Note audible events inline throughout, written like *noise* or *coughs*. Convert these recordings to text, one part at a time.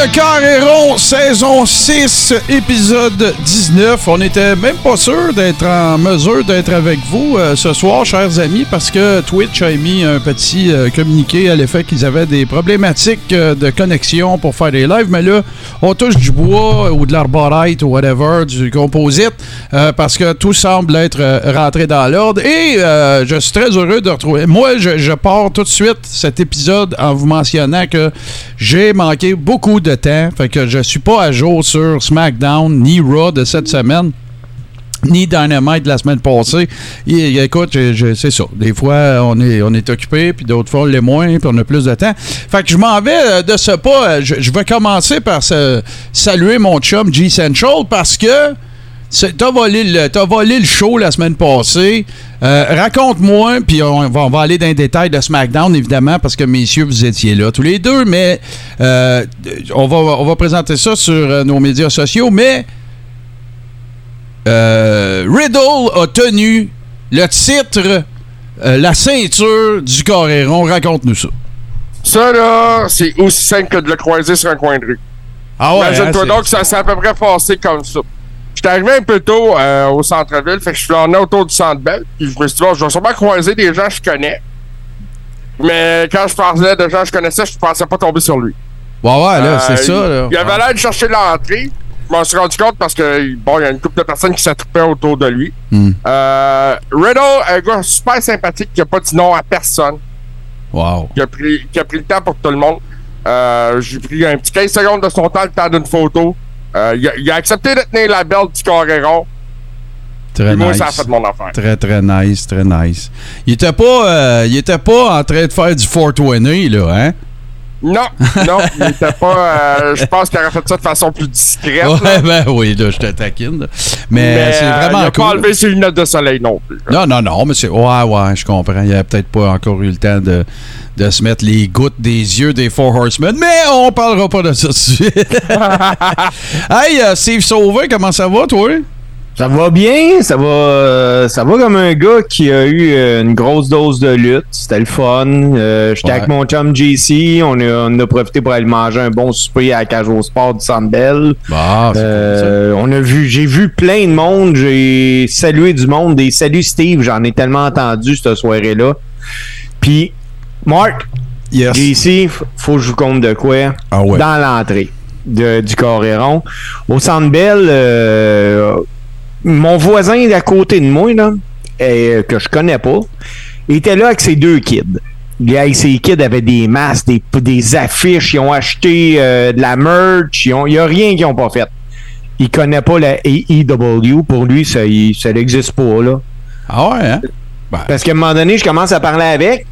Le cœur saison 6, épisode 19. On n'était même pas sûr d'être en mesure d'être avec vous euh, ce soir, chers amis, parce que Twitch a émis un petit euh, communiqué à l'effet qu'ils avaient des problématiques euh, de connexion pour faire des lives. Mais là, on touche du bois ou de l'arborite ou whatever, du composite, parce que tout semble être rentré dans l'ordre. Et je suis très heureux de retrouver. Moi, je pars tout de suite cet épisode en vous mentionnant que j'ai manqué beaucoup de temps. Fait que je suis pas à jour sur SmackDown ni Raw de cette semaine ni Dynamite de la semaine passée. Et, écoute, c'est ça. Des fois, on est, on est occupé, puis d'autres fois, on l'est moins, puis on a plus de temps. Fait que je m'en vais euh, de ce pas. Je, vais commencer par saluer mon chum G Central parce que t'as volé, le- volé le show la semaine passée. Euh, Raconte-moi, puis on va, on va aller dans les détails de SmackDown, évidemment, parce que messieurs, vous étiez là tous les deux, mais euh, on, va, on va présenter ça sur euh, nos médias sociaux, mais euh, Riddle a tenu le titre, la ceinture du Coréron. Raconte-nous ça. Ça, là, c'est aussi simple que de le croiser sur un coin de rue. Ah Imagine-toi donc, ça s'est à peu près passé comme ça. J'étais arrivé un peu tôt euh, au centre-ville, fait que je suis en autour du centre belle puis je me suis dit, bon, je vais sûrement croiser des gens que je connais. Mais quand je parlais de gens que je connaissais, je pensais pas tomber sur lui. Ouais, ouais, là, Euh, c'est ça. Il, là. il avait l'air de chercher l'entrée. Je m'en suis rendu compte parce que, bon, il y a une couple de personnes qui s'attruppaient autour de lui. Hmm. Euh, Riddle, un gars super sympathique qui a pas dit non à personne. Wow. qui a pris, qui a pris le temps pour tout le monde. Euh, J'ai pris un petit 15 secondes de son temps, le temps d'une photo. Euh, il, a, il a accepté de tenir la belle du Coréron. Très Puis moi, nice. ça a fait mon affaire. Très, très nice, très nice. Il était pas, euh, il était pas en train de faire du 420, là, hein? Non, non, il était pas. euh, je pense qu'il aurait fait ça de façon plus discrète. Ouais, ben oui, là, je te taquine. là. Mais, Mais c'est euh, vraiment il a cool. pas enlevé ses lunettes de soleil non plus. Non, non, non, mais c'est. Ouais, ouais, je comprends. Il a peut-être pas encore eu le temps de, de se mettre les gouttes des yeux des Four Horsemen, mais on parlera pas de ça tout de suite. *laughs* hey, euh, Steve Sauvé, comment ça va, toi? Ça va bien, ça va, euh, ça va comme un gars qui a eu euh, une grosse dose de lutte. C'était le fun. Euh, J'étais Ouais. avec mon chum JC, on a, on a profité pour aller manger un bon souper à la cage au sport du Centre Bell. Bah, Euh, on a vu, j'ai vu plein de monde, j'ai salué du monde, des saluts Steve, j'en ai tellement entendu cette soirée-là. Puis, Mark, Yes. JC, faut que je vous compte de quoi? Ah ouais. dans l'entrée du Coréron. Au Centre Bell, euh, mon voisin d'à côté de moi, là, euh, que je connais pas, était là avec ses deux kids. Les ses kids avaient des masques, des, des affiches, ils ont acheté euh, de la merch, il n'y a rien qu'ils n'ont pas fait. Il connaît pas la AEW, pour lui, ça n'existe pas, là. Ah ouais, hein? Parce qu'à un moment donné, je commence à parler avec,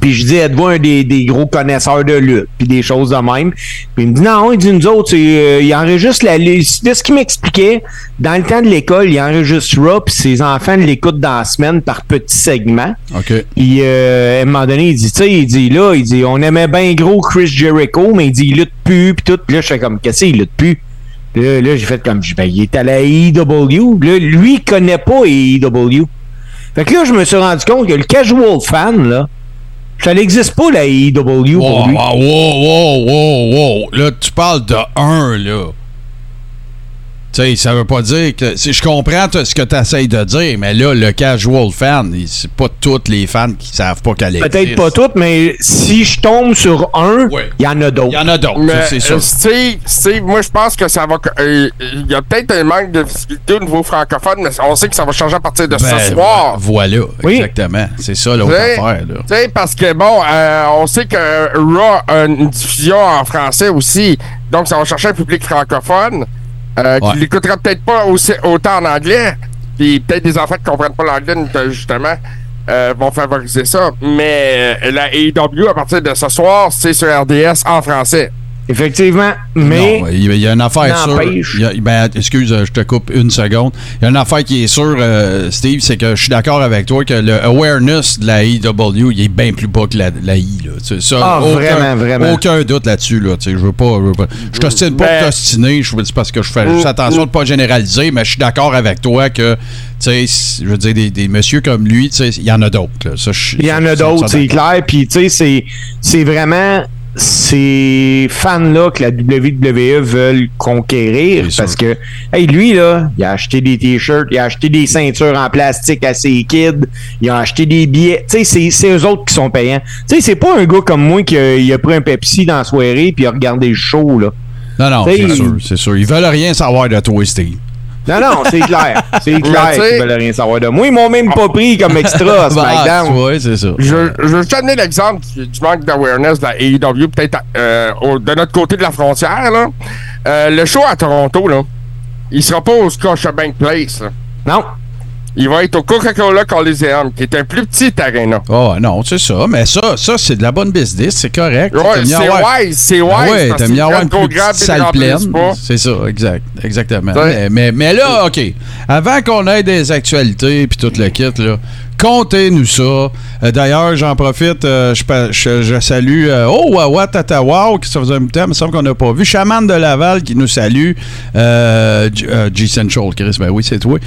puis je dis, êtes-vous un des, des gros connaisseurs de lutte, puis des choses de même. Puis il me dit, non, il dit, nous autres, euh, il enregistre la. De ce qu'il m'expliquait, dans le temps de l'école, il enregistre Raw, puis ses enfants l'écoutent dans la semaine par petits segments. OK. Puis euh, à un moment donné, il dit, tu sais, il dit, là, il dit, on aimait bien gros Chris Jericho, mais il dit, il lutte plus, puis tout. Puis là, je fais comme, qu'est-ce qu'il lutte plus? Là, là j'ai fait comme, ben, il est à la AEW. Là, lui, il connaît pas AEW. Fait que là, je me suis rendu compte que le casual fan, là, ça n'existe pas la AEW pour lui. wow, wow, wow, wow, wow. Là, tu parles de un, là. Tu sais, ça veut pas dire que. si Je comprends ce que tu essayes de dire, mais là, le casual fan, c'est pas tous les fans qui savent pas qu'elle existe. Peut-être pas toutes, mais si je tombe sur un, il Ouais. y en a Il y d'autres. en a d'autres, c'est ça. euh, Steve, Steve, moi je pense que ça va. euh, Il y a peut-être un manque de visibilité au niveau francophone, mais on sait que ça va changer à partir de Ben, ce soir. Voilà, Oui. exactement. C'est ça l'autre affaire, là. Tu sais, parce que bon, euh, on sait que Raw a une diffusion en français aussi, donc ça va chercher un public francophone euh, Ouais. qui l'écoutera peut-être pas aussi, autant en anglais, puis peut-être des enfants qui comprennent pas l'anglais euh, justement. euh, vont favoriser ça. Mais euh, la AEW, à partir de ce soir, c'est sur RDS en français. Effectivement, mais Non, il y a une affaire sûre. Il a- ben, excuse, je te coupe une seconde. Il y a une affaire qui est sûre, euh, Steve, c'est que je suis d'accord avec toi que le awareness de la AEW, il est bien plus bas que la, la I. Là. Ça, Ah, aucun, vraiment, vraiment. Aucun doute là-dessus. Là. Je veux pas. Je t'ostine pas Ben- t'ostiner. Je veux dire, parce que je fais juste attention de pas généraliser, mais je suis d'accord avec toi que, tu sais, je veux dire, des, des messieurs comme lui, tu sais, il y en a d'autres. Il y en a d'autres, c'est clair. Puis, tu sais, c'est vraiment ces fans-là que la WWE veulent conquérir. Parce que, hey, lui, là, il a acheté des t-shirts, il a acheté des ceintures en plastique à ses kids, il a acheté des billets. Tu sais, c'est- eux autres qui sont payants. Tu sais, c'est pas un gars comme moi qui a, il a pris un Pepsi dans la soirée puis il a regardé le show, là. Non, non, c'est sûr, c'est sûr. Ils veulent rien savoir de toi, Steve. Non, non, c'est clair. C'est clair qu'ils veulent rien savoir de moi. Ils m'ont même pas pris comme extra à SmackDown. ouais, c'est ça. Je, je vais te donner l'exemple du, du manque d'awareness de la AEW, peut-être euh, de notre côté de la frontière. Là. Euh, le show à Toronto, là, il sera pas au Scotiabank Place. là. Non. Il va être au Coca-Cola Coliseum, qui est un plus petit arena. Oh non, c'est ça. Mais ça, ça c'est de la bonne business, c'est correct. Ouais, c'est wise, c'est wise. Ah ouais, parce t'as mis avoir une plus petite salle pleine. C'est ça, exact, exactement. Mais, mais là, OK. Avant qu'on ait des actualités puis tout le kit, là, Contez-nous ça. Euh, D'ailleurs, j'en profite, euh, je, je- salue euh, Oh, Wawa Tata Wow, qui ça faisait un temps, il me semble qu'on n'a pas vu. Chaman de Laval qui nous salue. Euh, G- G-Central, Chris, ben oui, c'est toi.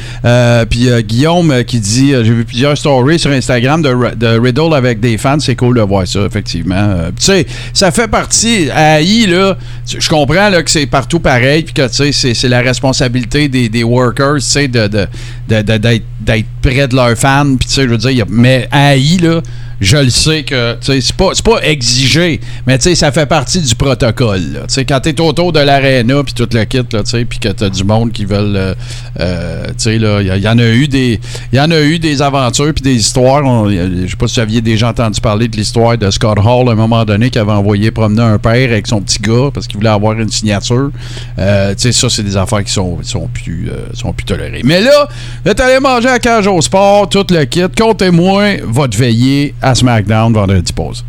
Puis Guillaume qui dit J'ai vu plusieurs stories sur Instagram de, de Riddle avec des fans. C'est cool de voir ça, effectivement. Tu sais, ça fait partie. À AI, là, je comprends là, que c'est partout pareil, puis que tu sais, c'est- la responsabilité des, workers, tu sais, de, de, de- de- d'être, d'être près de leurs fans. Puis tu sais, je veux dire, mais AI, là, je le sais que tu c'est pas, pas exigé, mais tu ça fait partie du protocole. là. Tu quand t'es autour de l'aréna, puis tout le kit, tu puis que t'as du monde qui veulent. euh, euh, tu il y, y en a eu des. Il y en a eu des aventures puis des histoires. Je sais pas si vous aviez déjà entendu parler de l'histoire de Scott Hall à un moment donné qui avait envoyé promener un père avec son petit gars parce qu'il voulait avoir une signature. Euh, tu sais, ça, c'est des affaires qui sont, sont, plus, euh, sont plus tolérées. Mais là, vous êtes allé manger à Cage au Sport, tout le kit. Comptez-moi votre veillée à SmackDown vendredi pause.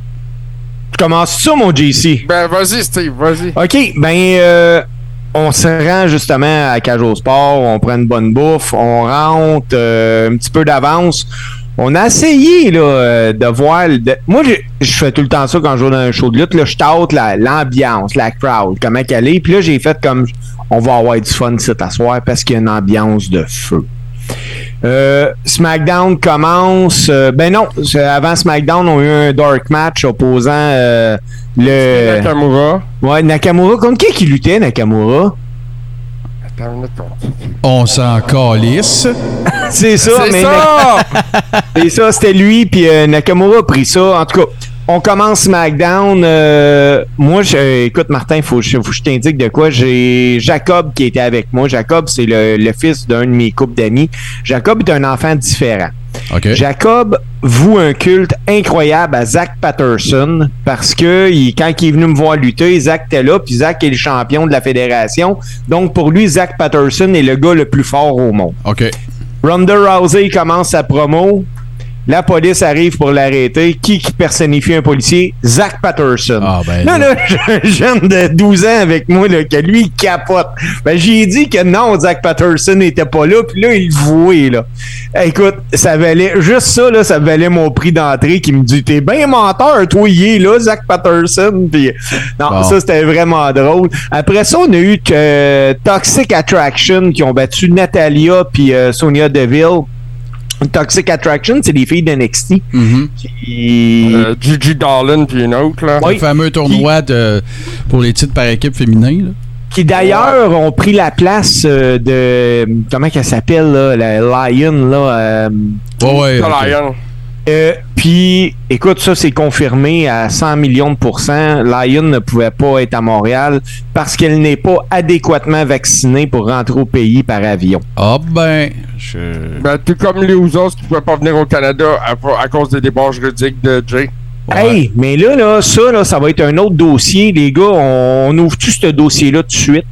Tu commences ça, mon JC? Ben, vas-y, Steve, vas-y. OK, ben, euh, on se rend justement à au Sport, on prend une bonne bouffe, on rentre euh, un petit peu d'avance. On a essayé là, euh, de voir. le- de- Moi, je, je fais tout le temps ça quand je joue dans un show de lutte. Là, je tâte la- l'ambiance, la, crowd, comment qu'elle est. Puis là, j'ai fait comme on va avoir du fun cet soir parce qu'il y a une ambiance de feu. Euh, SmackDown commence. euh, ben non, c'est- avant SmackDown, on a eu un dark match opposant euh, le. Nakamura. Ouais, Nakamura. Contre qui qui luttait, Nakamura? On- s'en calisse. C'est ça, C'est mais ça! *laughs* C'est ça, c'était lui, puis euh, Nakamura a pris ça. En tout cas, on commence SmackDown. euh, moi, je, écoute, Martin, faut, faut que je t'indique de quoi. J'ai Jacob qui était avec moi. Jacob, c'est le, le fils d'un de mes couples d'amis. Jacob est un enfant différent. Jacob voue un culte incroyable à Zach Patterson parce que il- quand il est venu me voir lutter, Zach était là, puis Zach est le champion de la fédération. Donc pour lui, Zach Patterson est le gars le plus fort au monde. OK. Ronda Rousey commence sa promo. La police arrive pour l'arrêter. Qui qui personnifie un policier? Zach Patterson. Ah, ben là, là. *laughs* j'ai un jeune de 12 ans avec moi là, que lui, il capote. Ben, j'ai dit que non, Zach Patterson n'était pas là, puis là, il vouait, là. Eh, Écoute, ça valait, juste ça, là, ça valait mon prix d'entrée qui me dit, t'es bien menteur, toi, il est là, Zach Patterson. Puis, non, Bon. ça, c'était vraiment drôle. Après ça, on a eu que Toxic Attraction qui ont battu Natalia puis euh, Sonia Deville. Toxic Attraction, c'est des filles d'NXT. Mhm. qui- Euh, Gigi Dolan, puis une autre, là. Oui. Le fameux tournoi de, pour les titres par équipe féminin. là. qui d'ailleurs ont pris la place euh, de comment qu'elle s'appelle là, la Lion là. euh, Ouais. Lion. Euh, puis écoute ça c'est confirmé à 100 millions de pourcents. Lion ne pouvait pas être à Montréal parce qu'elle n'est pas adéquatement vaccinée pour rentrer au pays par avion. Ah ben, je... Ben, tout comme les Ouzos qui ne pouvaient pas venir au Canada à, à cause des débats juridiques de Jay. Ouais. Hey, mais là là ça là ça va être un autre dossier les gars. On, on ouvre-tu ce dossier là tout de suite?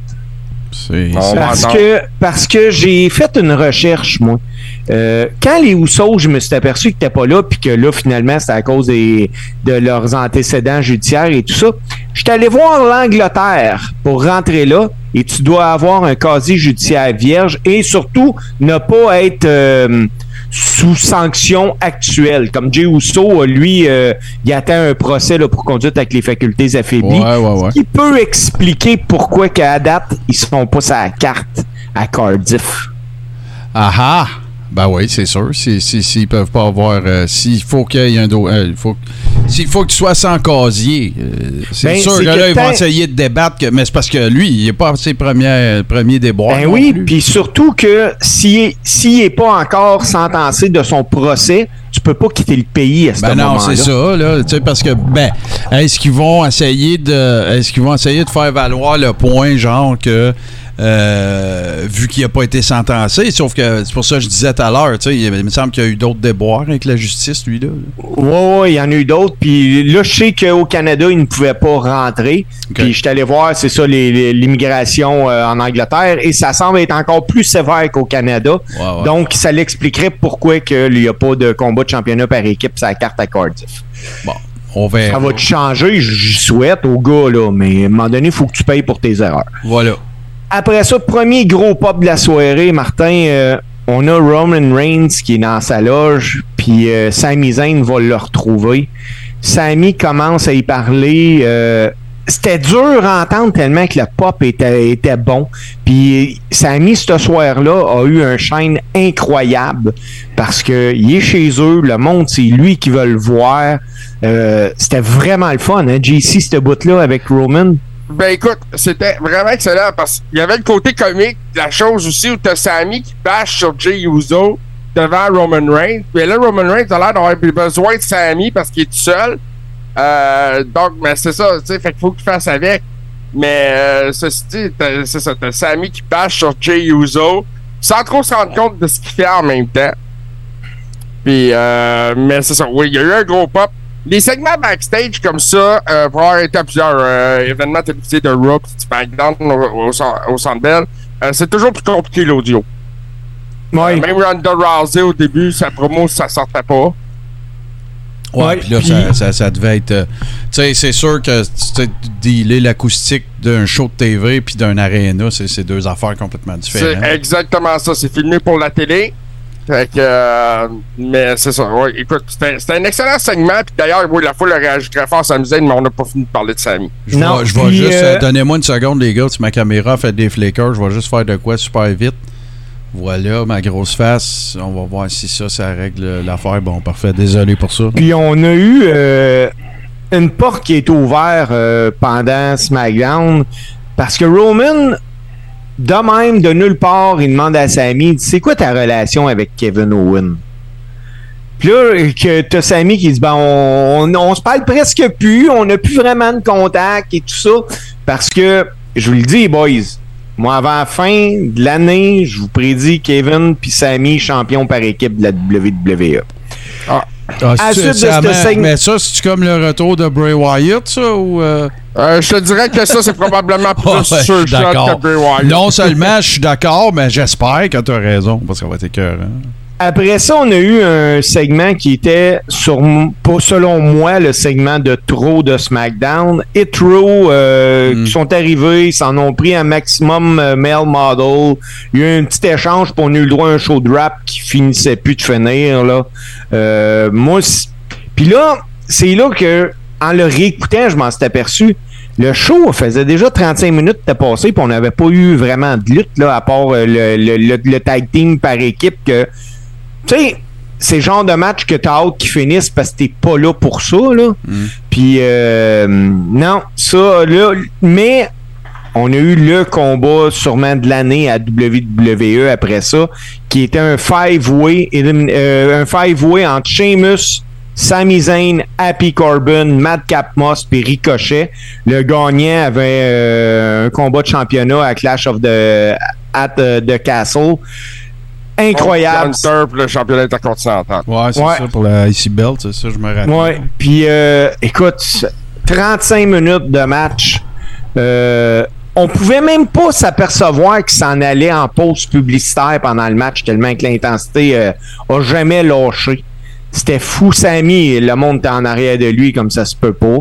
c'est... Va Parce que, parce que j'ai fait une recherche, moi. Euh, quand les Housseaux, je me suis aperçu qu'ils n'étaient pas là, puis que là, finalement, c'est à cause des, de leurs antécédents judiciaires et tout ça, Je suis allé voir l'Angleterre pour rentrer là et tu dois avoir un casier judiciaire vierge et surtout ne pas être euh, sous sanction actuelle. Comme Jay Uso, lui, euh, il attend un procès là, pour conduite avec les facultés affaiblies. Ouais, ouais, ouais. Ce qui peut expliquer pourquoi qu'à date, ils ne sont pas sa carte à Cardiff. Ah ah! Ben oui, c'est sûr. S'ils si, peuvent pas avoir. euh, s'il faut qu'il y ait un dos. euh, faut, s'il faut que tu sois sans casier, euh, c'est Ben, sûr c'est que que là, ils vont essayer de débattre. que- mais c'est parce que lui, il n'est pas à ses premiers, premiers déboires. Ben non oui, puis surtout que s'il n'est pas encore sentencé de son procès, tu peux pas quitter le pays à ce Ben non, moment-là. c'est ça, là. Tu sais, parce que, ben, est-ce qu'ils vont essayer de. Est-ce qu'ils vont essayer de faire valoir le point, genre, que. Euh, vu qu'il n'a pas été sentencé, sauf que c'est pour ça que je disais tout à l'heure, tu sais, il, il me semble qu'il y a eu d'autres déboires avec la justice, lui, là. Ouais, il y en a eu d'autres. Puis là, je sais qu'au Canada, ils ne pouvaient pas rentrer. Puis je suis allé voir, c'est ça, l'immigration euh, en Angleterre. Et ça semble être encore plus sévère qu'au Canada. Donc, ça l'expliquerait pourquoi il n'y a pas de combat de championnat par équipe sur la carte à Cardiff. Bon, on verra. Ça va te changer, je je souhaite au gars, là. Mais à un moment donné, il faut que tu payes pour tes erreurs. Voilà. Après ça, premier gros pop de la soirée, Martin, euh, on a Roman Reigns qui est dans sa loge, puis euh, Sami Zayn va le retrouver. Sami commence à y parler. euh, c'était dur à entendre tellement que le pop était, était bon. Puis Sami, ce soir-là, a eu un chaîne incroyable parce que il est chez eux, le monde, c'est lui qui veut le voir. Euh, c'était vraiment le fun, hein, JC, ce bout-là avec Roman. Ben écoute, c'était vraiment excellent parce qu'il y avait le côté comique de la chose aussi où t'as Sammy qui bâche sur Jay Uso devant Roman Reigns. Puis là, Roman Reigns a l'air d'avoir besoin de Sammy parce qu'il est tout seul. Euh, donc, mais c'est ça, tu sais, fait qu'il faut qu'il fasse avec. Mais euh, c'est ça, t'as Sammy qui bâche sur Jay Uso sans trop se rendre compte de ce qu'il fait en même temps. Puis, euh, mais c'est ça, oui, il y a eu un gros pop. Les segments backstage comme ça, euh, pour avoir été à plusieurs euh, événements télévisés de Raw de SmackDown au, au, au Centre Bell, euh, c'est toujours plus compliqué l'audio. Ouais. Même Ronda Rousey au début, sa promo, ça sortait pas. Ouais, puis là, ça, ça, ça devait être. euh, tu sais, c'est sûr que tu sais, dealer l'acoustique d'un show de TV puis d'un aréna, c'est c'est deux affaires complètement C'est différentes. exactement ça. C'est filmé pour la télé. Fait que, euh, mais c'est ça. Ouais, écoute, c'était un excellent segment. Puis d'ailleurs, oui, la foule a réagi très fort à sa musique, mais on n'a pas fini de parler de Sammy. Je Non, vais, je vais juste. euh, euh, Donnez-moi une seconde, les gars. Si ma caméra fait des flickers, je vais juste faire de quoi super vite. Voilà, ma grosse face. On va voir si ça, ça règle l'affaire. Bon, parfait. Désolé pour ça. Puis on a eu euh, une porte qui est ouverte euh, pendant SmackDown parce que Roman, de même, de nulle part, il demande à dit, c'est quoi ta relation avec Kevin Owen? Puis là, que t'as Sami qui dit, ben, on, on, se parle presque plus, on n'a plus vraiment de contact et tout ça, parce que, je vous le dis, boys, moi, avant la fin de l'année, je vous prédis Kevin puis Sami champion par équipe de la WWE. À c'est- suite de ce mais, segment- mais ça, c'est comme le retour de Bray Wyatt, ça, ou. euh? Euh, je te dirais que ça, c'est probablement *laughs* plus Ouais, le shot d'accord. que Bray Wyatt. Non seulement *laughs* je suis d'accord, mais j'espère que tu as raison, parce qu'on va être écœurant. Après ça, on a eu un segment qui était, sur, pas selon moi, le segment de trop de SmackDown. Hit Row, euh, Mm. qui sont arrivés, ils s'en ont pris un maximum euh, male model. Il y a eu un petit échange, puis on a eu le droit à un show de rap qui finissait plus de finir. Là. Euh, moi, puis là, c'est là que, en le réécoutant, je m'en suis aperçu. Le show faisait déjà 35 minutes de passé, puis on n'avait pas eu vraiment de lutte, là, à part euh, le, le- le- le tag team par équipe que tu sais, c'est le genre de match que t'as hâte qu'ils finissent parce que t'es pas là pour ça, là. Puis, euh, non, ça, là, mais on a eu le combat sûrement de l'année à WWE après ça, qui était un five-way, euh, un five-way entre Sheamus, Sami Zayn, Happy Corbin, Madcap Moss puis Ricochet. Le gagnant avait euh, un combat de championnat à Clash of the at the Castle. Incroyable. Pour le championnat intercontinental. Ouais, c'est Ouais. ça pour la IC Belt, c'est ça, je me rappelle. Ouais, puis euh, écoute, 35 minutes de match. Euh, on pouvait même pas s'apercevoir qu'il s'en allait en pause publicitaire pendant le match, tellement que l'intensité euh, a jamais lâché. C'était fou, Samy. Le monde était en arrière de lui comme ça se peut pas.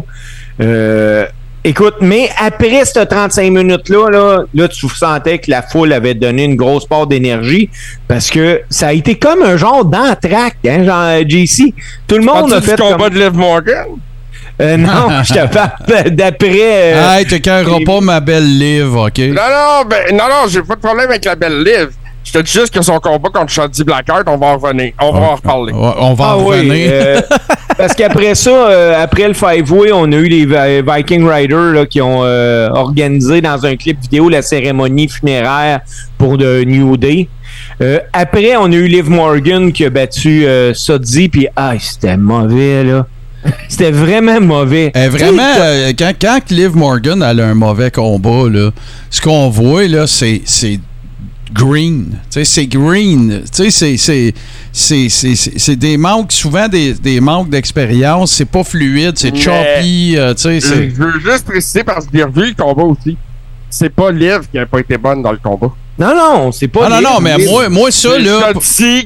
Euh, Écoute, mais après ces 35 minutes-là, là, là, tu sentais que la foule avait donné une grosse part d'énergie parce que ça a été comme un genre d'entraque, hein, genre JC. Tout le monde a fait du combat comme... de Liv Morgan? Euh, non, *laughs* je te parle d'après... euh, Hey, t'écœureras pas ma belle Liv, OK? Non, non, ben, non, non, j'ai pas de problème avec la belle Liv. Je te dis juste que son combat contre Shandy Blackheart, on va en revenir. On va en reparler. On va Ah en oui, revenir. euh, *laughs* parce qu'après ça, euh, après le Five-Way, on a eu les Vi- Viking Riders là, qui ont euh, organisé dans un clip vidéo la cérémonie funéraire pour New Day. Euh, après, on a eu Liv Morgan qui a battu Sodzi, puis ah, c'était mauvais, là. C'était vraiment mauvais. Eh, vraiment, quand, quand Liv Morgan a un mauvais combat, là, ce qu'on voit, là, c'est green. C'est green. C'est, des manques, souvent des, des manques d'expérience. C'est pas fluide, c'est choppy. euh. Je veux juste préciser parce que j'ai revu le combat aussi. C'est pas Liv qui a pas été bonne dans le combat. Non, non, c'est pas. Ah non, non, mais moi, moi ça, C'est là...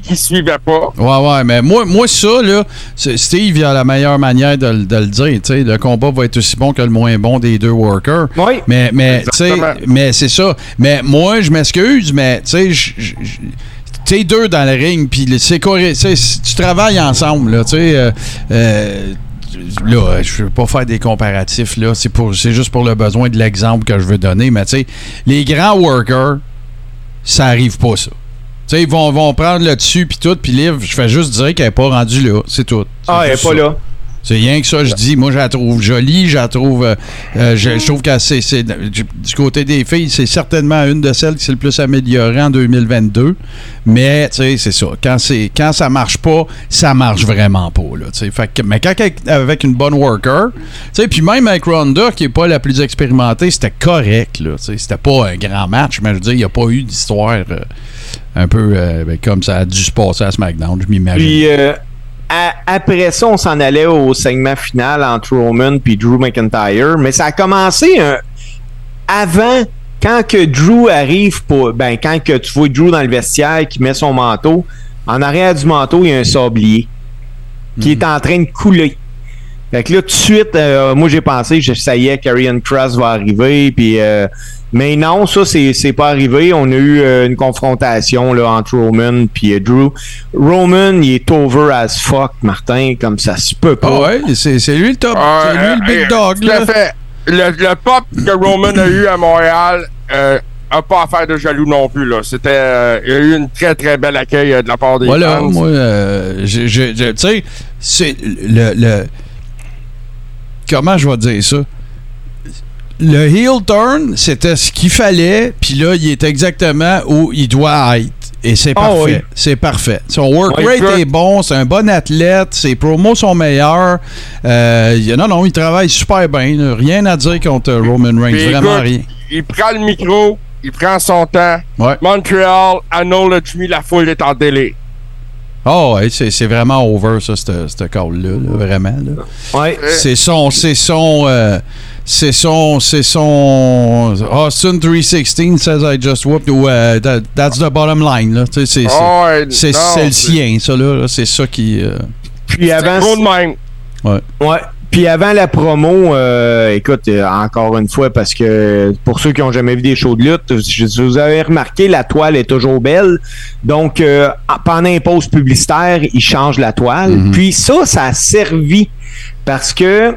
Qui suivait pas. Ouais, ouais, mais moi, moi ça, là, Steve, il a la meilleure manière de, le- de le dire. tu sais, Le combat va être aussi bon que le moins bon des deux workers. Oui. Mais, mais, tu sais, Exactement. mais c'est ça. Mais moi, je m'excuse, mais tu sais, t'es deux dans le ring, puis c'est correct. tu sais, si Tu travailles ensemble, là, tu sais. euh, euh, Là, je veux pas faire des comparatifs, là. C'est juste pour le besoin de l'exemple que je veux donner. Mais tu sais, les grands workers, ça arrive pas, ça. Tu sais, ils vont, vont prendre le dessus, puis tout, puis Liv, je fais juste dire qu'elle est pas rendue là. C'est tout. Ah, elle est juste pas là. C'est rien que ça, je dis. Moi, je la trouve jolie, je la trouve. euh, euh, je, je trouve que c'est, c'est- du côté des filles, c'est certainement une de celles qui s'est le plus améliorée en 2022. Mais, tu sais, c'est ça. Quand, c'est, quand ça marche pas, ça marche vraiment pas. Là, fait que, mais quand avec, une bonne worker, tu sais, puis même avec Ronda, qui est pas la plus expérimentée, c'était correct. Là, tu sais. c'était pas un grand match, mais je veux dire, il n'y a pas eu d'histoire euh, un peu euh, ben, comme ça a dû se passer à SmackDown, je m'imagine. Euh, à- après ça, on s'en allait au segment final entre Roman puis Drew McIntyre, mais ça a commencé un- avant quand que Drew arrive pour ben quand que tu vois Drew dans le vestiaire qui met son manteau, en arrière du manteau, il y a un sablier qui est en train de couler. Fait que là, tout de suite, euh, moi j'ai pensé, je, ça y est, Karrion Cross va arriver, puis euh, mais non, ça c'est c'est pas arrivé. On a eu euh, une confrontation là entre Roman puis euh, Drew. Roman, il est over as fuck, Martin, comme ça se peut pas. Ah ouais, c'est, c'est lui le top. c'est lui le big dog. Tout Là. à fait. Le, le pop que Roman a eu à Montréal euh, a pas à faire de jaloux non plus. Là. C'était, euh, il y a eu une très très belle accueil euh, de la part des Voilà, fans. moi, euh, tu sais, c'est le, le. Comment je vais dire ça? Le heel turn, c'était ce qu'il fallait, puis là, il est exactement où il doit être. Et c'est Ah parfait. oui. C'est parfait. Son work rate est bon, c'est un bon athlète, ses promos sont meilleurs. Euh, non, non, il travaille super bien. Rien à dire contre Roman Reigns. Puis Vraiment écoute, rien. Il prend le micro, il prend son temps. Ouais. Montréal, acknowledge me, la foule est en délai. Oh, ouais, c'est c'est vraiment over, ça, ce call-là. là, vraiment. Là. Ouais. C'est son, c'est son, euh, c'est son, c'est son Austin 316 says I just whooped ou euh, that- that's the bottom line là. Tu sais, C'est, c'est, ouais, c'est, c'est le sien ça là. là. C'est ça qui. euh, Puis avant de même. Ouais. Puis avant la promo, euh, écoute, euh, encore une fois, parce que pour ceux qui ont jamais vu des shows de lutte, je- vous avez remarqué, la toile est toujours belle. Donc, euh, en- pendant une pause publicitaire, ils changent la toile. Mhm. Puis ça, ça a servi parce que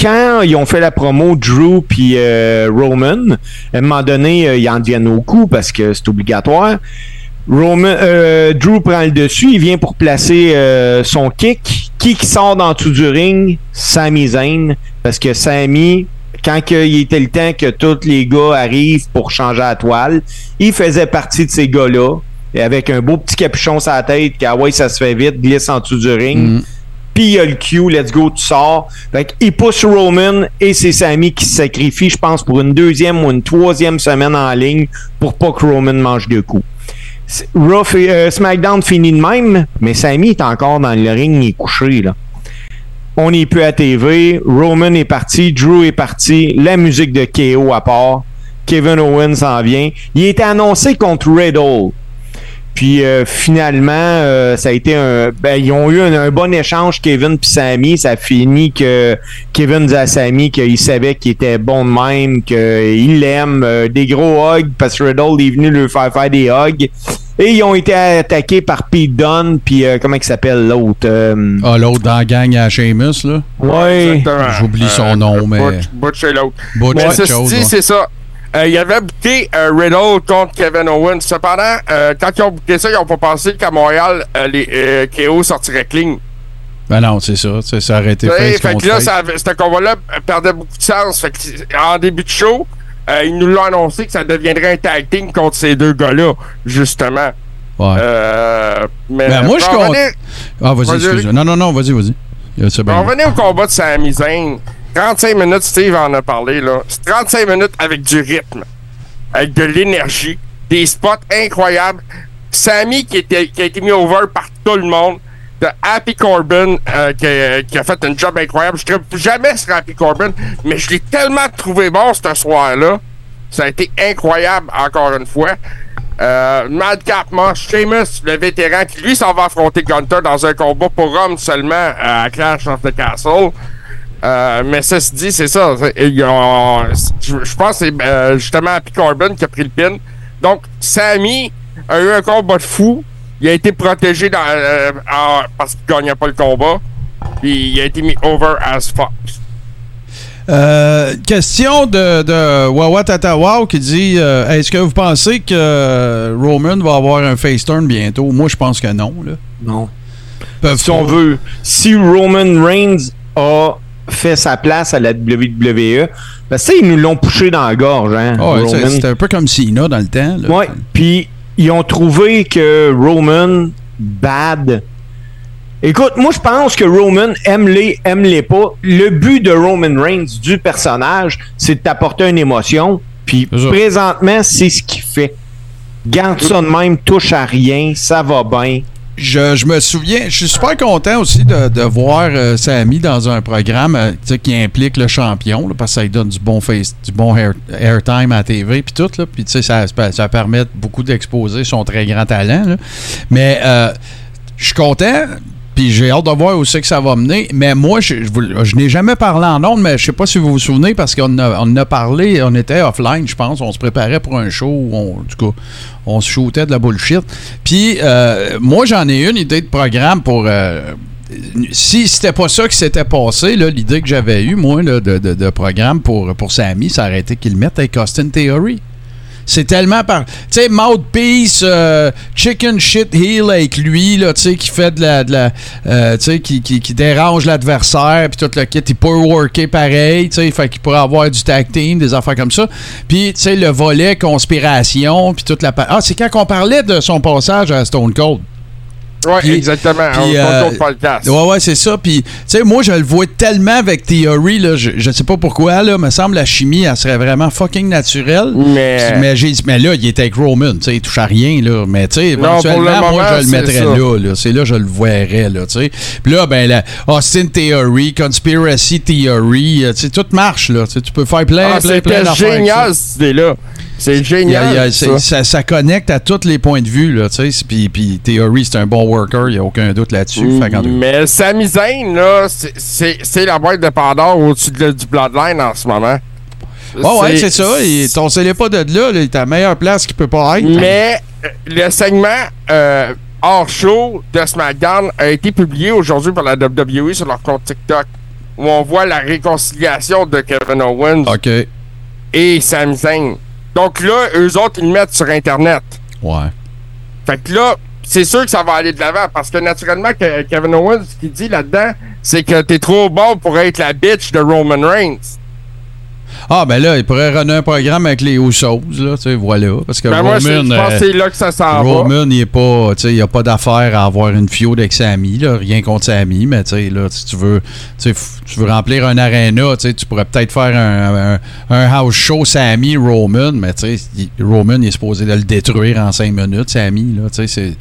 quand ils ont fait la promo Drew puis euh, Roman, à un moment donné, euh, ils en deviennent au coup parce que c'est obligatoire. Roman, euh, Drew prend le dessus, il vient pour placer euh, son kick. Qui qui sort dans dessous du ring? Sami Zayn. Parce que Sami, quand que il était le temps que tous les gars arrivent pour changer la toile, il faisait partie de ces gars-là. Et avec un beau petit capuchon sur la tête, qui, ah ouais, ça se fait vite, glisse en dessous du ring. mm. Puis il y a le Q, let's go, tu sors. Fait qu'il pousse Roman et c'est Sami qui se sacrifie, je pense, pour une deuxième ou une troisième semaine en ligne pour pas que Roman mange deux coups. Raw euh, SmackDown finit de même, mais Sami est encore dans le ring, il est couché, là. On n'est plus à TV. Roman est parti, Drew est parti, la musique de KO à part. Kevin Owens s'en vient. Il était annoncé contre Riddle. Puis euh, finalement, euh, ça a été un. Ben, ils ont eu un, un bon échange, Kevin puis Sammy. Ça a fini que Kevin disait à Sammy qu'il savait qu'il était bon de même, qu'il l'aime. euh, des gros hugs, parce que Riddle est venu lui faire faire des hugs. Et ils ont été attaqués par Pete Dunne, puis euh, comment il s'appelle l'autre euh, Ah, l'autre dans la gang à Sheamus, là? Ouais. Exactement. J'oublie son nom, mais- Butch, Butch et l'autre. Butch, ouais. c'est ça. Euh, il avait booké euh, Riddle contre Kevin Owens. Cependant, euh, quand ils ont booké ça, ils n'ont pas pensé qu'à Montréal, euh, les KO sortiraient clean. Ben non, c'est ça. Ça aurait été Tu sais, face fait que là, ça ce combat-là perdait beaucoup de sens. Fait que, en début de show, ils nous l'ont annoncé que ça deviendrait un tag team contre ces deux gars-là, justement. Ouais. Mais Ben, moi, je compte- ah, vas-y, vas-y, excuse. vas-y. Non, non, non, vas-y, vas-y. Bien. revenir au combat de Sami Zayn, 35 minutes, Steve en a parlé, là. C'est 35 minutes avec du rythme, avec de l'énergie, des spots incroyables. Sami qui, était, qui a été mis over par tout le monde. De Happy Corbin euh, qui, a, qui a fait un job incroyable. Je ne jamais sur Happy Corbin, mais je l'ai tellement trouvé bon ce soir-là. Ça a été incroyable, encore une fois. Euh, Madcap Sheamus, le vétéran, qui lui s'en va affronter Gunter dans un combat pour hommes seulement euh, à Clash of the Castle. Euh, mais ça se dit, c'est ça. ont- Je pense que c'est euh, justement Happy Corbin qui a pris le pin. Donc, Sammy a eu un combat de fou. Il a été protégé dans, euh, en- parce qu'il gagnait pas le combat. Puis il a été mis over as fuck. Euh, question de, de Wawa Tatawa qui dit euh, Est-ce que vous pensez que euh, Roman va avoir un face turn bientôt? Moi, je pense que non. Là. Non. Peuvent si on pas. veut, si Roman Reigns a fait sa place à la WWE, parce que ils nous l'ont poussé dans la gorge, hein. C'était un peu comme Cena dans le temps. Ouais, puis ils ont trouvé que Roman bad. Écoute, moi je pense que Roman aime-les, aime-les pas. Le but de Roman Reigns du personnage, c'est de t'apporter une émotion. Puis présentement, c'est ce qu'il fait. Garde ça de même, touche à rien, ça va bien. Je, je me souviens, je suis super content aussi de, de voir euh, Samy dans un programme euh, qui implique le champion, parce que ça lui donne du bon face, du bon air- airtime à TV, puis tout, là, puis ça, ça permet beaucoup d'exposer son très grand talent. Mais euh, je suis content, puis j'ai hâte de voir où c'est que ça va mener. Mais moi, je, je, n'ai jamais parlé en ondes, mais je sais pas si vous vous souvenez, parce qu'on a, on a parlé, on était offline, je pense, on se préparait pour un show, où on, tout cas, on se shootait de la bullshit. Puis, euh, moi, j'en ai une idée de programme pour. euh, si c'était pas ça qui s'était passé, l'idée que j'avais eue, moi, de, de- programme pour, pour Sammy, ça aurait été qu'il mette avec Austin Theory. C'est tellement par. Tu sais, Mouthpiece, euh, Chicken Shit Heel avec lui, là, tu sais, qui fait de la. De la euh, tu sais, qui, dérange l'adversaire, puis tout le kit, il peut worker pareil, tu sais, fait qu'il pourrait avoir du tag team, des affaires comme ça. Puis, tu sais, le volet conspiration, puis toute la. Ah, c'est quand on parlait de son passage à Stone Cold. Ouais, Puis- exactement. puis, on euh, podcast. Ouais, ouais, c'est ça. Puis, tu sais, moi, je le vois tellement avec Theory, là, je, je sais pas pourquoi, là, me semble la chimie, elle serait vraiment fucking naturelle. Mais- mais, mais là, il était avec Roman, tu sais, il touche à rien, là. Mais, tu sais, Non, éventuellement, moi, je le c'est mettrais là, là. C'est là, je le verrais, là, tu sais. Puis là, ben, la Austin Theory, Conspiracy Theory, euh, tu sais, tout marche, là. Tu peux faire plein, Ah, plein, plein d'affaires. ça. génial, cette idée-là. C'est Il y a- génial. il y a- ça. c'est- ça, ça connecte à tous les points de vue, là, tu sais. Puis Theory, c'est un bon worker, il n'y a aucun doute là-dessus. Mais Sami Zayn, là, c'est- la boîte de Pandore au-dessus de- du Bloodline en ce moment. Ouais, ouais, c'est ça. Ton scellé pas de là, là, il est à la meilleure place qu'il peut pas être. Mais euh, le segment euh, hors show de SmackDown a été publié aujourd'hui par la WWE sur leur compte TikTok, où on voit la réconciliation de Kevin Owens et Sami Zayn. Donc là, eux autres, ils le mettent sur Internet. Ouais. Fait que là, c'est sûr que ça va aller de l'avant parce que naturellement, Kevin Owens, ce qu'il dit là-dedans, c'est que t'es trop bon pour être la bitch de Roman Reigns. Ah, ben là, il pourrait runner un programme avec les Usos, là, tu sais, voilà. Parce que Ben moi, je Roman, pense euh, que c'est là que ça s'en va. Roman, il est pas, tu sais, il a pas d'affaire à avoir une fiode avec Sammy, là, rien contre Sammy, mais tu sais, là, si tu veux, tu sais, f- tu veux remplir un arena, tu sais, tu pourrais peut-être faire un, un- un house show Sammy Roman, mais tu sais, Roman il est supposé de le détruire en cinq minutes, Sammy, là, tu sais, c'est,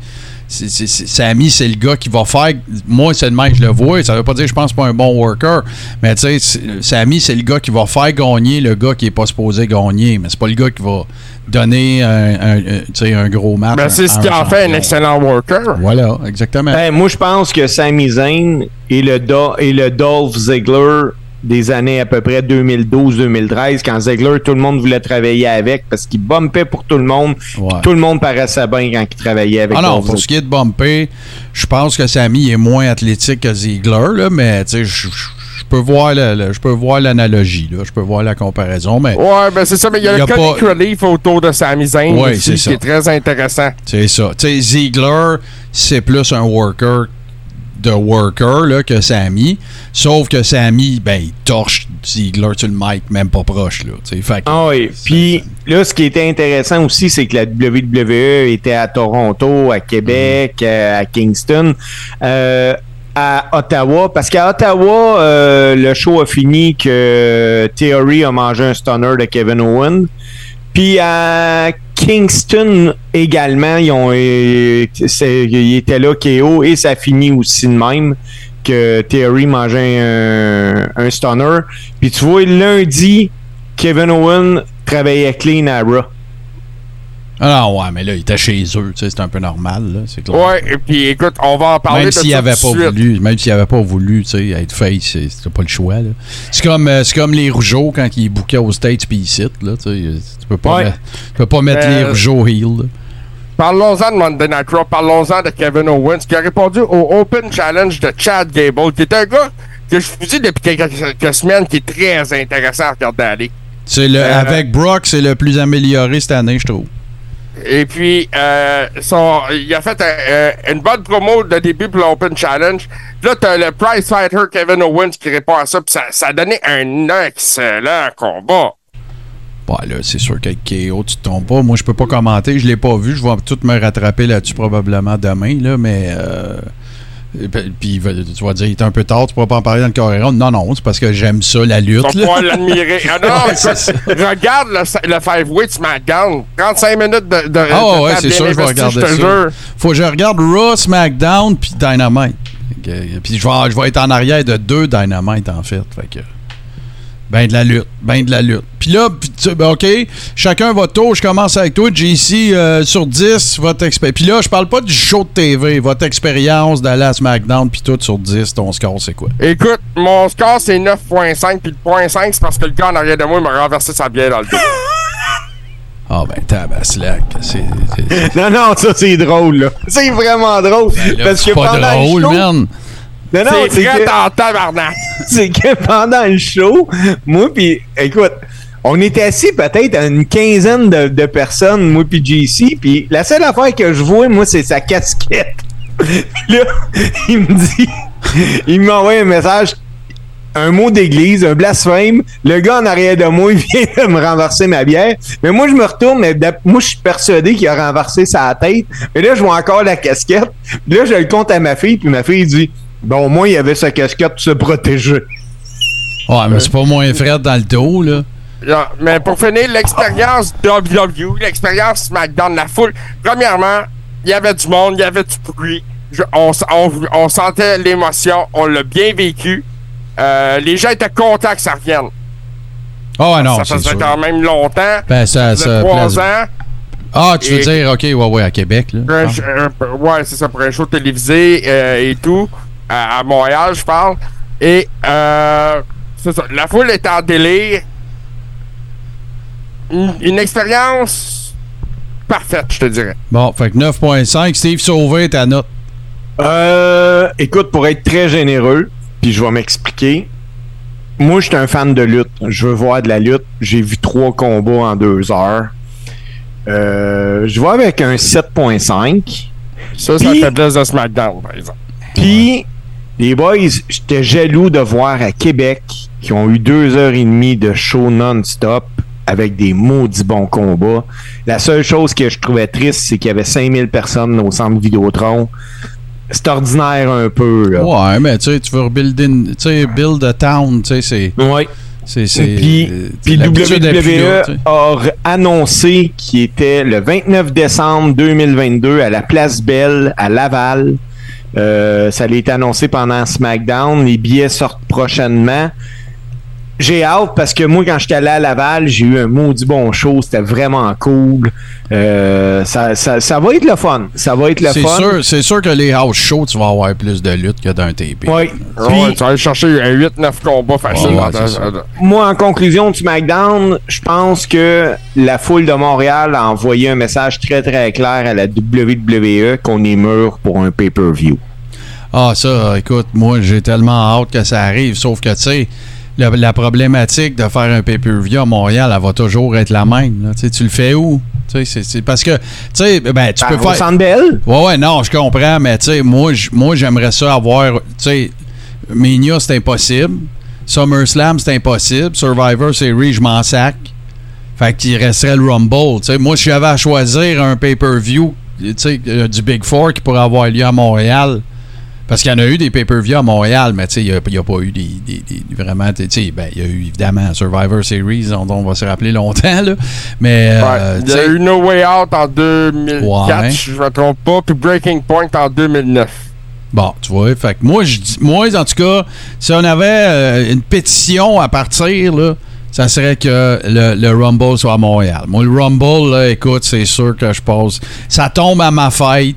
c'est- c'est- c'est- le gars qui va faire. Moi, c'est le même, je le vois. Ça veut pas dire que je pense pas un bon worker. Mais tu sais, c'est- Sami, c'est le gars qui va faire gagner le gars qui est pas supposé gagner. Mais c'est pas le gars qui va donner un, un- un- tu sais, un gros match. Ben, c'est ce qui en fait un excellent worker. Voilà, exactement. Ben, moi, je pense que Sami Zayn et le, Do- et le Dolph Ziggler des années à peu près 2012-2013, quand Ziggler, tout le monde voulait travailler avec parce qu'il bumpait pour tout le monde. Ouais. Tout le monde paraissait bien quand il travaillait avec Ah non, pour ce qui est de bumper, je pense que Sami est moins athlétique que Ziegler, là, mais tu sais, je- peux voir le- le- je peux voir l'analogie, là, je peux voir la comparaison, mais Ouais, ben c'est ça, mais il y a, y le a comic pas- relief autour de Sami Zayn Ouais, qui ça. est très intéressant. c'est ça. Tu sais, Ziegler, c'est plus un worker de worker là, que Sami, sauf que Sami, ben, il torche Ziegler sur le mic, même pas proche, là, fait Ah oui. Puis là, ce qui était intéressant aussi, c'est que la WWE était à Toronto, à Québec, à, à Kingston, euh, à Ottawa. Parce qu'à Ottawa, euh, le show a fini que Theory a mangé un stunner de Kevin Owen. Puis à Kingston également, ils ont, euh, c'est- il était là KO et ça finit aussi de même que Theory mangeait un, un stunner. Puis tu vois, lundi, Kevin Owen travaillait clean à Raw. Ah non, ouais, mais là, il était chez eux, tu sais, c'est un peu normal, là, c'est clair. Ouais, et puis écoute, on va en parler Même de s'il ça avait pas voulu, même s'il avait pas voulu, tu sais, être face, c'est- c'était pas le choix. là. C'est comme, euh, c'est comme les Rougeaux quand ils bouquaient aux States puis ils citent, là, tu sais, euh, tu peux pas, Ouais. mettre, tu peux pas mettre Euh, les Rougeaux heel. là. Parlons-en de Monday Night Raw, parlons-en de Kevin Owens qui a répondu au Open Challenge de Chad Gable, qui est un gars que je vous dis depuis quelques, semaines qui est très intéressant à regarder aller. C'est le, Euh, avec Brock, c'est le plus amélioré cette année, je trouve. Et puis, euh, son, il a fait un- un- une bonne promo de début pour l'Open Challenge. Là, t'as le prize fighter Kevin Owens qui répond à ça, puis ça, ça a donné un excellent combat. Ouais, là, c'est sûr qu'avec KO, tu tombes pas. Moi, je peux pas commenter, je l'ai pas vu. Je vais tout me rattraper là-dessus probablement demain, là, mais. Euh, puis, va- tu vas dire, il est un peu tard, tu pourras pas en parler dans le Coréon. Non, non, c'est parce que j'aime ça, la Tu lutte. vas là. pouvoir l'admirer. Ah non, *laughs* Ouais, c'est ça. écoute, regarde le, le Five Weight SmackDown. 35 minutes de. de Ah de ouais, c'est sûr, je vais regarder ça. jure. Faut que je regarde Raw, SmackDown, puis Dynamite. Puis je vais, je vais être en arrière de deux Dynamite, en fait. Fait que. Ben de la lutte. Ben de la lutte. Puis là, tu- ben, OK, chacun votre tour. Je commence avec toi, JC, euh, sur 10, votre expérience. Puis là, je parle pas du show de TV. Votre expérience d'aller à SmackDown, puis tout sur 10, ton score, c'est quoi? Écoute, mon score c'est 9.5, puis le point 5 c'est parce que le gars en arrière de moi il m'a renversé sa bière dans le dos. *laughs* Ah ben, tabaslac. C'est *laughs* Non, non, ça c'est drôle, là. C'est vraiment drôle. là, parce que c'est pas pendant drôle, le show, man. Non, non, c'est que, en tabarnak. *laughs* c'est que pendant le show, moi puis écoute, on était assis peut-être à une quinzaine de, de personnes, moi puis JC, puis la seule affaire que je vois, moi, c'est sa casquette. *laughs* Là, il me dit, il m'envoie un message, un mot d'église, un blasphème. Le gars en arrière de moi, *laughs* il vient de me renverser ma bière. Mais moi, je me retourne, mais moi, je suis persuadé qu'il a renversé sa tête. Mais là, je vois encore la casquette. Puis là, je le compte à ma fille, puis ma fille dit, bon, au moins, il avait sa casquette pour se protéger. Ouais, mais c'est pas moins frais dans le dos, là. Là, Mais pour finir, l'expérience WWE, l'expérience SmackDown, la foule, premièrement, il y avait du monde, il y avait du bruit. Je- on, s- on- on sentait l'émotion, on l'a bien vécu. Euh, les gens étaient contents que ça revienne. Ah ouais, non, ça faisait sûr. quand même longtemps. Ben, ça, Ça trois place- ans. Ah, tu veux Et- dire, OK, ouais, ouais, à Québec, là. Ouais, c'est ça, pour un show télévisé euh, et tout, à, à Montréal, je parle. Et, euh, c'est ça, la foule est en délire. Une, une expérience parfaite, je te dirais. Bon, fait que 9.5. Steve Sauvé, ta note. Euh, écoute, pour être très généreux, puis je vais m'expliquer. Moi, je suis un fan de lutte. Je veux voir de la lutte. J'ai vu trois combats en deux heures. Euh, je vais avec un 7.5. Ça, ça Puis- fait de SmackDown, par exemple. Puis, les boys, j'étais jaloux de voir à Québec qui ont eu deux heures et demie de show non-stop avec des maudits bons combats. La seule chose que je trouvais triste, c'est qu'il y avait 5000 personnes au centre Vidéotron. C'est ordinaire un peu, là. Ouais, mais tu sais, tu veux rebuilder, tu sais, build a town, tu sais, c'est. Ouais. C'est, c'est, Puis, puis WWE a annoncé qu'il était le 29 décembre 2022 à la Place Belle à Laval. Euh, ça a été annoncé pendant SmackDown. Les billets sortent prochainement. J'ai hâte parce que moi, quand j'étais allé à Laval, j'ai eu un maudit bon show. C'était vraiment cool. Euh, ça, ça, ça va être le fun. Ça va être le C'est fun. sûr, c'est sûr que les house shows, tu vas avoir plus de lutte que d'un TP. Ouais. Ouais, Puis- tu vas aller chercher un 8-9 combats. Ouais, ouais, ça. dans- moi, en conclusion du SmackDown, je pense que la foule de Montréal a envoyé un message très très clair à la WWE qu'on est mûr pour un pay-per-view. Ah, ça, écoute, moi, j'ai tellement hâte que ça arrive. Sauf que, tu sais, la, la problématique de faire un pay-per-view à Montréal, elle va toujours être la même. là. Tu le fais où? C'est- parce que, tu ben, tu Ben, peux au faire. Centre Bell? Ouais, ouais, non, je comprends, mais moi, j'aimerais ça avoir. Tu sais, Mania, c'est impossible. SummerSlam, c'est impossible. Survivor Series, je m'en sac. Fait qu'il resterait le Rumble. Moi, si j'avais à choisir un pay-per-view, euh, du Big Four qui pourrait avoir lieu à Montréal. Parce qu'il y en a eu des pay-per-views à Montréal, mais il n'y a, pas eu des, des- des- vraiment. Ben, il y a eu évidemment Survivor Series, dont on va se rappeler longtemps, là. Mais. Ouais, euh, il y a eu No Way Out en 2004, Ouais. si je me trompe pas, puis Breaking Point en 2009. Bon, tu vois, fait que moi, je dis, moi, en tout cas, si on avait euh, une pétition à partir, là, ça serait que le, le Rumble soit à Montréal. Moi, le Rumble, là, écoute, c'est sûr que je pose. Ça tombe à ma fête.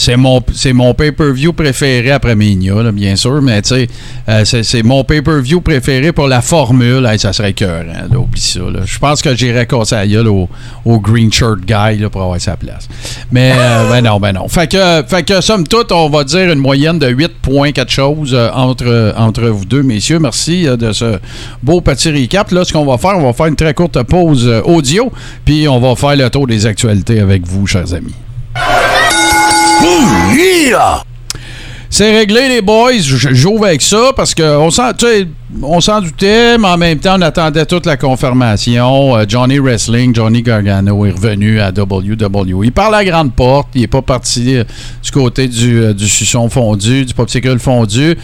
C'est mon, c'est mon pay-per-view préféré après Mania, là, bien sûr, mais tu sais, euh, c'est, c'est mon pay-per-view préféré pour la formule. Hey, ça serait cœur, oublie ça. Je pense que j'irais casser la gueule au, au Green Shirt Guy là, pour avoir sa place. Mais, euh, *laughs* ben non, ben non. Fait que, fait que, somme toute, on va dire une moyenne de 8 points, quelque chose euh, entre, entre vous deux, messieurs. Merci euh, de ce beau petit recap. Là, ce qu'on va faire, on va faire une très courte pause euh, audio, puis on va faire le tour des actualités avec vous, chers amis. C'est réglé, les boys. J'ouvre avec ça parce qu'on s'en, on s'en doutait, mais en même temps, on attendait toute la confirmation. Euh, Johnny Wrestling, Johnny Gargano est revenu à WWE. Par la grande porte, il n'est pas parti euh, du côté du, euh, du suçon fondu, du popsicle fondu.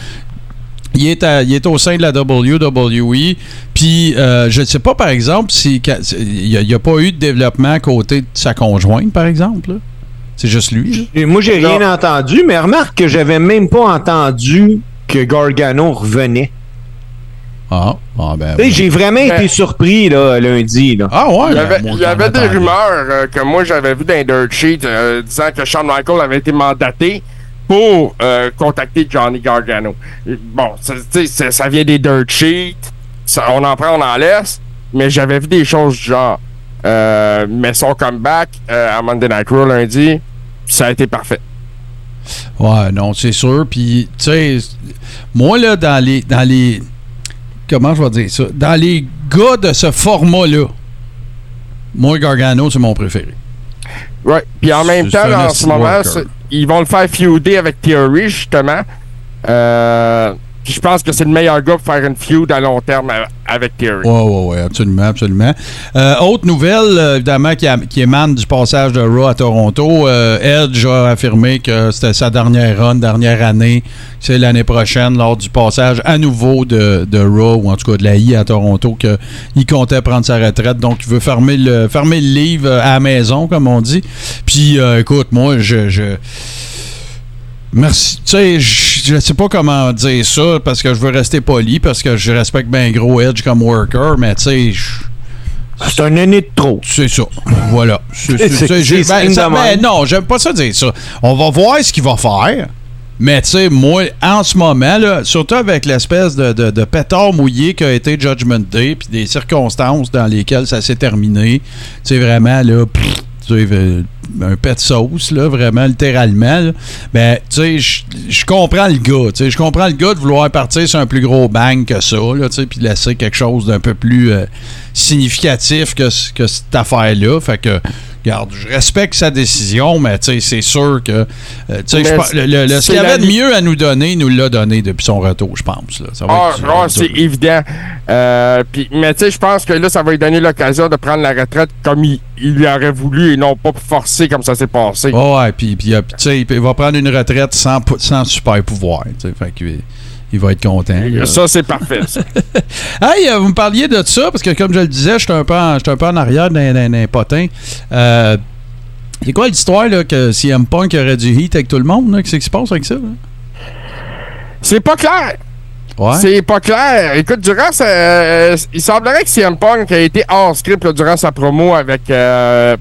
Il est, à- il est au sein de la WWE. Puis, euh, je ne sais pas, par exemple, si il n'y a, pas eu de développement côté de sa conjointe, par exemple. C'est juste lui. là. Moi, j'ai rien entendu, mais remarque que j'avais même pas entendu que Gargano revenait. Ah, ah, ben, J'ai vraiment Ben- été surpris là, lundi. Là. Ah ouais, Il y ben, avait, moi, il y avait des rumeurs euh, que moi j'avais vu dans les dirt sheets euh, disant que Shawn Michaels avait été mandaté pour euh, contacter Johnny Gargano. Bon, ça, vient des dirt sheets, ça- on en prend, on en laisse, mais j'avais vu des choses du genre. Euh, mais son comeback euh, à Monday Night Raw lundi, ça a été parfait. Ouais, non, c'est sûr. Puis, tu sais, moi, là, dans les, dans les. Comment je vais dire ça? Dans les gars de ce format-là, moi, Gargano, c'est mon préféré. Ouais. Puis en même temps, là, en ce moment, ils vont le faire feuder avec Theory, justement. Euh, puis je pense que c'est le meilleur gars pour faire une feud à long terme avec Theory. Ouais, ouais, ouais, absolument, absolument. Euh, autre nouvelle, euh, évidemment, qui, qui émane du passage de Raw à Toronto. euh, Edge a affirmé que c'était sa dernière run, dernière année. C'est l'année prochaine, lors du passage à nouveau de, de Raw, ou en tout cas de la I à Toronto, qu'il comptait prendre sa retraite. Donc, il veut fermer le, fermer le livre à la maison, comme on dit. Puis, écoute, moi, je... je Merci. Tu sais, je sais pas comment dire ça parce que je veux rester poli, parce que je respecte bien gros Edge comme worker, mais tu sais, C'est un année de trop. c'est ça. Voilà. C'est- C'est- c'est- c'est- c'est ben, ça- ben, même. non, j'aime pas ça dire ça. On va voir ce qu'il va faire. Mais tu sais, moi, en ce moment, là, surtout avec l'espèce de, de, de pétard mouillé qu'a été Judgment Day, puis des circonstances dans lesquelles ça s'est terminé, tu sais, vraiment, là, pff, tu sais, un pet sauce, là, vraiment, littéralement, là. ben, tu sais, je- comprends le gars, je comprends le gars de vouloir partir sur un plus gros bang que ça, là, tu sais, puis laisser quelque chose d'un peu plus euh, significatif que, que cette affaire-là, fait que, regarde, je respecte sa décision, mais c'est sûr que, euh, le- le- le- ce qu'il avait de mieux à nous donner, il nous l'a donné depuis son retour, je pense, là. Ça va Ah, c'est évident. Euh, mais tu sais, je pense que là, ça va lui donner l'occasion de prendre la retraite comme il, il aurait voulu et non pas forcer comme ça s'est passé. Ouais, ouais, puis, euh, il va prendre une retraite sans, sans super pouvoir. Fait que, il, va être content. là. Ça, c'est parfait. ça. *laughs* Hey, euh, vous me parliez de ça, parce que comme je le disais, j'étais un, peu en- j'étais un peu en arrière d'un, potin. Euh, c'est quoi l'histoire là, que CM Punk aurait du heat avec tout le monde? Qu'est-ce qui se passe avec ça? c'est pas clair. Ouais. C'est pas clair. Écoute, durant sa- euh, il semblerait que CM Punk a été hors script là, durant sa promo avec euh,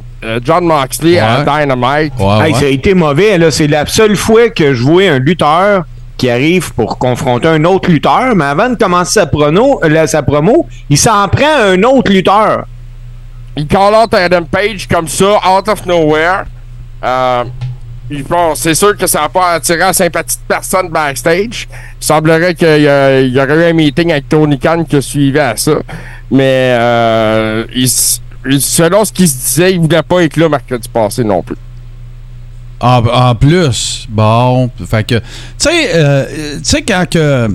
John Moxley à Ouais. Dynamite. Ouais, Hey. Ça a été mauvais. là. C'est la seule fois que je vois un lutteur arrive pour confronter un autre lutteur, mais avant de commencer sa, sa promo, il s'en prend à un autre lutteur. Il call out Adam Page comme ça, out of nowhere. Euh, c'est sûr que ça n'a pas attiré la sympathie de personne backstage. Il semblerait qu'il y, aurait eu un meeting avec Tony Khan qui suivait à ça. Mais euh, selon ce qu'il se disait, il voulait pas être là mercredi passé non plus. En, plus, bon, fait que, tu sais, euh, quand que.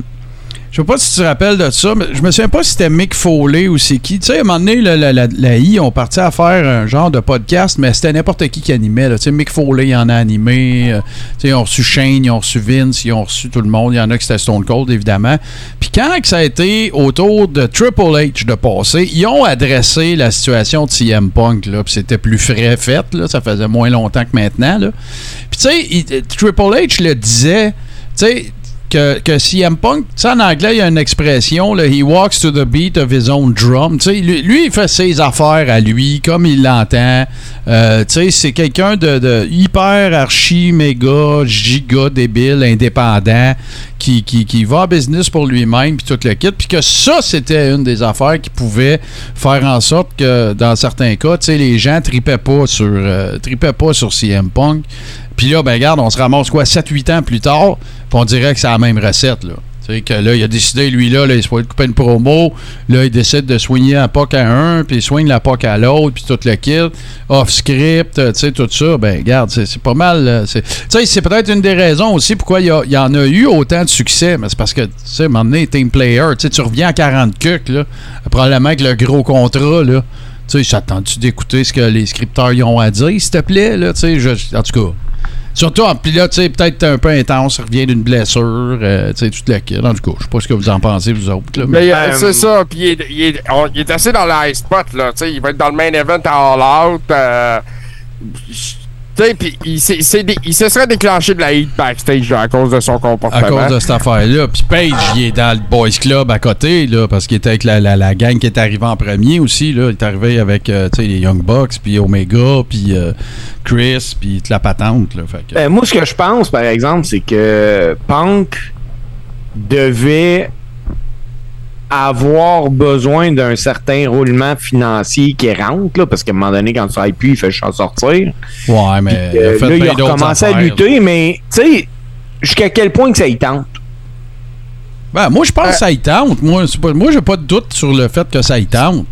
Je sais pas si tu te rappelles de ça, mais je me souviens pas si c'était Mick Foley ou c'est qui. Tu sais, à un moment donné, la, I ont parti à faire un genre de podcast, mais c'était n'importe qui qui animait. Tu sais, Mick Foley, en a animé. euh, tu sais, ils ont reçu Shane, ils ont reçu Vince, ils ont reçu tout le monde. Il y en a qui c'était Stone Cold, évidemment. Puis quand ça a été autour de Triple H de passer, ils ont adressé la situation de CM Punk, là, puis c'était plus frais fait, là, ça faisait moins longtemps que maintenant, là. Puis tu sais, Triple H le disait, tu sais, que, que CM Punk, tu sais, en anglais, il y a une expression, là, he walks to the beat of his own drum. Tu sais, lui, il fait ses affaires à lui, comme il l'entend. Euh, tu sais, c'est quelqu'un de, de hyper archi, méga, giga débile, indépendant, qui, qui, qui va en business pour lui-même, puis tout le kit. Puis que ça, c'était une des affaires qui pouvait faire en sorte que, dans certains cas, tu sais, les gens tripaient pas sur, euh, tripaient pas sur CM Punk. Puis là, ben regarde, on se ramasse quoi, 7-8 ans plus tard, on dirait que c'est la même recette, là. Sais, que là, il a décidé, lui, là, il se fait couper une promo, là, il décide de soigner la POC à un, puis il soigne la POC à l'autre, puis tout le kit, off-script, tu sais, tout ça, ben regarde, c'est c'est pas mal. c'est- Tu sais, c'est peut-être une des raisons aussi pourquoi il y, en a eu autant de succès, mais c'est parce que, tu sais, à un moment donné, team player, tu sais, tu reviens à 40 cucs, là, probablement avec le gros contrat, là. Tu sais, j'attends-tu d'écouter ce que les scripteurs y ont à dire, s'il te plaît, là, tu sais, en tout cas. Surtout, en- là, tu sais, peut-être un peu intense, il revient d'une blessure, euh, tu sais, tout le kit. En tout cas, je sais pas ce que vous en pensez, vous autres, là, mais- Mais euh, c'est ça, puis il, est- il il est assez dans le high spot, là. Tu sais, il va être dans le main event à All Out. euh, sais, puis il, se serait déclenché de la heat backstage là, à cause de son à comportement. cause de cette affaire-là. Puis Page, il est dans le Boys Club à côté, là, parce qu'il était avec la, la, la gang qui est arrivée en premier aussi. Là. Il est arrivé avec euh, les Young Bucks, puis Omega, puis euh, Chris, puis toute la patente. Là, fait que- Ben, moi, ce que je pense, par exemple, c'est que Punk devait avoir besoin d'un certain roulement financier qui rentre, là, parce qu'à un moment donné, quand ça aille plus, il fait juste en sortir. ouais, mais Euh, il a fait là, il a à lutter, mais tu sais, jusqu'à quel point que ça y tente? Ben, moi, je pense Euh, que ça y tente. Moi, c'est pas, moi j'ai pas de doute sur le fait que ça y tente.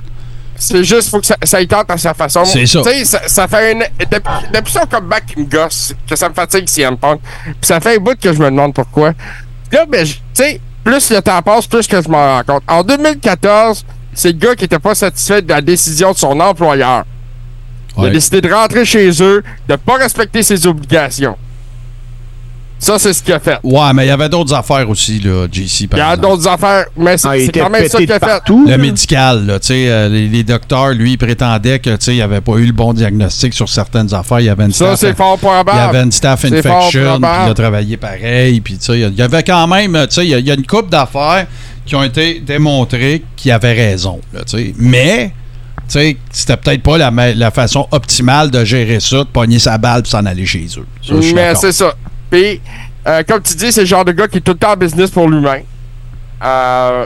C'est juste, faut que ça, ça y tente à sa façon. C'est ça. Tu sais, ça, ça fait une. Depuis, depuis son comeback qui me gosse, que ça me fatigue CM Punk. Puis ça fait un bout que je me demande pourquoi. Là, ben, tu sais, plus le temps passe, plus que je m'en rends compte. En 2014, c'est le gars qui était pas satisfait de la décision de son employeur. Il a décidé de rentrer chez eux, de pas respecter ses obligations. Ça, c'est ce qu'il a fait. Ouais, mais il y avait d'autres affaires aussi, là, JC. par Il y a d'autres affaires, mais c'est Ah, c'est quand même ça qu'il a fait. Le médical, là, tu sais, euh, les, les docteurs, lui, ils prétendaient que, tu sais, il avait pas eu le bon diagnostic sur certaines affaires. Il y avait une Ça, c'est fort Il y avait une staff infection, puis il a travaillé pareil, puis tu sais, il y avait quand même, tu sais, il y a- il y, a une couple d'affaires qui ont été démontrées qu'il avait raison, là, tu sais. Mais, tu sais, c'était peut-être pas la, façon optimale de gérer ça, de pogner sa balle puis s'en aller chez eux. Ça, Mais c'est ça. Puis, euh, comme tu dis, c'est le genre de gars qui est tout le temps en business pour lui-même. Euh,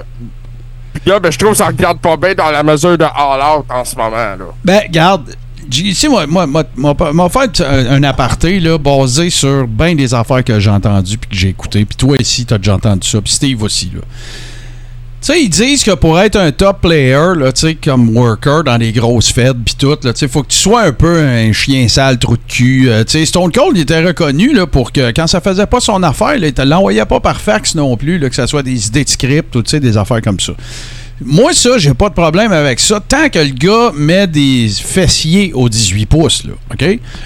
puis là, ben, je trouve que ça regarde pas bien dans la mesure de All Out en ce moment. Là. Ben, garde, ici, moi, moi, moi, moi, fait un, un aparté là, basé sur bien des affaires que j'ai entendues puis que j'ai écoutées. Puis toi ici, t'as déjà entendu ça. Puis Steve aussi, là. Tu sais, ils disent que pour être un top player, là, comme worker dans les grosses fêtes, puis tout, là, faut que tu sois un peu un chien sale, trou de cul. Euh, Stone Cold, il était reconnu, là, pour que quand ça faisait pas son affaire, il te l'envoyait pas par fax non plus, que ça soit des idées de script ou, des affaires comme ça. Moi, ça, j'ai pas de problème avec ça, tant que le gars met des fessiers aux 18 pouces, là?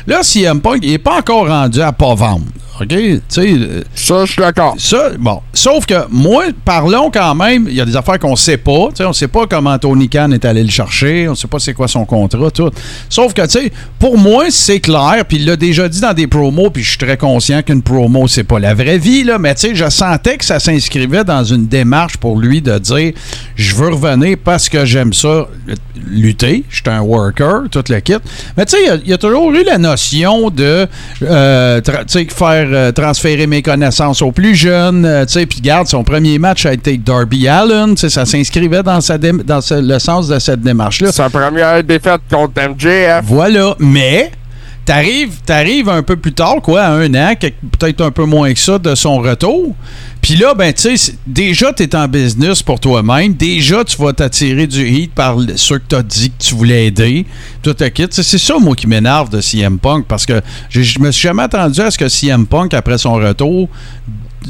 Là, CM Punk, il est pas encore rendu à pas vendre, OK? Tu sais, euh, Ça, je suis d'accord. ça, bon. Sauf que moi, parlons quand même. Il y a des affaires qu'on sait pas. Tu sais, on sait pas comment Tony Khan est allé le chercher. On sait pas c'est quoi son contrat, tout. Sauf que, tu sais, pour moi, c'est clair. Puis il l'a déjà dit dans des promos. Puis je suis très conscient qu'une promo, c'est pas la vraie vie, là. Mais, tu sais, je sentais que ça s'inscrivait dans une démarche pour lui de dire je veux revenir parce que j'aime ça, lutter. Je suis un worker, tout le kit. Mais, tu sais, il y a- il y, a toujours eu la notion de, euh, tra- tu sais, faire euh, transférer mes connaissances aux plus jeunes. euh, tu sais, puis garde, son premier match a été Darby Allen. Tu sais, ça s'inscrivait dans, sa dans ce- le sens de cette démarche-là. Sa première défaite contre MJF. Voilà, mais t'arrives, t'arrives un peu plus tard, quoi, à un an, peut-être un peu moins que ça de son retour. Puis là, ben, tu sais, déjà, tu en business pour toi-même. Déjà, tu vas t'attirer du hit par ceux que tu as dit que tu voulais aider. Tout. Tu sais, C'est ça, moi, qui m'énerve de CM Punk, parce que je me suis jamais attendu à ce que CM Punk, après son retour,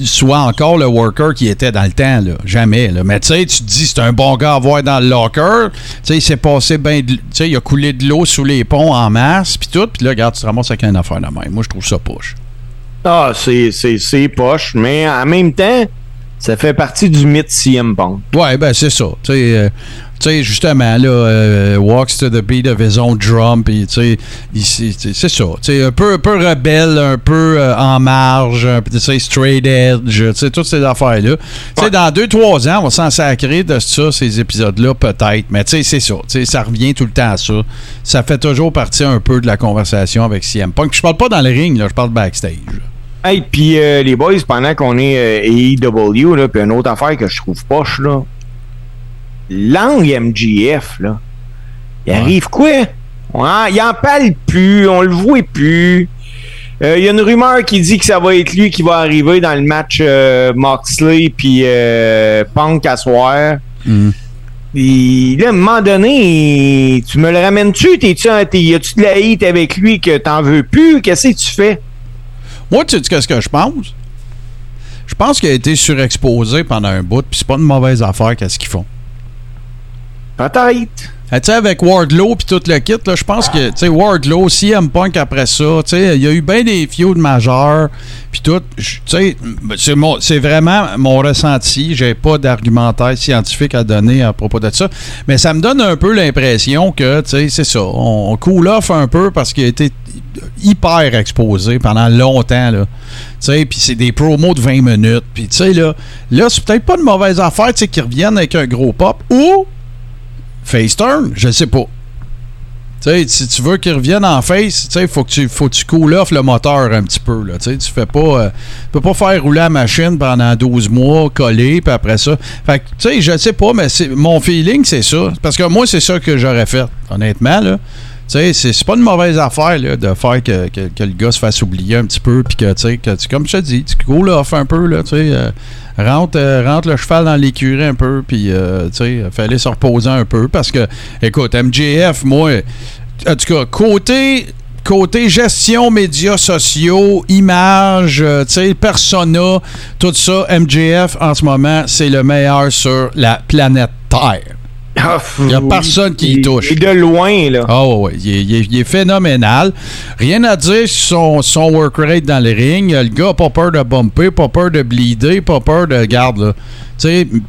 soit encore le worker qui était dans le temps. Jamais. Mais tu sais, tu te dis, c'est un bon gars à voir dans le locker. Tu sais, il s'est passé bien... Tu sais, il a coulé de l'eau sous les ponts en masse, puis tout. Puis là, regarde, tu te ramasses avec une affaire de même. Moi, je trouve ça poche. Ah, c'est poche, mais en même temps, ça fait partie du mythe CM Punk. Ouais, ben c'est ça. Tu sais, euh, tu sais, justement, là, euh, walks to the beat of his own drum, puis tu sais, c'est ça. Tu sais, un peu, un peu rebelle, un peu euh, en marge, un peu, tu sais, straight edge, tu sais, toutes ces affaires-là. Tu sais, dans deux, trois ans, on va s'en sacrer de ça, ces épisodes-là, peut-être. Mais tu sais, c'est ça. Tu sais, ça revient tout le temps à ça. Ça fait toujours partie un peu de la conversation avec CM Punk. Je parle pas dans le ring, là, je parle backstage. Hey, puis euh, les boys, pendant qu'on est euh, AEW, puis une autre affaire que je trouve poche, là, l'angle MGF, là, il Ouais. arrive quoi? Ouais, il en parle plus, on le voit plus. Euh, Il y a une rumeur qui dit que ça va être lui qui va arriver dans le match Moxley puis Punk à soir. Et là, à un moment donné, tu me le ramènes-tu? T'es-tu, t'es- y a-tu de la hate avec lui que t'en veux plus? Qu'est-ce que tu fais? Moi, tu sais qu'est-ce que je pense? Je pense qu'il a été surexposé pendant un bout, puis c'est pas une mauvaise affaire qu'est-ce qu'ils font. Peut-être. Ah, tu sais, avec Wardlow puis tout le kit, là, je pense que, tu sais, Wardlow, CM Punk après ça, tu sais, il y a eu bien des feuds majeurs, puis tout. Tu sais, c'est mon- c'est vraiment mon ressenti. J'ai pas d'argumentaire scientifique à donner à propos de ça. Mais ça me donne un peu l'impression que, tu sais, c'est ça. On, on cool off un peu parce qu'il a été hyper exposé pendant longtemps, puis c'est des promos de 20 minutes. Puis, là, là c'est peut-être pas une mauvaise affaire, qu'ils reviennent avec un gros pop ou face turn, je sais pas. Si tu veux qu'ils reviennent en face, sais, faut que tu faut que tu cool off le moteur un petit peu là, tu fais pas euh, tu peux pas faire rouler la machine pendant 12 mois collé puis après ça. Fait que tu sais, je sais pas mais mon feeling c'est ça parce que moi c'est ça que j'aurais fait honnêtement là. Sais, c'est pas une mauvaise affaire là, de faire que, que, que le gars se fasse oublier un petit peu puis que tu sais comme je te dis, tu cool off un peu là, tu sais euh, rentre, euh, rentre le cheval dans l'écurie un peu, puis euh, tu sais, fallait se reposer un peu parce que, écoute, MJF, moi, en tout cas, côté. Côté gestion, médias sociaux, images, euh, persona, tout ça, MJF en ce moment, c'est le meilleur sur la planète Terre. Il y a personne qui y touche. Et de loin, là. Ah ouais, ouais, il est, il est- il est phénoménal. Rien à dire sur son, son work rate dans le ring. Le gars n'a pas peur de bumper, pas peur de bleeder, pas peur de garde là.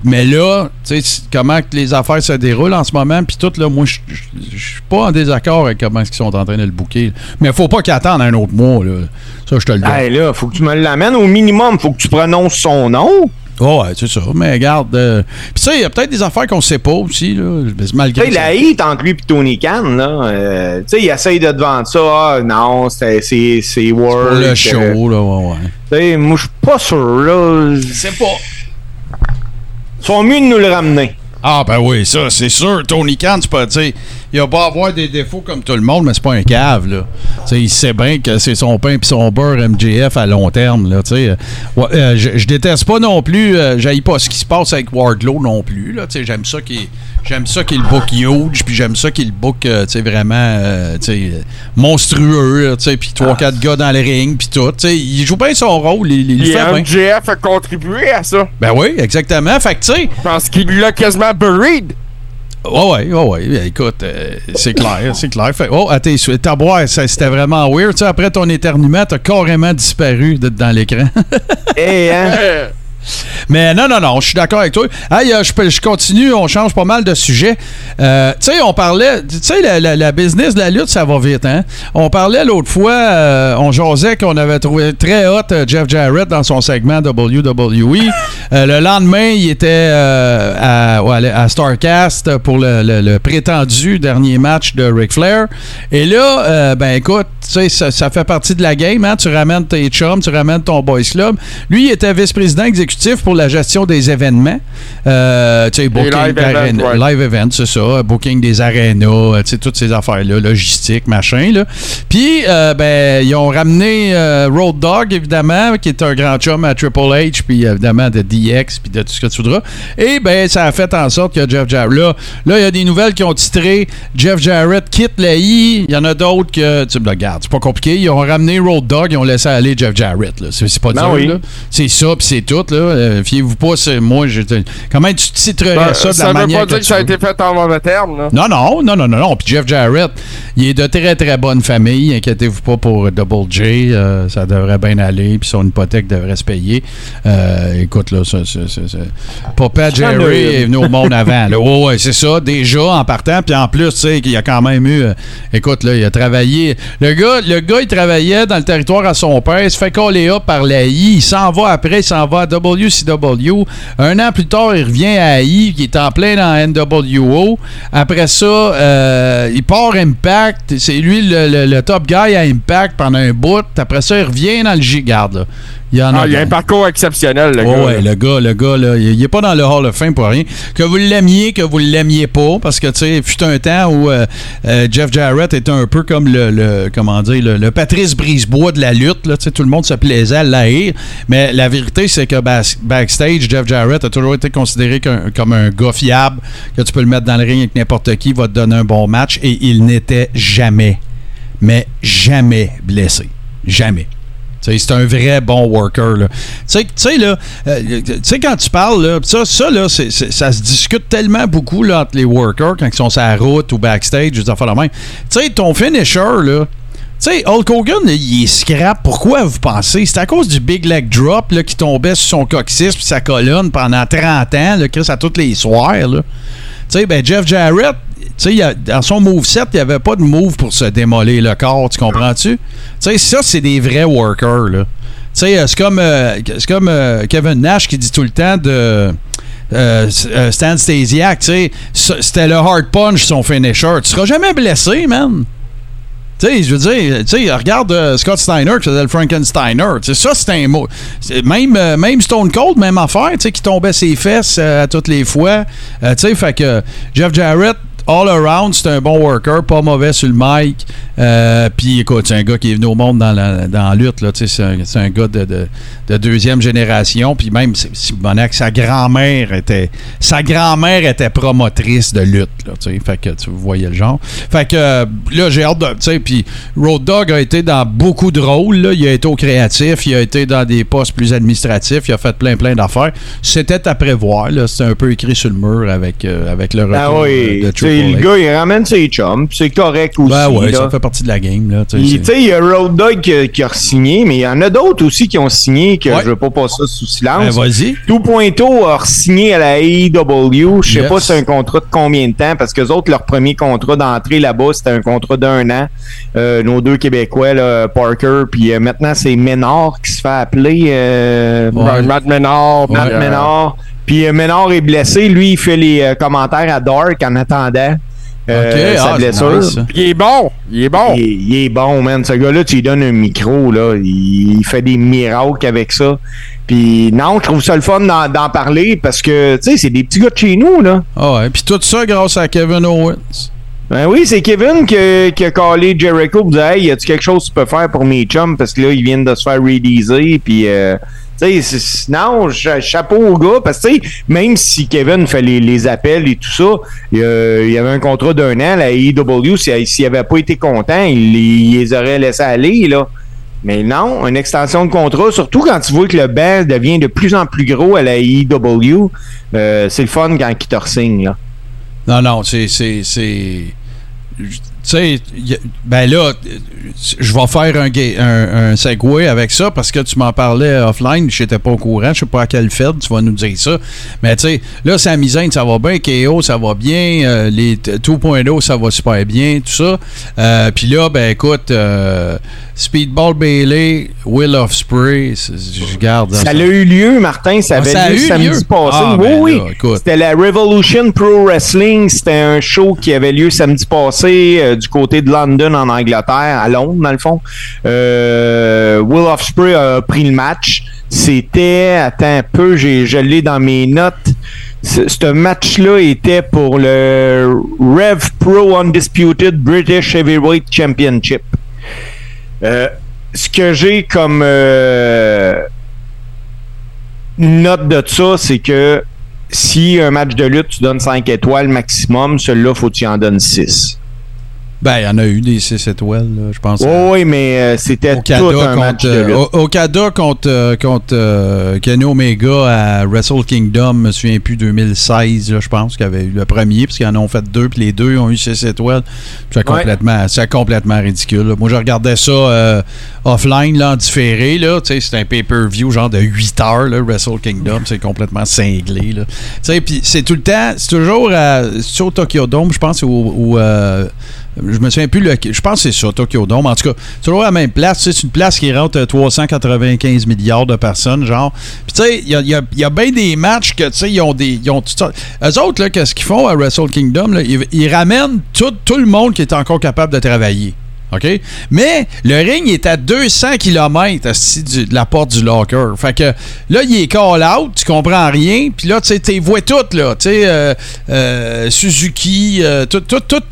Mais là, tu sais, c- comment que les affaires se déroulent en ce moment, puis tout, là, moi, je suis pas en désaccord avec comment ils sont en train de le booker. Mais faut pas qu'il attende un autre mois, là. Ça, je te le dis. Hey, là, faut que tu me l'amènes au minimum. Faut que tu prononces son nom. Oh, ouais, c'est ça. Mais regarde. euh, Puis, tu sais, il y a peut-être des affaires qu'on sait pas aussi, là. mais Malgré Tu sais, ça. la hate entre lui et Tony Khan, là, euh, tu sais, il essaye de te vendre ça. Ah, non, c'est, c'est, c'est Word. Pour le euh, show, là, ouais, ouais. Tu sais, moi, je suis pas sûr, là. C'est pas. Ils sont mieux de nous le ramener. Ah, ben oui, ça, c'est sûr. Tony Khan, tu peux dire, il va pas avoir des défauts comme tout le monde, mais c'est pas un cave, là. Il sait bien que c'est son pain puis son beurre MJF à long terme, là. Euh, ouais, euh, je, je déteste pas non plus, euh, j'haïs pas ce qui se passe avec Wardlow non plus, là. J'aime ça qu'il j'aime ça qu'il book huge, puis j'aime ça qu'il book, euh, vraiment, monstrueux, puis trois, quatre gars dans le ring, puis tout. Il joue bien son rôle, il, fait bien. MJF a contribué à ça. Ben oui, exactement. Fait que, tu sais, Je pense qu'il l'a quasiment buried. Ouais, ouais, ouais, ouais. Écoute, euh, c'est clair, c'est clair. Fait, oh, à tes souhaits. Ta boîte, ça, c'était vraiment weird. Tu sais, après ton éternuement, t'as carrément disparu de- dans l'écran. *laughs* Eh, hein? *laughs* Mais non, non, non, je suis d'accord avec toi. Hey, euh, je, continue, on change pas mal de sujets. Euh, tu sais, on parlait, tu sais, la, la- la business de la lutte, ça va vite, hein? On parlait l'autre fois, euh, on jasait qu'on avait trouvé très hot Jeff Jarrett dans son segment WWE. *laughs* Euh, le lendemain, il était à, à Starcast pour le, le- le prétendu dernier match de Ric Flair. Et là, ben écoute, tu sais, ça, ça fait partie de la game, hein? Tu ramènes tes chums, tu ramènes ton boys club. Lui, il était vice-président exécutif pour la gestion des événements. Euh, tu sais, booking live ouais. live events, c'est ça. Booking des arénas, euh, tu sais, toutes ces affaires-là, logistique, machin, là. Puis, euh, ben, ils ont ramené euh, Road Dogg, évidemment, qui est un grand chum à Triple H, puis évidemment de DX, puis de tout ce que tu voudras. Et, ben, ça a fait en sorte que Jeff Jarrett, là, là, il y a des nouvelles qui ont titré Jeff Jarrett quitte la I. Il y en a d'autres que, tu me regardes, c'est pas compliqué. Ils ont ramené Road Dogg, ils ont laissé aller Jeff Jarrett, là. C'est pas Ben dur, oui. C'est ça, puis c'est tout, là. Euh, Fiez-vous pas, c'est moi, je Comment tu titrerais ben, ça de ça la veut manière pas dire que tu ça a été fait en mauvais termes, là. Non, non, non, non, non, non. Puis Jeff Jarrett, il est de très, très bonne famille. Inquiétez-vous pas pour Double J. euh, ça devrait bien aller. Puis son hypothèque devrait se payer. Euh, écoute, là, ça, ça, ça, ça. Papa Jerry est venu au monde avant. Là. *laughs* Ouais, ouais, c'est ça, déjà, en partant. Puis en plus, tu sais, qu'il y a quand même eu. euh, écoute, là, il a travaillé. Le gars, le gars, il travaillait dans le territoire à son père. Il se fait coller up par la I. Il s'en va après, il s'en va à WCW. Un an plus tard, il revient à I, qui est en plein dans NWO. Après ça, euh, il part Impact. C'est lui le, le- le top guy à Impact pendant un bout. Après ça, il revient dans le G-Guard. là. Il y en a, Ah, il y a un parcours exceptionnel, le gars. ouais, là. le gars, le gars, là, il il est pas dans le Hall of Fame pour rien. Que vous l'aimiez, que vous l'aimiez pas, parce que, tu sais, fut un temps où euh, euh, Jeff Jarrett était un peu comme le, le- comment dire, le, le Patrice Brisebois de la lutte, là, tu sais, tout le monde se plaisait à l'haïr, mais la vérité, c'est que bas- backstage, Jeff Jarrett a toujours été considéré comme un gars fiable, que tu peux le mettre dans le ring avec n'importe qui, va te donner un bon match, et il n'était jamais, mais jamais blessé. Jamais. C'est un vrai bon worker. Tu sais- là, euh, quand tu parles, là, ça, ça, là, ça se discute tellement beaucoup là, entre les workers quand ils sont sur la route ou backstage, dire, faire la même. Tu sais, ton finisher, là, tu sais, Hulk Hogan, il est. Pourquoi vous pensez? C'est à cause du big leg drop là, qui tombait sur son coccyx puis sa colonne pendant 30 ans, là, Chris, à tous les soirs. Tu sais, ben Jeff Jarrett, il a- dans son moveset, il n'y avait pas de move pour se démolir le corps, tu comprends-tu? Tu sais, ça, c'est des vrais workers, là. Tu sais, euh, c'est comme, euh, comme euh, Kevin Nash qui dit tout le temps de... euh, euh, Stan Stasiak, tu sais, c'était le hard punch, son finisher. Tu seras jamais blessé, man. Tu sais, je veux dire, tu sais, regarde euh, Scott Steiner qui faisait le Frankensteiner. Tu ça, c'est un mot. Même, euh, même Stone Cold, même affaire, tu sais, qui tombait ses fesses euh, à toutes les fois. Tu sais, fait que Jeff Jarrett, all around, c'est un bon worker, pas mauvais sur le mic. Euh, Puis écoute, c'est un gars qui est venu au monde dans la, dans la lutte, là. C'est un, c'est un gars de, de, de deuxième génération. Puis même, c'est c'est Bonac, sa grand-mère était. Sa grand-mère était promotrice de lutte, là. Fait que tu voyais le genre. Fait que là, j'ai hâte de. Tu sais, puis Road Dogg a été dans beaucoup de rôles, là. Il a été au créatif, il a été dans des postes plus administratifs, il a fait plein, plein d'affaires. C'était à prévoir, là. C'était un peu écrit sur le mur avec, euh, avec le retour Ah euh, oui, de le gars, il ramène ses chums, c'est correct aussi. Ben ouais, là. ça fait partie de la game, là. tu sais, Il- y a Road Dogg qui, qui a signé, mais il y en a d'autres aussi qui ont signé que Ouais. je veux pas passer sous Ben, silence. vas-y. Tout Pointo a signé à la AEW. Je sais Yes. pas si c'est un contrat de combien de temps, parce que les autres, leur premier contrat d'entrée là-bas, c'était un contrat d'un an. Euh, nos deux Québécois, là, Parker, puis euh, maintenant, c'est Ménard qui se fait appeler. euh, Ouais. Ben, Matt Menard. Matt Ménard. Puis euh, Ménard est blessé. Lui, il fait les euh, commentaires à Dark en attendant euh, Ok, sa ah, blessure. nice, il est bon. Il est bon. Il, est- il est bon, man. Ce gars-là, tu lui donnes un micro, là. Il, il fait des miracles avec ça. Puis non, je trouve ça le fun d'en, d'en parler parce que, tu sais, c'est des petits gars de chez nous, là. Ah ouais. Puis tout ça grâce à Kevin Owens. Ben oui, c'est Kevin qui, a callé Jericho pour dire Hey, y a-tu quelque chose que tu peux faire pour mes chums? Parce que là, ils viennent de se faire releaser. Puis, euh, tu sais, non, cha- chapeau au gars parce que, tu sais, même si Kevin fait les, appels et tout ça, il y avait un contrat d'un an, la AEW, si- s'il avait pas été content, il, les aurait laissés aller, là. Mais non, une extension de contrat, surtout quand tu vois que le banc devient de plus en plus gros à la AEW, euh, c'est le fun quand il te re-signe, là. Non, non, c'est. tu sais, ben là, je vais faire un, un, un segue avec ça parce que tu m'en parlais offline, je n'étais pas au courant, je sais pas à quel Fed tu vas nous dire ça. Mais tu sais, là, Sami Zayn, ça va bien, KO, ça va bien, euh, les t- 2.0, ça va super bien, tout ça. Euh, Puis là, ben écoute, euh, Speedball Bailey, Will of Spray, je garde. Ça a eu lieu, Martin, ça Ah, avait ça a lieu eu samedi lieu? passé. Ah, oui, ben oui. C'était la Revolution Pro Wrestling. C'était un show qui avait lieu samedi passé euh, du côté de London, en Angleterre, à Londres, dans le fond. Euh, Will Ospreay a pris le match. C'était, attends un peu, j'ai, je l'ai dans mes notes. Ce match-là était pour le Rev Pro Undisputed British Heavyweight Championship. Euh, ce que j'ai comme euh, note de ça, c'est que si un match de lutte, tu donnes 5 étoiles maximum, celui-là, faut que tu en donnes 6. Ben, il y en a eu des 6 étoiles, là, je pense. Oui, mais euh, c'était tout un match contre, de lutte. Okada contre, euh, contre euh, Kenny Omega à Wrestle Kingdom, je me souviens plus, 2016, là, je pense, qu'il y avait eu le premier, parce qu'ils en ont fait deux, puis les deux ont eu 6 étoiles. C'est complètement, complètement ridicule. là. Moi, je regardais ça euh, offline, là, en différé, là, tu sais, c'est un pay-per-view genre de 8 heures, là, Wrestle Kingdom, c'est complètement cinglé, là. Tu sais, puis c'est tout le temps, c'est toujours à, c'est au Tokyo Dome, je pense, ou... euh, je me souviens plus, le, je pense que c'est ça, Tokyo Dome. En tout cas, c'est toujours la même place. C'est une place qui rentre euh, 395 milliards de personnes, genre. Puis tu sais, il y a, y a- bien des matchs que, tu sais, ils ont des... Ont toutes sortes- Eux autres, qu'est-ce qu'ils font à Wrestle Kingdom? ils, ils ramènent tout, tout le monde qui est encore capable de travailler. OK? Mais le ring est à 200 km de la porte du locker. Fait que là, il est call out, tu comprends rien. Puis là, tu sais, tu vois toutes, là. Tu sais, euh, euh, Suzuki, euh,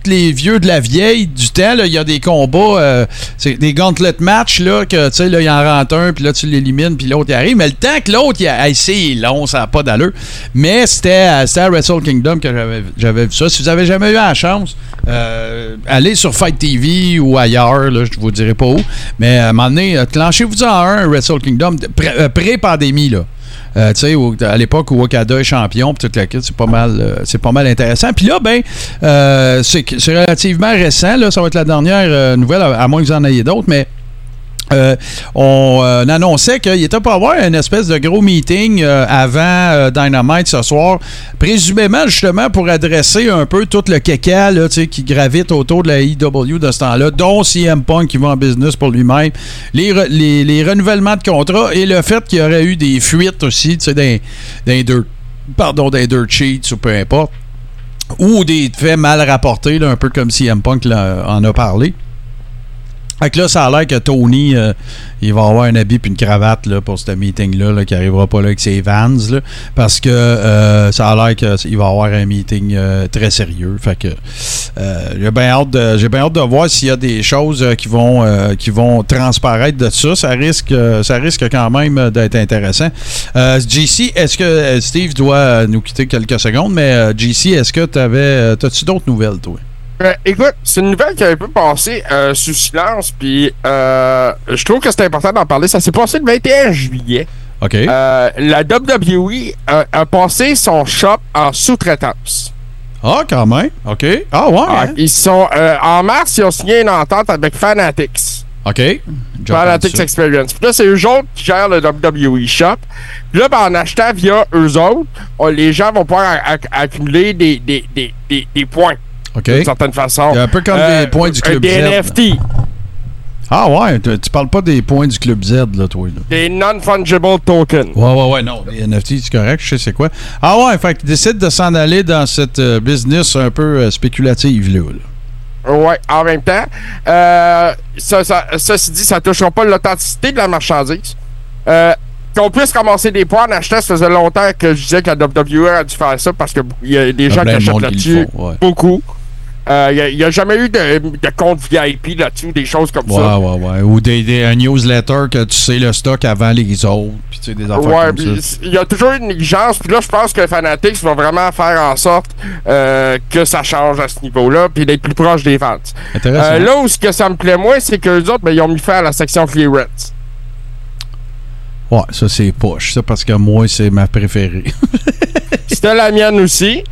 les vieux de la vieille du temps, il y a des combats, euh, des gauntlet match, là, que, tu sais, là, il en rentre un, puis là, tu l'élimines, puis l'autre, il arrive. Mais le temps que l'autre, il a- hey, long, ça n'a pas d'allure. Mais c'était à, à Wrestle Kingdom que j'avais- vu ça. Si vous avez jamais eu la chance, euh, allez sur Fight TV ou ailleurs, là, je vous dirai pas où. Mais à un moment donné, euh, clenchez-vous en un Wrestle Kingdom pré-pandémie, là. Euh, tu sais, à l'époque où Okada est champion, puis toute la c'est pas mal, euh, c'est pas mal intéressant. Puis là, ben, euh, c'est relativement récent. Là, ça va être la dernière nouvelle, à, à moins que vous en ayez d'autres, mais. Euh, on euh, annonçait qu'il était pour avoir une espèce de gros meeting euh, avant Dynamite ce soir, présumément justement pour adresser un peu tout le caca qui gravite autour de la IW de ce temps-là, dont CM Punk qui va en business pour lui-même, les, re- les, les renouvellements de contrats et le fait qu'il y aurait eu des fuites aussi, d'un dirt, pardon, d'un ou peu importe, ou des faits mal rapportés, un peu comme CM Punk en a parlé. Fait que là, ça a l'air que Tony, euh, il va avoir un habit puis une cravate là, pour ce meeting-là, là, qui arrivera pas là avec ses vans, parce que euh, ça a l'air qu'il va avoir un meeting euh, très sérieux. Fait que j'ai bien hâte, de- hâte de voir s'il y a des choses qui vont qui vont transparaître de ça. Ça risque, ça risque quand même d'être intéressant. JC, est-ce que Steve doit nous quitter quelques secondes, mais JC, est-ce que tu avais, tu d'autres nouvelles, toi? Euh, écoute, c'est une nouvelle qui a un peu passé euh, sous silence, puis euh, je trouve que c'est important d'en parler. Ça s'est passé le 21 juillet. Ok. Euh, la WWE a, a passé son shop en sous-traitance. Ah, quand même. OK. Ah, ouais. Ah, hein? Ils sont euh, en mars, ils ont signé une entente avec Fanatics. OK. Fanatics. Experience. Puis là, c'est eux autres qui gèrent le WWE Shop. Puis là, ben, en achetant via eux autres, on- les gens vont pouvoir accumuler des, des, des, des points, OK. d'une certaine façon. Un peu comme Euh, des points du Club Des Z. NFT, Ah, ouais. Tu, tu parles pas des points du Club Z, là, toi. Là. des non-fungible tokens. Ouais, ouais, ouais. Non, les NFT, c'est correct. Je sais c'est quoi. Ah, ouais. Fait qu'ils décident de s'en aller dans cette euh, business un peu euh, spéculative, là. là. Ouais, en même temps. Euh, ça, ça, ceci dit, ça ne touchera pas l'authenticité de la marchandise. Euh, qu'on puisse commencer des points en achetant, ça faisait longtemps que je disais que la WWE a dû faire ça parce qu'il y a des gens qui achètent monde qui le là-dessus. ouais. Beaucoup. Euh, Il n'y a, jamais eu de, de compte VIP là-dessus, des choses comme Ouais, ça. ouais, ouais. Ou des, des, un newsletter que tu sais le stock avant les autres. Puis tu sais, des affaires Ouais, comme ça. il y a toujours une négligence. Puis là, je pense que Fanatics va vraiment faire en sorte euh, que ça change à ce niveau-là, puis d'être plus proche des ventes. Euh, là où ce que ça me plaît moins, c'est qu'eux autres, ben, ils ont mis fin à la section clearance. Ouais, ça, c'est poche. Ça, parce que moi, c'est ma préférée. *laughs* C'était la mienne aussi.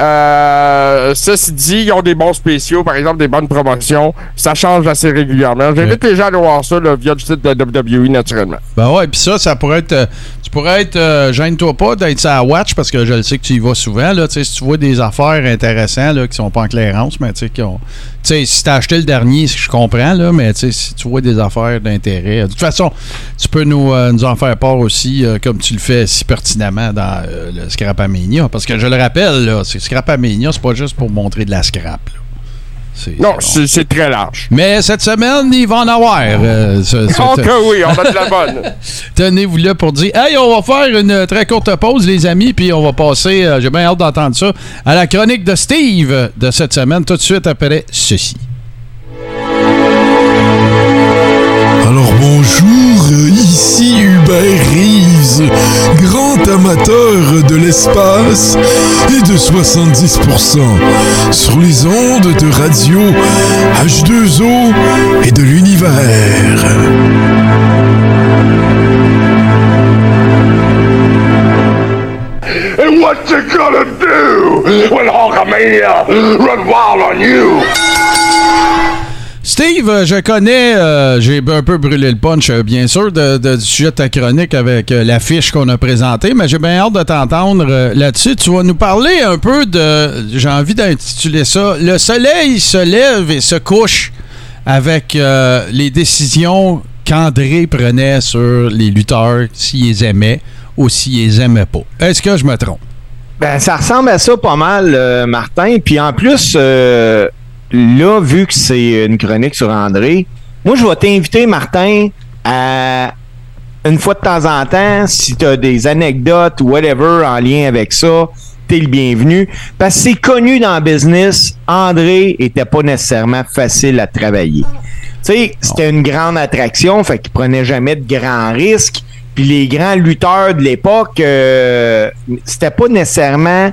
Euh, ceci dit, ils ont des bons spéciaux, par exemple des bonnes promotions. Ça change assez régulièrement. J'invite les gens à aller voir ça via le site de WWE naturellement. Ben ouais, puis ça, ça pourrait être. euh, tu pourrais être. euh, Gêne-toi pas d'être à Watch parce que je le sais que tu y vas souvent. Là, si tu vois des affaires intéressantes là, qui sont pas en clairance, mais qui ont. Tu sais, si t'as acheté le dernier, je comprends, là, mais si tu vois des affaires d'intérêt. De toute façon, tu peux nous, euh, en faire part aussi, euh, comme tu le fais si pertinemment dans euh, le Scrapamania. Parce que je le rappelle, là, c'est Scrapamania, c'est pas juste pour montrer de la scrap. C'est- Non, c'est très large. Mais cette semaine, il va en avoir. euh, ce- ce- Oh que oui, on a de la *laughs* bonne. Tenez-vous là pour dire Hey, on va faire une très courte pause, les amis, puis on va passer, euh, j'ai bien hâte d'entendre ça, à la chronique de Steve de cette semaine, tout de suite après ceci. Alors bonjour, ici Hubert Reeves, grand amateur de l'espace et de 70% sur les ondes de radio H2O et de l'univers. What you do run wild on you? Steve, euh, je connais, euh, j'ai un peu brûlé le punch, euh, bien sûr, de, du sujet de ta chronique avec l'affiche qu'on a présentée, mais j'ai bien hâte de t'entendre là-dessus. Tu vas nous parler un peu de, j'ai envie d'intituler ça, Le soleil se lève et se couche avec les décisions qu'André prenait sur les lutteurs, s'ils aimaient ou s'ils les aimaient pas. Est-ce que je me trompe? Ben, ça ressemble à ça pas mal, Martin. Puis en plus, euh, là, vu que c'est une chronique sur André, moi, je vais t'inviter, Martin, à une fois de temps en temps, si tu as des anecdotes ou whatever en lien avec ça, t'es le bienvenu. Parce que c'est connu dans le business, André était pas nécessairement facile à travailler. Tu sais, c'était une grande attraction, fait qu'il prenait jamais de grands risques. Puis les grands lutteurs de l'époque, euh, c'était pas nécessairement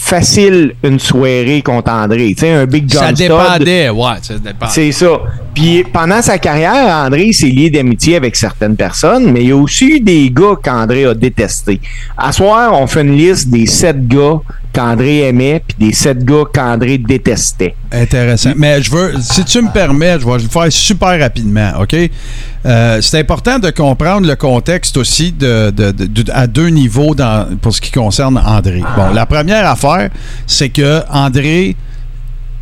facile une soirée contre André. Tu sais, un Big John ça dépendait, ouais, ça dépendait. c'est ça. Puis pendant sa carrière, André s'est lié d'amitié avec certaines personnes, mais il y a aussi eu des gars qu'André a détestés. À soir, on fait une liste des sept gars qu'André aimait, puis des sept gars qu'André détestait. Intéressant. Mais je veux, si tu me permets, je vais le faire super rapidement, OK? Euh, c'est important de comprendre le contexte aussi à deux niveaux pour ce qui concerne André. Bon, la première affaire, c'est que André,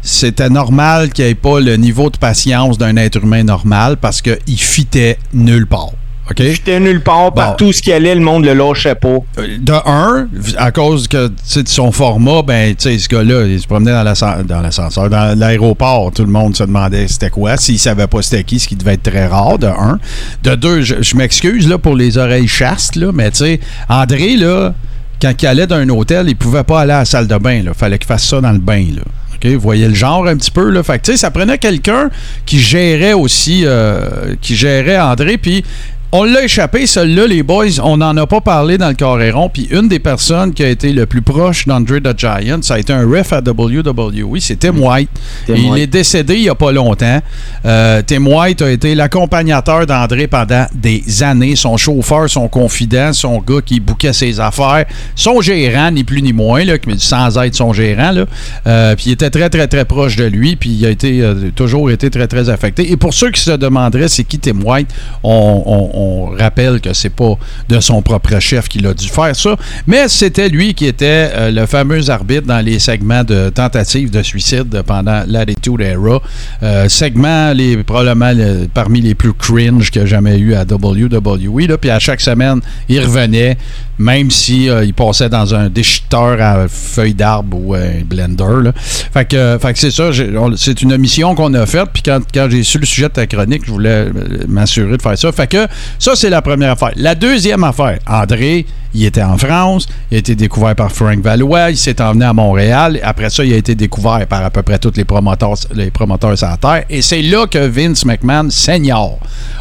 c'était normal qu'il n'y ait pas le niveau de patience d'un être humain normal parce qu'il fitait nulle part. OK? J'étais nulle part, partout ce qui allait, le monde le lâchait pas. Euh, de un, à cause que de son format, ben tu sais, ce gars-là, il se promenait dans l'ascen- dans l'ascenseur, dans l'aéroport, tout le monde se demandait c'était quoi, s'il savait pas c'était qui, ce qui devait être très rare, de un. De deux, je, je m'excuse là pour les oreilles chastes, là, mais tu sais, André, là, quand il allait d'un hôtel, il pouvait pas aller à la salle de bain, là. Fallait qu'il fasse ça dans le bain, là. Vous voyez le genre un petit peu, là. Fait que, ça prenait quelqu'un qui gérait aussi, euh, qui gérait André, puis on l'a échappé, celle-là, les boys. On n'en a pas parlé dans le Coréron. Puis une des personnes qui a été le plus proche d'André the Giant, ça a été un ref à WWE. C'est Tim White. Tim il White. est décédé il n'y a pas longtemps. Euh, Tim White a été l'accompagnateur d'André pendant des années. Son chauffeur, son confident, son gars qui bouquait ses affaires, son gérant, ni plus ni moins, là, sans être son gérant. Là. Euh, puis il était très, très, très proche de lui. Puis il a été, euh, toujours été très, très affecté. Et pour ceux qui se demanderaient c'est qui Tim White, on, on- on rappelle que c'est pas de son propre chef qu'il a dû faire ça, mais c'était lui qui était euh, le fameux arbitre dans les segments de tentative de suicide pendant l'Attitude Era. Euh, segment les, probablement le- parmi les plus cringe a jamais eu à WWE. Là. Puis à chaque semaine, il revenait, même si euh, il passait dans un déchiqueteur à feuilles d'arbre ou un blender. Fait que, que c'est ça, c'est une mission qu'on a faite. Puis quand, quand j'ai su le sujet de ta chronique, je voulais m'assurer de faire ça. Fait que ça, c'est la première affaire. La deuxième affaire, André, il était en France, il a été découvert par Frank Valois, il s'est emmené à Montréal. Après ça, il a été découvert par à peu près tous les promoteurs, les promoteurs sur Terre. Et c'est là que Vince McMahon, senior,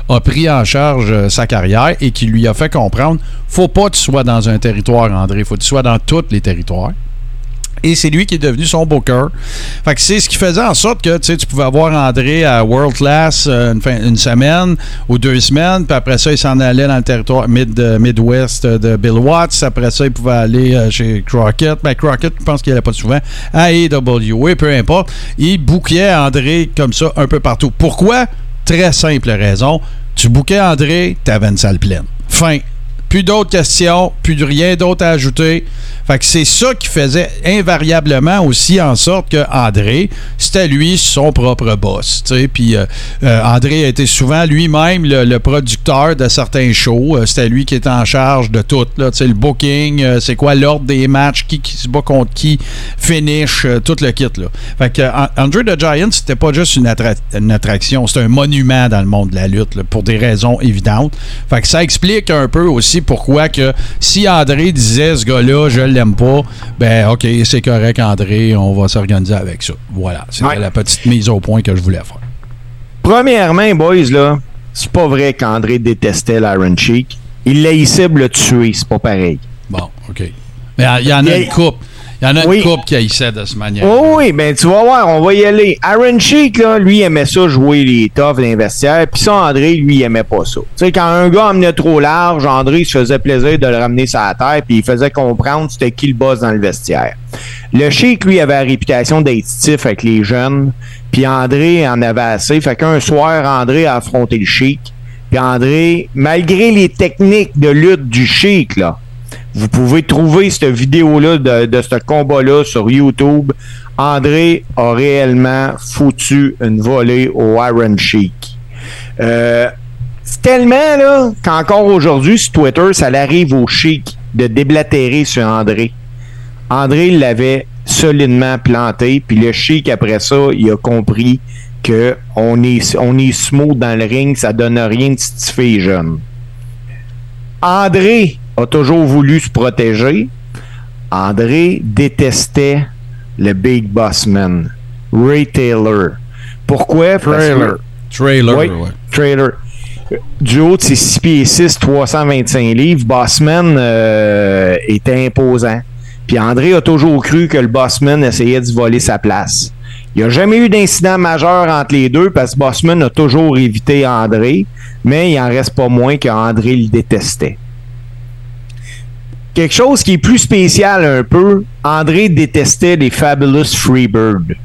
a pris en charge euh, sa carrière et qui lui a fait comprendre faut pas que tu sois dans un territoire, André, faut que tu sois dans tous les territoires. Et c'est lui qui est devenu son booker. Fait que c'est ce qui faisait en sorte que tu tu pouvais avoir André à World Class euh, une, semaine ou deux semaines, puis après ça, il s'en allait dans le territoire mid, euh, Midwest de Bill Watts. Après ça, il pouvait aller euh, chez Crockett. Ben, Crockett, je pense qu'il n'allait pas souvent. À AEW, peu importe. Il bouquait André comme ça un peu partout. Pourquoi? Très simple raison. Tu bouquais André, t'avais une salle pleine. Fin. Plus d'autres questions, plus de rien d'autre à ajouter. Fait que c'est ça qui faisait invariablement aussi en sorte que André, c'était lui son propre boss. Puis euh, euh, André été souvent lui-même le, producteur de certains shows. Euh, C'était lui qui était en charge de tout. Là, le booking, euh, c'est quoi l'ordre des matchs, qui, se bat contre qui, finish, euh, tout le kit. Là. Fait que André the Giant, c'était pas juste une, une attraction, c'était un monument dans le monde de la lutte là, pour des raisons évidentes. Fait que ça explique un peu aussi pourquoi que si André disait ce gars-là, je l'aime pas, ben ok, c'est correct André, on va s'organiser avec ça. Voilà, c'était Ouais. la petite mise au point que je voulais faire. Premièrement, boys, là, c'est pas vrai qu'André détestait l'Iron Sheik. Il haïssait le tuer, c'est pas pareil. Bon, ok. Mais il y en a- une coupe. Il y en a Oui. une coupe qui haïssait de cette manière. Oh oui, ben tu vas voir, on va y aller. Aaron Sheik, là, lui, aimait ça jouer les toughs les vestiaires, puis ça, André, lui, il aimait pas ça. Tu sais, quand un gars emmenait trop large, André se faisait plaisir de le ramener sur la terre, puis il faisait comprendre c'était qui le boss dans le vestiaire. Le Sheik, lui, avait la réputation d'être stiff avec les jeunes, puis André en avait assez. Fait qu'un soir, André a affronté le Sheik, puis André, malgré les techniques de lutte du Sheik, là, vous pouvez trouver cette vidéo-là de, ce combat-là sur YouTube. André a réellement foutu une volée au Iron Sheik. Euh, c'est tellement là qu'encore aujourd'hui sur Twitter, ça l'arrive au Sheik de déblatérer sur André. André l'avait solidement planté, puis le Sheik après ça, il a compris que on est, on est smooth dans le ring, ça donne rien de stiffé les jeunes. André a toujours voulu se protéger. André détestait le Big Boss Man, Ray Taylor. Pourquoi? Que- Trailer. Trailer, Oui, ouais. trailer. Du haut de ses 6 pieds 6, 325 livres, Bossman euh, était imposant. Puis André a toujours cru que le Bossman essayait de voler sa place. Il n'y a jamais eu d'incident majeur entre les deux parce que Bossman a toujours évité André, mais il en reste pas moins qu'André le détestait. Quelque chose qui est plus spécial un peu, André détestait les Fabulous Freebirds.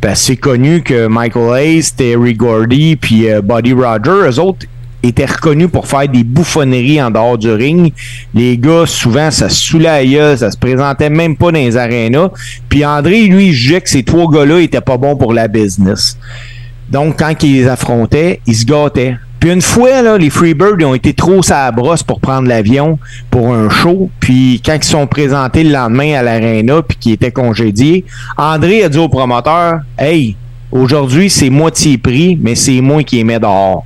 Parce c'est connu que Michael Hayes, Terry Gordy puis euh, Buddy Roger, eux autres étaient reconnus pour faire des bouffonneries en dehors du ring. Les gars, souvent, ça se gueule, ça se présentait même pas dans les arénas. Puis André, lui, jugeait que ces trois gars-là étaient pas bons pour la business. Donc, quand il les affrontait, il se gâtait. Puis une fois, là, les Freebirds ils ont été trop à brosse pour prendre l'avion pour un show. Puis quand ils sont présentés le lendemain à l'aréna puis qu'ils étaient congédiés, André a dit au promoteur Hey, aujourd'hui c'est moitié prix, mais c'est moi qui les mets dehors.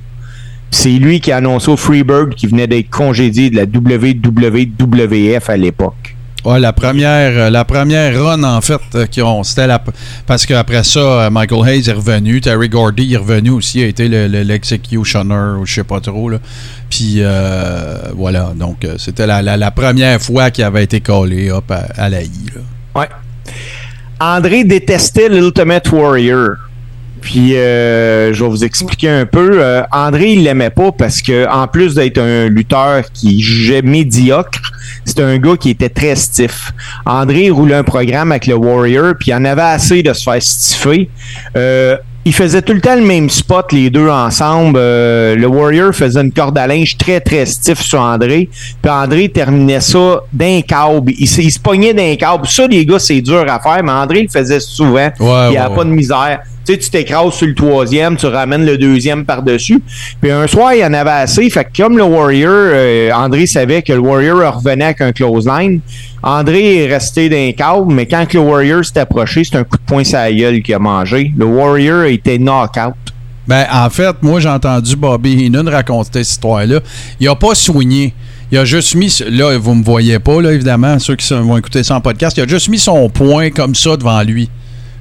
C'est lui qui a annoncé aux Freebird qui venait d'être congédié de la WWF à l'époque. Ouais, la première, euh, la première run, en fait, euh, qui ont, c'était la, parce qu'après ça, euh, Michael Hayes est revenu, Terry Gordy est revenu aussi, a été le, le- l'executioner, ou je sais pas trop. Puis, voilà, donc, c'était la, la, première fois qu'il avait été collé, à, la I, là. André détestait l'Ultimate Warrior. Puis euh, je vais vous expliquer un peu. Euh, André, il l'aimait pas parce que en plus d'être un lutteur qui jugeait médiocre, c'était un gars qui était très stiff. André roulait un programme avec le Warrior, puis il en avait assez de se faire stiffer. Euh, ils faisaient tout le temps le même spot, les deux ensemble. Euh, le Warrior faisait une corde à linge très, très stiff sur André. Puis André terminait ça d'un câble. Il, se- il se pognait d'un câble. Ça, les gars, c'est dur à faire, mais André le faisait souvent. il n'y ouais, a pas ouais. de misère. Tu sais, tu t'écrases sur le troisième, tu ramènes le deuxième par-dessus. Puis un soir, il y en avait assez. Fait que comme le Warrior, euh, André savait que le Warrior revenait avec un close line. André est resté dans les câbles, mais quand le Warrior s'est approché, c'est un coup de poing sur la gueule qu'il a mangé. Le Warrior a été knock-out. Ben, en fait, moi, j'ai entendu Bobby Heenan raconter cette histoire-là. Il a pas soigné. Il a juste mis, là, vous me voyez pas, là, évidemment, ceux qui vont écouter ça en podcast, il a juste mis son poing comme ça devant lui.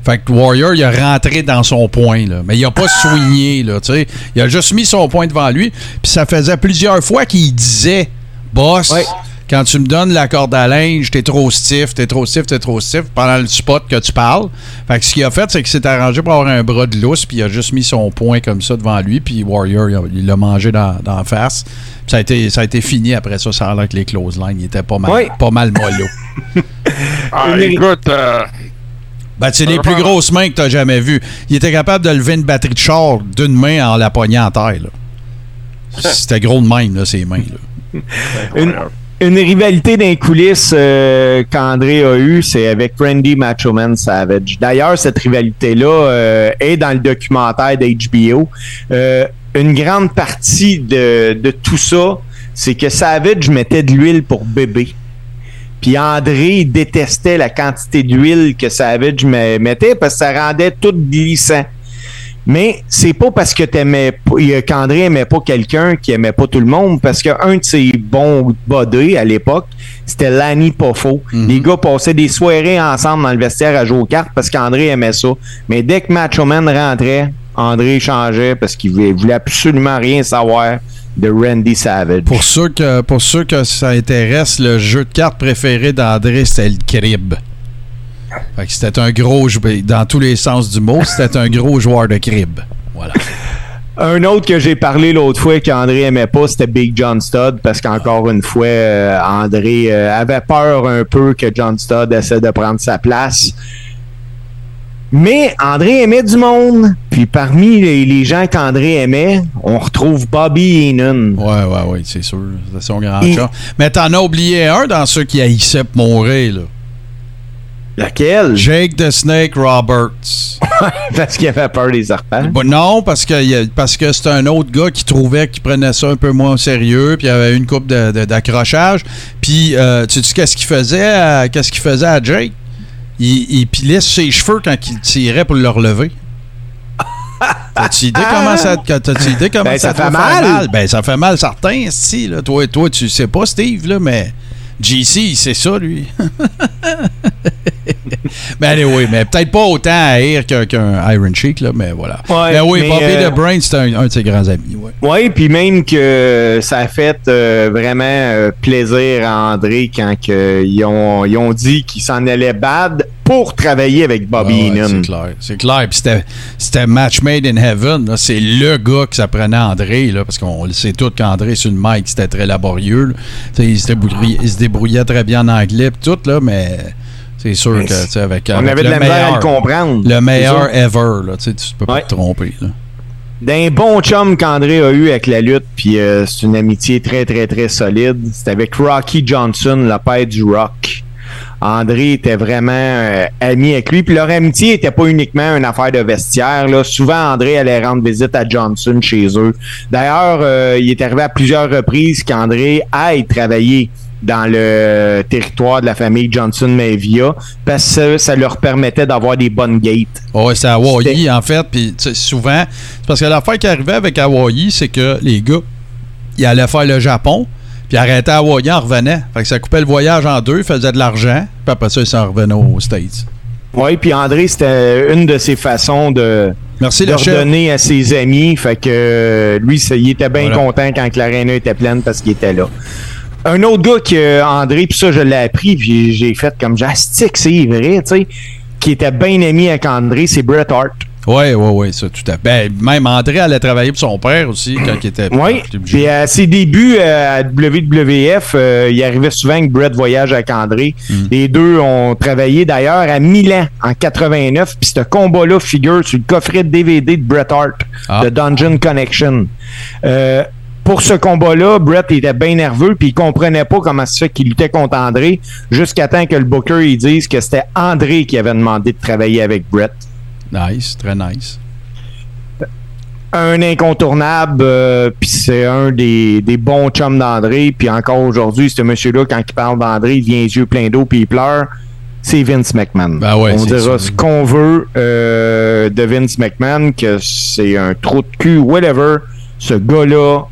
Fait que Warrior, il a rentré dans son point, là. Mais il a pas soigné, là, tu sais. Il a juste mis son point devant lui. Puis ça faisait plusieurs fois qu'il disait, boss, Ouais. quand tu me donnes la corde à linge, t'es trop stiff, t'es trop stiff, t'es trop stiff pendant le spot que tu parles. Fait que ce qu'il a fait, c'est qu'il s'est arrangé pour avoir un bras de lousse, puis il a juste mis son poing comme ça devant lui, puis Warrior, il l'a mangé dans, dans la face. Puis ça a, été, ça a été fini après ça, ça a l'air que les close lines, il était pas mal, Oui. pas mal mollo. *laughs* Ah, écoute, euh, Ben, c'est les plus grosses mains que t'as jamais vues. Il était capable de lever une batterie de char d'une main en la poignant en terre. *laughs* C'était gros de même, là, ces mains. Là. Une, une rivalité d'un coulisses euh, qu'André a eue, c'est avec Randy Macho Man Savage. D'ailleurs, cette rivalité-là euh, est dans le documentaire d'HBO. Euh, une grande partie de, de tout ça, c'est que Savage mettait de l'huile pour bébé. Puis André détestait la quantité d'huile que Savage me- mettait parce que ça rendait tout glissant. Mais c'est pas parce que t'aimais qu'André aimait pas quelqu'un qui aimait pas tout le monde, parce qu'un de ses bons buddies à l'époque, c'était Lanny Poffo. Les gars passaient des soirées ensemble dans le vestiaire à jouer aux cartes parce qu'André aimait ça. Mais dès que Macho Man rentrait, André changeait parce qu'il voulait absolument rien savoir de Randy Savage. Pour ceux, que, pour ceux que ça intéresse, le jeu de cartes préféré d'André, c'était le crib. C'était un gros Dans tous les sens du mot, c'était un gros joueur de crib. Voilà. *laughs* Un autre que j'ai parlé l'autre fois qu'André aimait pas, c'était Big John Studd, parce qu'encore une fois, euh, André euh, avait peur un peu que John Studd essaie de prendre sa place. Mais André aimait du monde. Puis parmi les, les gens qu'André aimait, on retrouve Bobby Heenan. Ouais, ouais, ouais, c'est sûr. C'est son grand Et- chat. Mais t'en as oublié un dans ceux qui haïssaient pour mourir, là. Laquelle? Jake the Snake Roberts. *laughs* parce qu'il avait peur des serpents. Bon, non, parce que, parce que c'est un autre gars qui trouvait qu'il prenait ça un peu moins au sérieux, puis il y avait une coupe de- de- d'accrochage. Puis, euh, tu sais qu'est-ce qu'il faisait, à- qu'est-ce qu'il faisait à Jake? Il, il pilait ses cheveux quand il tirait pour le relever. T'as-tu idée comment ça, t'as-tu idée comment Ben, ça, ça fait mal. Ben, ça fait mal certain, si, là. Toi, toi, tu sais pas, Steve, là, mais JC, il sait ça, lui. *laughs* mais allez, oui, mais peut-être pas autant à haïr qu'un Iron Sheik, là, mais voilà. Ouais, mais oui, mais, Bobby euh, Brain, c'est un, un de ses grands amis. Oui, puis même que ça a fait euh, vraiment euh, plaisir à André quand que ils, ont, ils ont dit qu'ils s'en allaient bad pour travailler avec Bobby ouais, Heenan. c'est clair, c'est clair. Puis c'était, c'était match made in heaven. C'est le gars que ça prenait André, là, parce qu'on le sait tout qu'André, sur le mic, c'était très laborieux. Il, se débrouillait, il se débrouillait très bien en anglais, pis tout, là, mais c'est sûr Mais que, tu sais, avec, On avait de la misère à le comprendre. le meilleur ever, là, tu peux pas Ouais. te tromper. Là. D'un bon chum qu'André a eu avec la lutte, puis euh, c'est une amitié très, très, très solide. C'était avec Rocky Johnson, le père du rock. André était vraiment euh, ami avec lui. Puis leur amitié était pas uniquement une affaire de vestiaire. Là. Souvent, André allait rendre visite à Johnson chez eux. D'ailleurs, euh, il est arrivé à plusieurs reprises qu'André aille travailler dans le territoire de la famille Johnson Mavia parce que ça leur permettait d'avoir des bonnes gates. Ouais, c'est à Hawaii, en fait. Puis souvent, c'est parce que l'affaire qui arrivait avec Hawaii, c'est que les gars, ils allaient faire le Japon, puis arrêtaient à Hawaii, en revenaient. Fait que ça coupait le voyage en deux, faisait de l'argent, puis après ça, ils s'en revenaient aux States. Oui, puis André, c'était une de ses façons de, Merci, de redonner à ses amis. Fait que euh, lui, ça- il était bien Voilà. content quand que l'aréna était pleine parce qu'il était là. Un autre gars que André, puis ça, je l'ai appris, puis j'ai fait comme j'astique, c'est vrai, tu sais, qui était bien ami avec André, c'est Bret Hart. Oui, oui, oui, ça, tout à fait. Ben, même André allait travailler pour son père aussi quand il était. Oui, puis à ses débuts euh, à WWF, euh, il arrivait souvent que Brett voyage avec André. Mm. Les deux ont travaillé d'ailleurs à Milan en 89, puis ce combat-là figure sur le coffret de DVD de Bret Hart, Ah. de Dungeon Connection. Euh, pour ce combat-là, Brett était bien nerveux, puis il comprenait pas comment se fait qu'il luttait contre André, jusqu'à temps que le Booker il dise que c'était André qui avait demandé de travailler avec Brett. Nice, très nice. un incontournable, euh, puis c'est un des, des bons chums d'André. Puis encore aujourd'hui, ce monsieur-là, quand il parle d'André, il vient les yeux pleins d'eau puis il pleure. C'est Vince McMahon. Ben ouais, On dira ce qu'on veut euh, de Vince McMahon, que c'est un trou de cul, whatever. Ce gars-là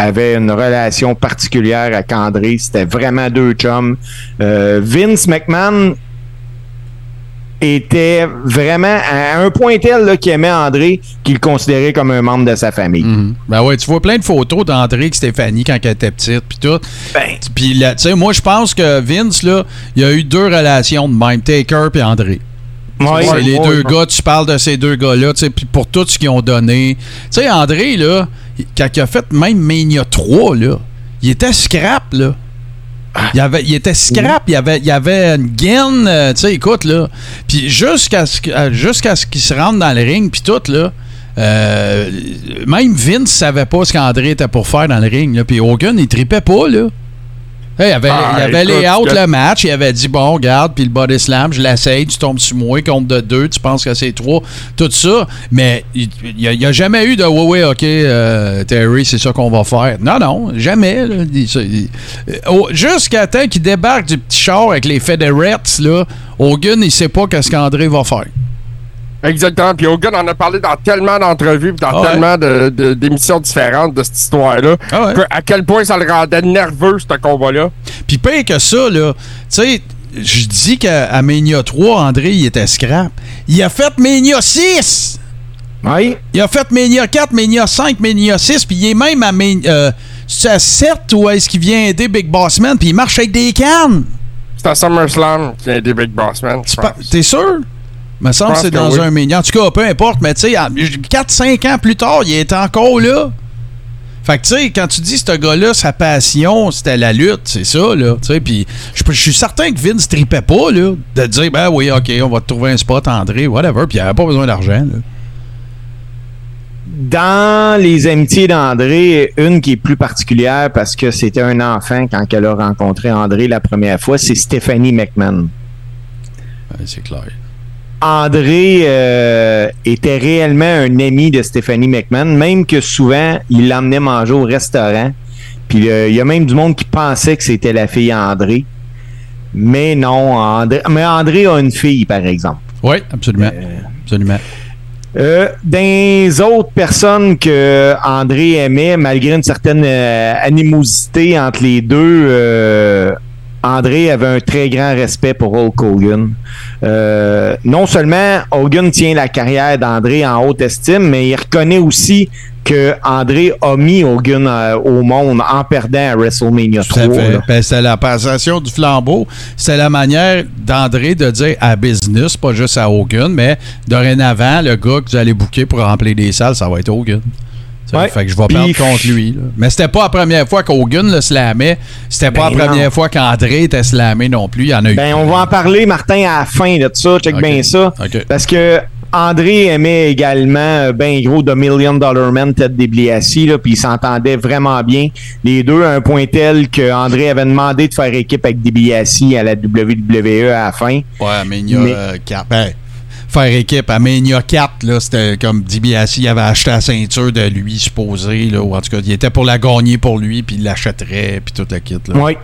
avait une relation particulière avec André. C'était vraiment deux chums. Euh, Vince McMahon était vraiment à un point tel qu'il aimait André qu'il le considérait comme un membre de sa famille. Mhm. Ben ouais, tu vois plein de photos d'André et Stéphanie quand elle était petite, puis tout. Ben. Puis tu sais, moi, je pense que Vince, là, il y a eu deux relations de même, Taker et André. Ouais, c'est les ouais, deux ouais. gars, tu parles de ces deux gars-là, tu sais, puis pour tout ce qu'ils ont donné. Tu sais, André, là, quand il a fait même Mania 3, là, il était scrap, là. Il, avait, il était scrap, il avait, il avait une gaine, euh, tu sais, écoute, là. Puis jusqu'à ce, euh, jusqu'à ce qu'il se rentre dans le ring, puis tout, là. euh, même Vince savait pas ce qu'André était pour faire dans le ring, là. Puis Hogan, il tripait pas, là. Il avait, Ah, il avait écoute, les out que- le match, il avait dit bon, regarde, puis le body slam, je l'essaye, tu tombes sur moi, compte de deux, tu penses que c'est trois, tout ça. Mais il n'y a, jamais eu de ouais, ouais, ok, euh, Terry, c'est ça qu'on va faire. Non, non, jamais. euh, oh, Jusqu'à temps qu'il débarque du petit char avec les Federettes, là, Hogan, il sait pas qu'est-ce qu'André va faire. Exactement. Puis Hogan en a parlé dans tellement d'entrevues, dans Ah ouais. tellement de- de- d'émissions différentes de cette histoire-là. Ah ouais. que- à quel point ça le rendait nerveux, ce combat-là. Puis pire que ça, là, tu sais, je dis qu'à à Mania 3, André, il était scrap. Il a fait Mania 6! Ouais. Il a fait Mania 4, Mania 5, Mania 6, puis il est même à, Mania, euh, c'est à 7 ou est-ce qu'il vient aider Big Boss Man, puis il marche avec des cannes. C'est à SummerSlam qu'il a des Big Boss Man. T'es sûr? Me semble que c'est dans oui. un Mania. En tout cas, peu importe, mais tu sais, 4-5 ans plus tard, il est encore là. Fait que, tu sais, quand tu dis ce gars-là, sa passion, c'était la lutte, c'est ça, là. Tu sais, puis je suis certain que Vince tripait pas, là, de dire, ben oui, OK, on va te trouver un spot, André, whatever, puis il avait pas besoin d'argent, là. Dans les amitiés d'André, une qui est plus particulière parce que c'était un enfant quand elle a rencontré André la première fois, c'est Stephanie McMahon. Ouais, c'est clair. André euh, était réellement un ami de Stephanie McMahon, même que souvent, il l'emmenait manger au restaurant. Puis euh, il y a même du monde qui pensait que c'était la fille André. Mais non, André, mais André a une fille, par exemple. Oui, absolument. Absolument. Euh, des autres personnes que André aimait, malgré une certaine euh, animosité entre les deux, euh, André avait un très grand respect pour Hulk Hogan. Euh, non seulement Hogan tient la carrière d'André en haute estime, mais il reconnaît aussi que André a mis Hogan euh, au monde en perdant à WrestleMania Tout 3. à fait. là. Ben, c'est la passation du flambeau. C'est la manière d'André de dire à business, pas juste à Hogan, mais dorénavant, le gars que vous allez booker pour remplir des salles, ça va être Hogan. Ouais. Fait que je vais perdre contre lui. là. Mais c'était pas la première fois qu'Hogan le slamait. C'était pas Ben la première non. fois qu'André était slamé non plus. Il y en a eu. Ben, on va en parler, Martin, à la fin de ça. Check bien ça. Parce que André aimait également euh, ben gros The Million Dollar Man, Ted DiBiase, là, puis ils s'entendaient vraiment bien. Les deux à un point tel que André avait demandé de faire équipe avec DiBiase à la WWE à la fin. Ouais, Mais- euh, 4. Ben, faire équipe à Mania 4, là, c'était comme DiBiase, avait acheté la ceinture de lui, supposé, là, ou en tout cas, il était pour la gagner pour lui, puis il l'achèterait, puis tout le kit, là. Oui.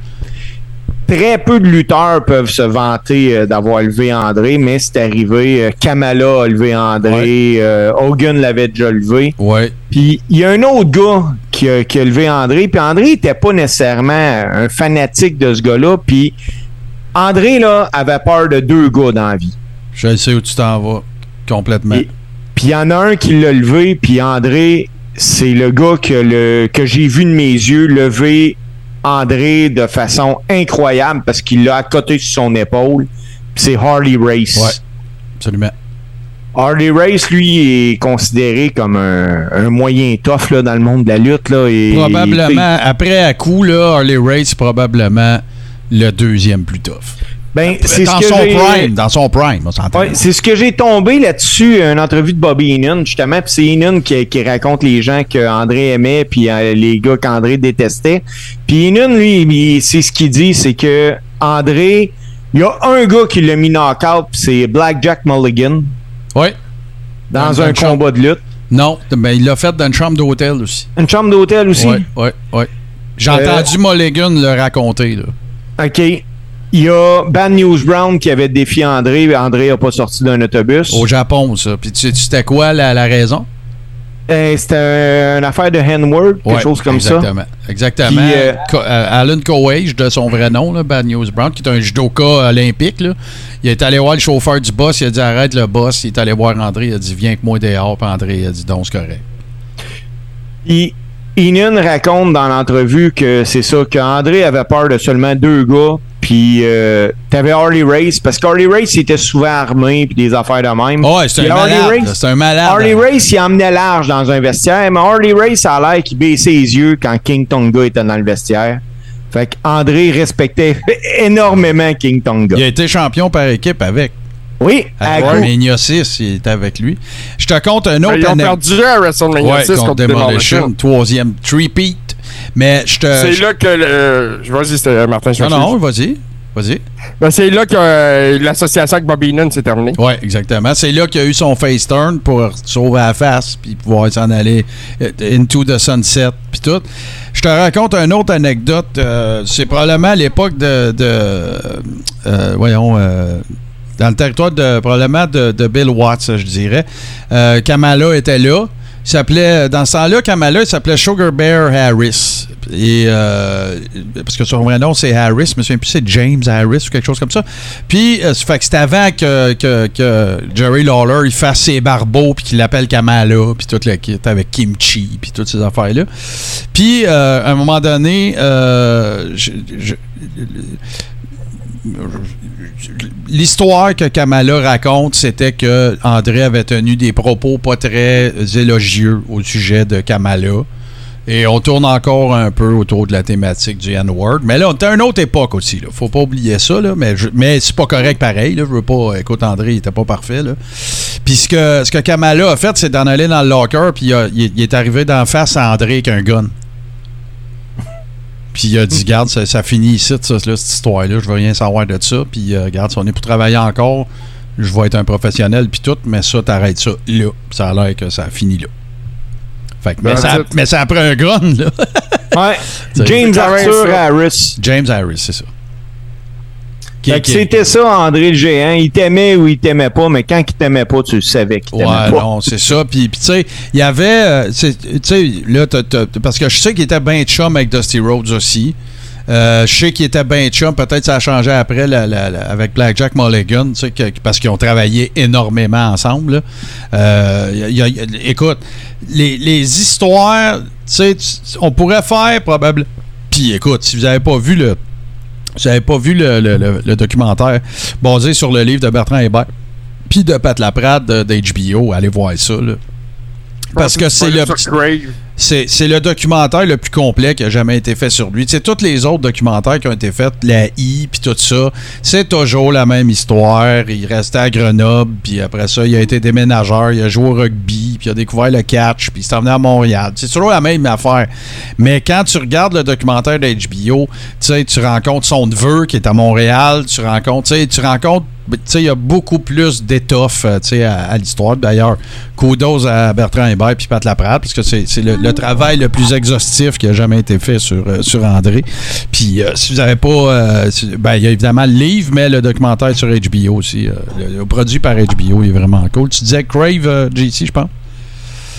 Très peu de lutteurs peuvent se vanter euh, d'avoir levé André, mais c'est arrivé. Euh, Kamala a levé André, euh, Hogan l'avait déjà levé. Ouais. Puis il y a un autre gars qui a, qui a levé André. Puis André était pas nécessairement un fanatique de ce gars-là. Puis André là avait peur de deux gars dans la vie. Je sais où tu t'en vas. Complètement. Puis il y en a un qui l'a levé. Puis André, c'est le gars que, le, que j'ai vu de mes yeux lever André de façon incroyable parce qu'il l'a accoté sur son épaule. C'est Harley Race. Ouais. Absolument. Harley Race, lui, est considéré comme un, un moyen tough là, dans le monde de la lutte. Là, et, Probablement, après à coup, là, Harley Race, probablement le deuxième plus tough. Ben, c'est ce dans que son prime, dans son prime, on s'entend. Ouais, c'est ce que j'ai tombé là-dessus, une entrevue de Bobby Heenan, justement. Puis c'est Heenan qui, qui raconte les gens qu'André aimait, puis euh, les gars qu'André détestait. Puis Heenan, lui, c'est ce qu'il dit, c'est que André, il y a un gars qui l'a mis knock-out, c'est Blackjack Mulligan, Ouais. dans Dans un chambre. combat de lutte. Non, ben, il l'a fait dans une chambre d'hôtel aussi. Une chambre d'hôtel aussi? Ouais, ouais, ouais. J'ai Euh, entendu Mulligan le raconter, là. OK. Il y a Bad News Brown qui avait défié André. André n'a pas sorti d'un autobus. Au Japon, ça. Puis tu sais, c'était quoi la, la raison? Euh, C'était une affaire de handwork, quelque Ouais, chose comme exactement. Exactement. Puis, euh, Co- euh, Alan Coage, de son vrai nom, là, Bad News Brown, qui est un judoka olympique. Là. Il est allé voir le chauffeur du boss, il a dit arrête le boss. Il est allé voir André, il a dit viens avec moi dehors. Puis André il a dit donc c'est correct. Puis Inan raconte dans l'entrevue que c'est ça, qu'André avait peur de seulement deux gars. Puis euh, t'avais Harley Race, parce qu'Harley Race il était souvent armé, puis des affaires de même. Oh, ouais, c'est un Harley malade. Race- là, C'est un malade. Harley Race, il emmenait large dans un vestiaire, mais Harley Race, ça a l'air qu'il baissait les yeux quand King Tonga était dans le vestiaire. Fait qu'André respectait *laughs* énormément King Tonga. Il a été champion par équipe avec. Oui, à Avec coup. Mania 6, il était avec lui. Je te compte un autre Ils ont perdu à WrestleMania Ouais, 6 contre contre Demolition, Demolition. troisième three-peat. Mais je te. C'est là que le. Vas-y, euh, Martin. je Non, non, vas-y. Vas-y. Ben, c'est là que euh, l'association avec Bobby Heenan s'est terminée. Oui, exactement. C'est là qu'il a eu son face turn pour sauver la face puis pouvoir s'en aller euh, into the sunset puis tout. Je te raconte une autre anecdote. euh, c'est probablement à l'époque de, de euh, voyons, dans le territoire de probablement de, de Bill Watts, je dirais. Euh, Kamala était là. Il s'appelait, dans ce temps-là, Kamala, il s'appelait Sugar Bear Harris. Et, euh, parce que son vrai nom, c'est Harris. Je me souviens plus, c'est James Harris ou quelque chose comme ça. Puis, euh, avant que, que, que Jerry Lawler il fasse ses barbeaux puis qu'il l'appelle Kamala puis tout le kit avec Kimchi puis toutes ces affaires-là. Puis, euh, à un moment donné, euh, je- l'histoire que Kamala raconte, c'était que André avait tenu des propos pas très élogieux au sujet de Kamala. Et on tourne encore un peu autour de la thématique du N-word. Mais là, on était à une autre époque aussi. Là. Faut pas oublier ça. Mais, je- mais c'est pas correct pareil. Je veux pas. Écoute, André, il pas parfait. Puis ce que, ce Kamala a fait, c'est d'en aller dans le locker. Puis il, est- il est arrivé d'en face à André avec un gun. Puis il a dit, garde, ça, ça finit ici, ça, là, cette histoire-là. Je veux rien savoir de ça. Puis, euh, garde, si on est pour travailler encore, je vais être un professionnel, puis tout, mais ça, t'arrêtes ça là. Puis ça a l'air que ça a fini là. Fait que, mais, Ben, ça, c'est- mais ça a pris un gun, là. Ouais. *laughs* James Arthur. Harris. James Harris, c'est ça. Fait que c'était ça, André le géant. Il t'aimait ou il t'aimait pas, mais quand il t'aimait pas, tu le savais qu'il t'aimait Ouais, pas. non, c'est ça. Puis, puis tu sais, il y avait. euh, Tu sais, là, parce que je sais qu'il était bien chum avec Dusty Rhodes aussi. Euh, je sais qu'il était bien chum. Peut-être ça a changé après la- la- la- avec Blackjack Mulligan, que- parce qu'ils ont travaillé énormément ensemble. Euh, il y a- il y a- écoute, les, les histoires, tu sais, tu- on pourrait faire probablement. Puis écoute, si vous n'avez pas vu le. N'avez pas vu le, le- le- le documentaire basé sur le livre de Bertrand Hébert, puis de Pat Laprade de- d'HBO, allez voir ça. Là. Parce que c'est le. C'est, le documentaire le plus complet qui a jamais été fait sur lui. Tu sais, tous les autres documentaires qui ont été faits, la I, puis tout ça, c'est toujours la même histoire. Il restait à Grenoble, puis après ça, il a été déménageur, il a joué au rugby, puis il a découvert le catch, puis il s'est emmené à Montréal. C'est toujours la même affaire. Mais quand tu regardes le documentaire d'HBO, tu sais, tu rencontres son neveu qui est à Montréal, tu rencontres, tu sais, tu rencontres il y a beaucoup plus d'étoffe euh, à, à l'histoire. D'ailleurs, kudos à Bertrand Hébert puis Pat Laprade, parce que c'est le, le travail le plus exhaustif qui a jamais été fait sur, euh, sur André. Puis, euh, si vous n'avez pas... ben, il y a évidemment le livre, mais le documentaire sur HBO aussi. le, produit par HBO est vraiment cool. Tu disais Crave, JC, je pense?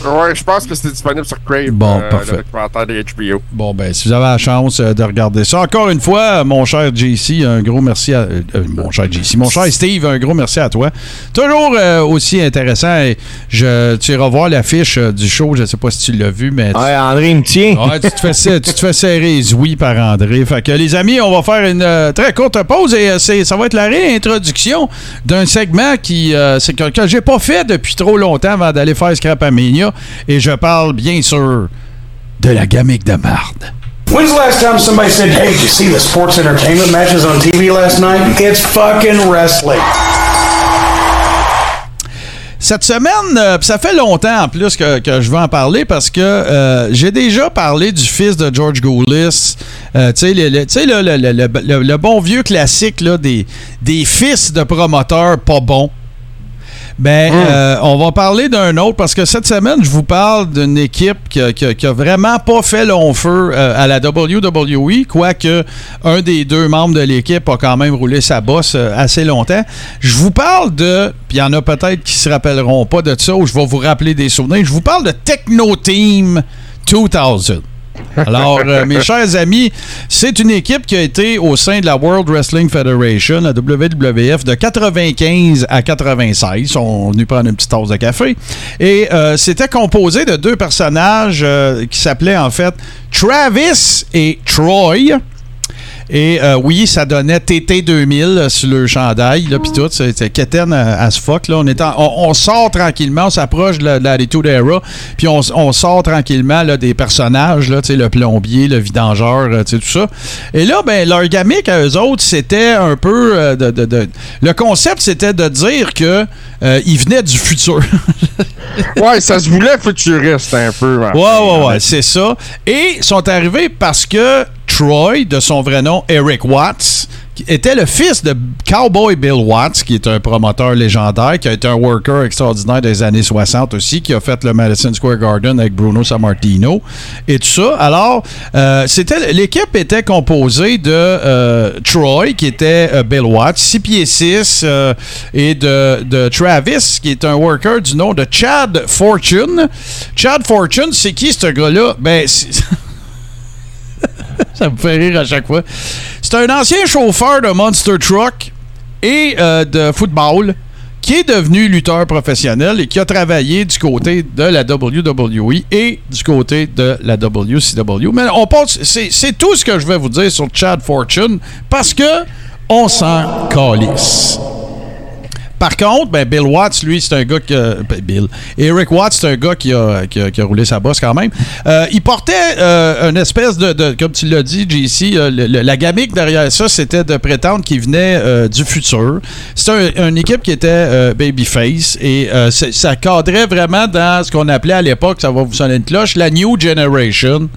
Ouais, je pense que c'était disponible sur Crave. Bon, euh, parfait. Le documentaire de HBO. Bon, ben, si vous avez la chance euh, de regarder ça, encore une fois, mon cher JC, un gros merci à. euh, euh, mon cher JC, mon cher Steve, un gros merci à toi. Toujours euh, aussi intéressant. Et je, tu iras voir l'affiche euh, du show, je sais pas si tu l'as vu, mais. tu- Ouais, André me tient. Ouais, tu te, fais, serrer- tu te fais serrer les ouïes par André. Fait que les amis, on va faire une euh, très courte pause et euh, c'est, ça va être la réintroduction d'un segment qui euh, c'est que, que j'ai pas fait depuis trop longtemps avant d'aller faire Scrapamania. Et je parle bien sûr de la gamique de marde. When's the last time somebody said, hey, did you see the sports entertainment matches on TV last night? It's fucking wrestling. Cette semaine, euh, ça fait longtemps en plus que, que je veux en parler parce que euh, j'ai déjà parlé du fils de George Goulis. Euh, tu sais, le, le- le, le- le- le- le bon vieux classique là, des, des fils de promoteurs pas bons. Ben, euh, on va parler d'un autre parce que cette semaine, je vous parle d'une équipe qui a, qui a- qui a vraiment pas fait long feu euh, à la WWE, quoique un des deux membres de l'équipe a quand même roulé sa bosse euh, assez longtemps. Je vous parle de, puis il y en a peut-être qui se rappelleront pas de ça, ou je vais vous rappeler des souvenirs. Je vous parle de Techno Team 2000. Alors, euh, mes chers amis, c'est une équipe qui a été au sein de la World Wrestling Federation, la WWF, de 95 à 96. On est prendre une petite tasse de café. Et euh, c'était composé de deux personnages euh, qui s'appelaient en fait Travis et Troy. Et euh, oui, ça donnait TT 2000 euh, sur le chandail, là, puis tout. C'était quétaine euh, as fuck, là. On, est en- on, on sort tranquillement, on s'approche de la, la Era, puis on, on sort tranquillement là, des personnages, là, tu sais, le plombier, le vidangeur, tout ça. Et là, ben, leur gamique à eux autres, c'était un peu euh, de, de- de- Le concept, c'était de dire que euh, ils venaient du futur. *laughs* Ouais, ça se voulait futuriste un peu. man. Ouais, ouais, ouais, c'est ça. Et ils sont arrivés parce que Troy, de son vrai nom Eric Watts, était le fils de Cowboy Bill Watts, qui est un promoteur légendaire, qui a été un worker extraordinaire des années 60 aussi, qui a fait le Madison Square Garden avec Bruno Sammartino et tout ça. Alors, euh, l'équipe était composée de euh, Troy, qui était euh, Bill Watts, 6 pieds 6, euh, et de, de Travis, qui est un worker du nom de Chad Fortune. Chad Fortune, c'est qui ce gars-là? Ben, *laughs* *laughs* ça me fait rire à chaque fois. C'est un ancien chauffeur de Monster Truck et euh, de football qui est devenu lutteur professionnel et qui a travaillé du côté de la WWE et du côté de la WCW. Mais on c'est, c'est tout ce que je vais vous dire sur Chad Fortune parce que on s'en calisse. Par contre, ben Bill Watts, lui, c'est un gars qui a- ben, Bill. Eric Watts, c'est un gars qui a, a- a roulé sa bosse quand même. Euh, il portait euh, une espèce de, comme tu l'as dit, JC, euh, la gamique derrière ça, c'était de prétendre qu'il venait euh, du futur. C'était un- une équipe qui était babyface et ça cadrait vraiment dans ce qu'on appelait à l'époque, ça va vous sonner une cloche, la New Generation.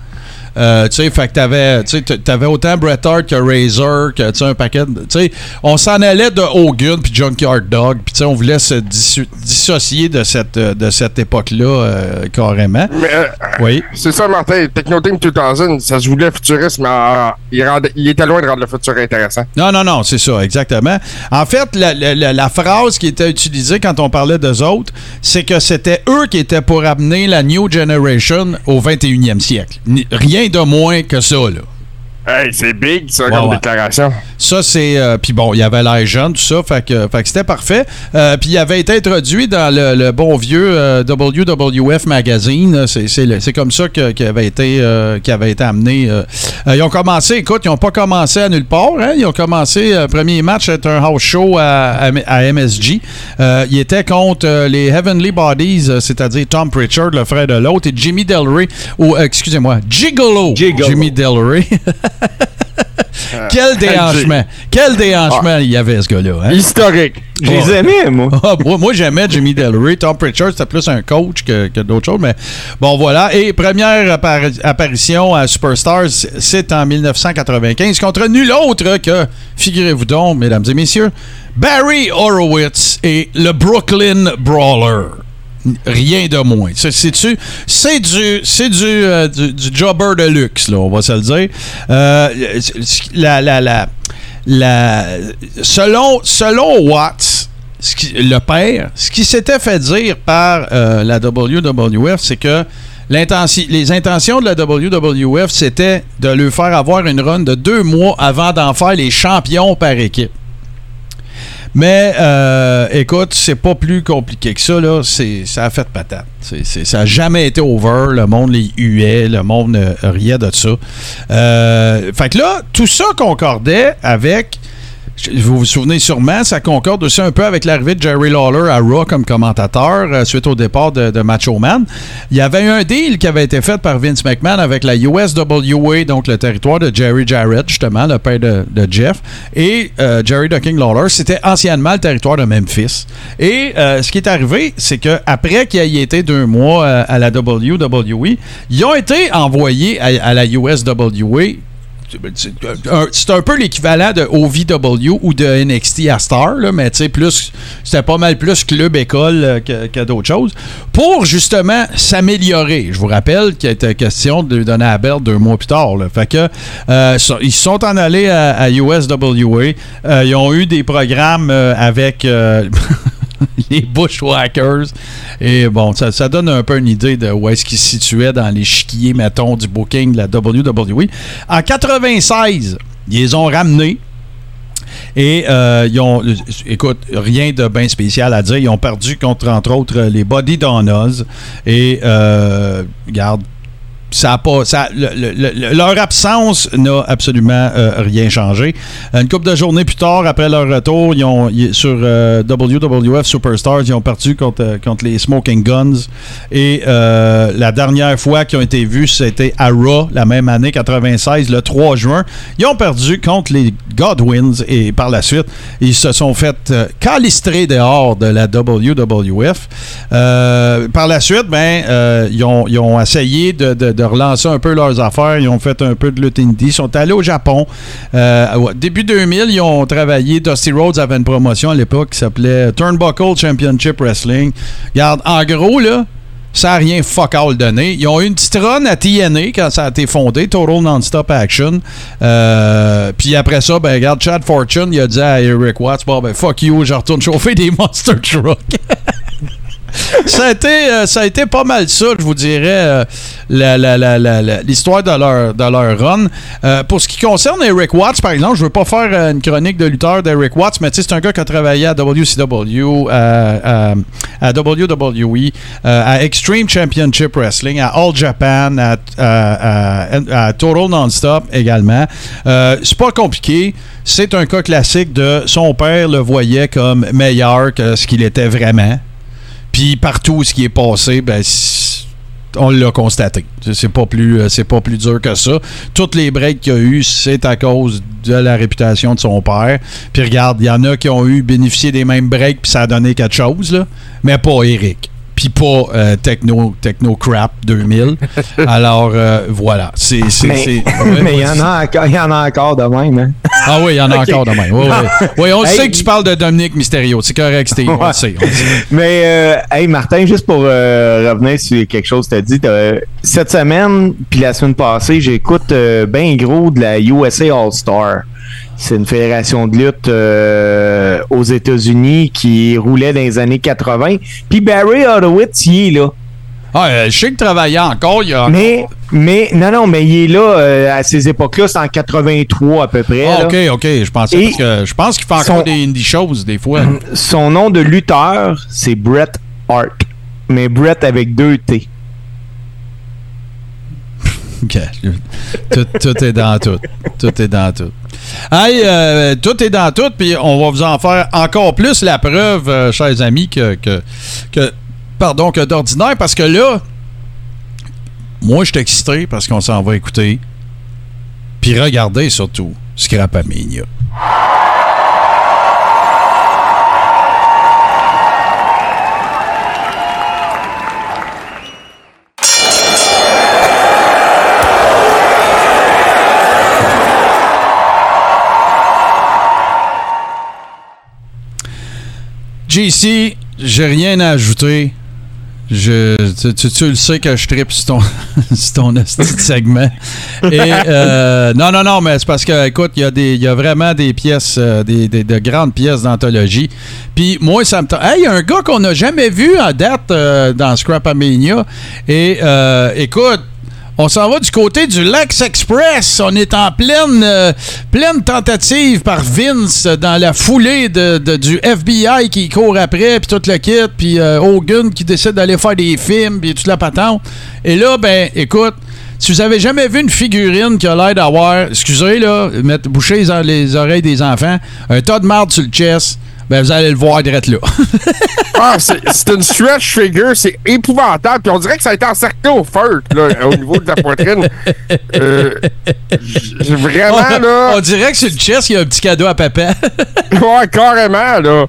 Euh, tu sais, fait que t'avais, t'avais autant Bret Hart que Razor, que tu sais, un paquet de. Tu sais, on s'en allait de Hogan puis Junkyard Dog, puis tu sais, on voulait se dissocier de cette, de cette époque-là euh, carrément. Mais euh, Oui. c'est ça, Martin. Techno Team 2000, ça se voulait futuriste, mais il, était loin de rendre le futur intéressant. Non, non, non, c'est ça, exactement. En fait, la, la- la- phrase qui était utilisée quand on parlait d'eux autres, c'est que c'était eux qui étaient pour amener la New Generation au 21e siècle. Ni- Rien de moins que ça, là. Hey, c'est big, ça, Ouais, comme ouais. déclaration. Ça, c'est. euh, puis bon, il y avait l'air jeune, tout ça, fait que, fait que c'était parfait. Euh, puis il avait été introduit dans le, le bon vieux euh, WWF Magazine. C'est, c'est, le- c'est comme ça que, qu'il avait été, euh, qu'il avait été amené. euh. Euh, ils ont commencé, écoute, ils n'ont pas commencé à nulle part. Hein? Ils ont commencé, euh, premier match, c'était un house show à, à, à MSG. Euh, ils étaient contre euh, les Heavenly Bodies, euh, c'est-à-dire Tom Pritchard, le frère de l'autre, et Jimmy Del Rey, ou euh, excusez-moi, Gigolo, Gigolo. Jimmy Del Rey. *laughs* *laughs* Quel déhanchement! Quel déhanchement il y avait, ce gars-là. hein? Historique. Je les aimais, moi. *laughs* Ah, moi, moi, j'aimais Jimmy Del Rey. Tom Pritchard, c'était plus un coach que, que d'autres choses. Mais bon, voilà. Et première appari- apparition à Superstars, c'est en 1995 contre nul autre que, figurez-vous donc, mesdames et messieurs, Barry Horowitz et le Brooklyn Brawler. Rien de moins. C'est, du, c'est du, euh, du, du jobber de luxe, là, on va se le dire. Euh, la, la, la, selon, selon Watts, le père, ce qui s'était fait dire par euh, la WWF, c'est que les intentions de la WWF, c'était de lui faire avoir une run de deux mois avant d'en faire les champions par équipe. Mais euh, écoute, c'est pas plus compliqué que ça. Là. Ça a fait patate. C'est- ça n'a jamais été over. Le monde les huait. Le monde euh, riait de ça. Euh, fait que là, tout ça concordait avec. Vous vous souvenez sûrement, ça concorde aussi un peu avec l'arrivée de Jerry Lawler à Raw comme commentateur euh, suite au départ de, Macho Man. Il y avait eu un deal qui avait été fait par Vince McMahon avec la USWA, donc le territoire de Jerry Jarrett, justement, le père de, Jeff, et euh, Jerry the King Lawler, c'était anciennement le territoire de Memphis. Et euh, ce qui est arrivé, c'est que après qu'il ait été deux mois à la WWE, ils ont été envoyés à, à la USWA c'est un, c'est un peu l'équivalent de OVW ou de NXT à là, mais tu plus, c'était pas mal plus club-école euh, que, que d'autres choses. Pour justement s'améliorer. Je vous rappelle qu'il était question de donner à Bell deux mois plus tard. Fait que, euh, ils sont en allés à, USWA. Euh, ils ont eu des programmes avec. *laughs* *laughs* les Bushwhackers. Et bon, ça, ça donne un peu une idée de où est-ce qu'ils se situaient dans l'échiquier, mettons, du booking de la WWE. En 96, ils les ont ramenés. Et euh, ils ont, écoute, rien de bien spécial à dire. Ils ont perdu contre, entre autres, les Body Donnas. Et, euh, ça a pas, ça, le- le- le- leur absence n'a absolument euh, rien changé. Une couple de journées plus tard, après leur retour, ils ont, sur euh, WWF Superstars, ils ont perdu contre, euh, contre les Smoking Guns. Et la dernière fois qu'ils ont été vus, c'était à Raw, la même année, 96, le 3 juin. Ils ont perdu contre les Godwins et par la suite, ils se sont fait calistrer dehors de la WWF. Par la suite, ben, ils, ont, ils ont essayé de- de relancer un peu leurs affaires. Ils ont fait un peu de lutte indie. Ils sont allés au Japon. Euh, début 2000, ils ont travaillé. Dusty Rhodes avait une promotion à l'époque qui s'appelait Turnbuckle Championship Wrestling. Regarde, en gros, là, ça n'a rien fuck all donné. Ils ont eu une petite run à TNA quand ça a été fondé, Total Non-Stop Action. Euh, puis après ça, ben regarde, Chad Fortune, il a dit à Eric Watts, bon ben fuck you, je retourne chauffer des *laughs* Monster Trucks. Ça, a été, euh, ça a été pas mal ça, je vous dirais, euh, l'histoire de leur, run. Euh, pour ce qui concerne Eric Watts, par exemple, je veux pas faire une chronique de lutteur d'Eric Watts, mais c'est un gars qui a travaillé à WCW, à, WWE, à Extreme Championship Wrestling, à All Japan, à, Total Non-Stop également. C'est pas compliqué. C'est un cas classique de son père le voyait comme meilleur que ce qu'il était vraiment. Puis partout où ce qui est passé, ben, on l'a constaté. C'est- C'est pas plus, euh, c'est pas plus dur que ça. Toutes les breaks qu'il y a eu, c'est à cause de la réputation de son père. Puis regarde, il y en a qui ont eu bénéficié des mêmes breaks puis ça a donné quelque chose là, mais pas Eric. Puis pas euh, Techno, Techno Crap 2000. *laughs* Alors euh, voilà, c'est *laughs* Mais il y en a encore, il y en a encore de même. Hein? ah oui, il y en a *laughs* encore demain. Oui, oui. Oui, on Hey. sait que tu parles de Dominique Mysterio. C'est correct, Steve. On le Ouais. sait. on le sait. Mais, euh, hey, Martin, juste pour euh, revenir sur quelque chose que tu as dit, cette semaine, puis la semaine passée, j'écoute ben gros de la USA All-Star. C'est une fédération de lutte euh, aux États-Unis qui roulait dans les années 80. Puis Barry Horowitz, il est là. Ah, euh, je sais qu'il travaillait encore. Il y a... Mais, mais, non, non, mais il est là euh, à ces époques-là, c'est en 83 à peu près. Ah, ok, ok. Je pensais Et parce que je pense qu'il fait encore son- des indie choses des fois. Son nom de lutteur, c'est Bret Hart. Mais Bret avec deux T. *laughs* Ok. tout, tout est dans tout. Tout est dans tout. Hey, euh, tout est dans tout, puis on va vous en faire encore plus la preuve, euh, chers amis, que, que, que- pardon, d'ordinaire, parce que là, moi, je suis excité parce qu'on s'en va écouter. Puis regardez surtout Scrapamania. JC, j'ai rien à ajouter. Je, tu, tu- tu le sais que je tripe sur ton, *laughs* sur ton segment. Et, euh, non, non, non, mais c'est parce que, écoute, il y, a y a vraiment des pièces, euh, des, des- de grandes pièces d'anthologie. Puis moi, ça me. Hey, il y a un gars qu'on n'a jamais vu en date euh, dans Scrapamania. Et euh, écoute, on s'en va du côté du Lex Express. On est en pleine, euh, pleine tentative par Vince dans la foulée de, du FBI qui court après, puis tout le kit, puis euh, Hogan qui décide d'aller faire des films, puis toute la patente. Et là, ben, écoute, si vous avez jamais vu une figurine qui a l'air d'avoir, excusez là, mettre, boucher les, les oreilles des enfants, un tas de marde sur le chest, ben vous allez le voir direct là. *laughs* Ah, c'est une stretch figure, c'est épouvantable. Puis on dirait que ça a été encerclé au feu, là, au niveau de la poitrine. Euh, vraiment, là. On dirait que sur le chest, il y a un petit cadeau à papa. *laughs* Ouais, carrément, là.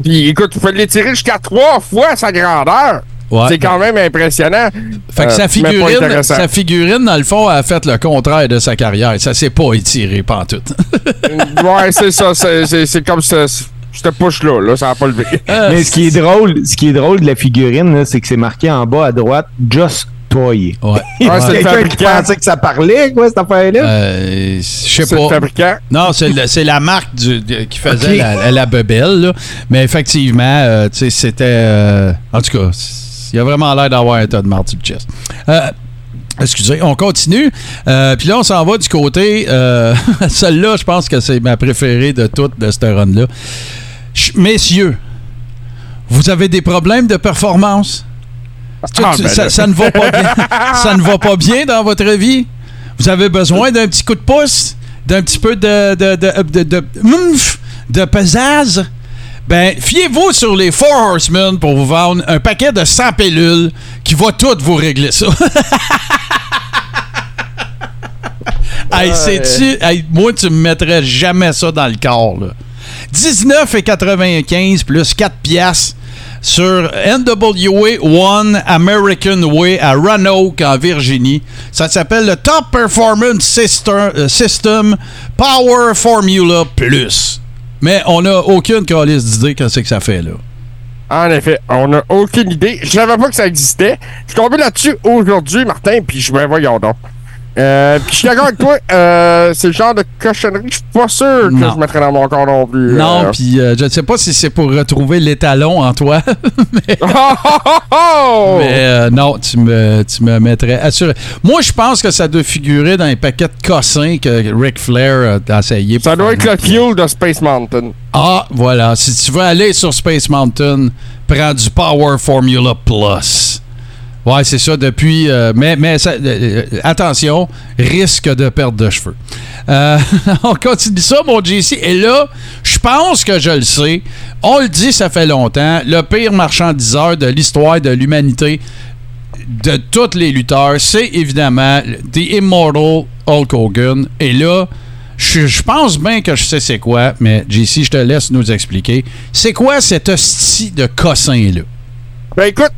Puis écoute, il faut l'étirer jusqu'à trois fois sa grandeur. Ouais. C'est quand même impressionnant. Fait que Euh, sa figurine, sa figurine, dans le fond, a fait le contraire de sa carrière. Ça s'est pas étiré pantoute. *laughs* ouais, c'est ça. C'est, c'est, c'est comme ce, cette push-là. Là, ça n'a pas levé. Mais ce qui est drôle, ce qui est drôle de la figurine, là, c'est que c'est marqué en bas à droite Just Toy. *laughs* Ouais. C'est le quelqu'un qui fabricant. pensait que ça parlait, quoi, cette affaire-là. Euh, Je sais C'est le pas. fabricant. Non, c'est le- c'est la marque du- de- qui faisait la, la bebelle. là. Mais effectivement, euh, tu sais, c'était. euh, en tout cas, il a vraiment l'air d'avoir un tas de marde sur le chest. Euh, Excusez, on continue. Euh, Puis là, on s'en va du côté. euh, *laughs* Celle-là, je pense que c'est ma préférée de toutes de cette run-là. Messieurs, vous avez des problèmes de performance? Ah, tu- ben ça, ne va pas bien. *laughs* ça ne va pas bien dans votre vie? Vous avez besoin d'un petit coup de pouce? D'un petit peu de, de, de, de? Ben, fiez-vous sur les Four Horsemen pour vous vendre un paquet de 100 pilules qui va tout vous régler ça. *laughs* hey, sais-tu, hey, moi, tu me mettrais jamais ça dans le corps, là. 19,95 plus 4 piastres sur NWA One American Way à Roanoke, en Virginie. Ça s'appelle le Top Performance System, euh, System Power Formula Plus. Mais on n'a aucune calice d'idée qu'est-ce que ça fait, là. En effet, on n'a aucune idée. Je savais pas que ça existait. Je suis tombé là-dessus aujourd'hui, Martin, puis je me voyons donc. Euh, puis je suis d'accord avec toi, euh, c'est le genre de cochonnerie, je suis pas sûr que Non. je mettrais dans mon corps non plus. Non, euh. puis euh, je ne sais pas si c'est pour retrouver l'étalon en toi, *laughs* mais, *laughs* Oh, oh, oh, oh! mais, euh, non, tu me, tu me mettrais assuré. Moi, je pense que ça doit figurer dans les paquets de cossins que Ric Flair a essayé. Ça doit être le fuel de Space Mountain. Ah, voilà. Si tu veux aller sur Space Mountain, prends du Power Formula Plus. Ouais, c'est ça depuis. euh, mais mais euh, euh, attention, risque de perte de cheveux. Euh, *laughs* on continue ça, mon JC. Et là, je pense que je le sais. On le dit, ça fait longtemps. Le pire marchandiseur de l'histoire de l'humanité, de tous les lutteurs, c'est évidemment The Immortal Hulk Hogan. Et là, je, pense bien que je sais c'est quoi, mais JC, je te laisse nous expliquer. C'est quoi cet hostie de cossin-là? Ben écoute,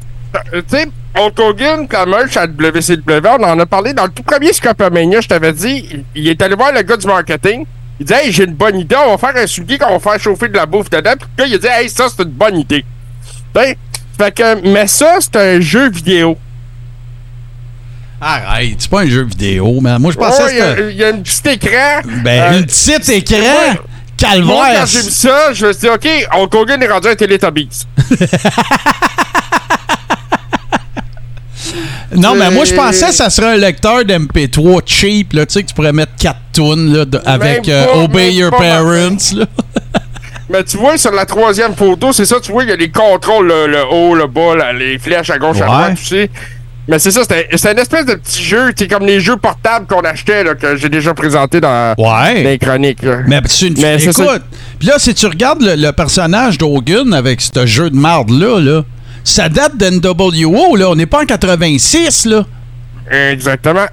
tu sais, Hulk Hogan, comme à WCW, on en a parlé dans le tout premier Scopamania, je t'avais dit, il, est allé voir le gars du marketing. Il dit, hey, j'ai une bonne idée, on va faire un soulier qu'on va faire chauffer de la bouffe dedans. Puis le gars, il a dit, hey, ça, c'est une bonne idée. Ben, fait que, mais ça, c'est un jeu vidéo. Arrête, c'est pas un jeu vidéo, mais moi je pensais Oh, que il y, a- y un petit écran. Ben, Euh, une petite écran! Calvaire! Moi, quand j'ai vu ça, je me suis dit, OK, Hulk Hogan est rendu un Teletubbies. *laughs* Non, mais moi, je C'est- pensais que ça serait un lecteur d'MP3 cheap, là, tu sais, que tu pourrais mettre 4 tunes là, de- avec euh, pas, Obey Your Parents. là. *laughs* Mais tu vois, sur la troisième photo, c'est ça, tu vois, il y a les contrôles, le, le haut, le bas, là, les flèches à gauche, à droite, tu sais. Mais c'est ça, c'était c'était une espèce de petit jeu, tu sais, comme les jeux portables qu'on achetait, là, que j'ai déjà présenté dans, les chroniques. là. Mais c'est une Mais c'est Écoute, puis là, si tu regardes le, le personnage d'Hogan avec ce jeu de marde-là, là, ça date d'NWO, là. On n'est pas en 86, là. Exactement.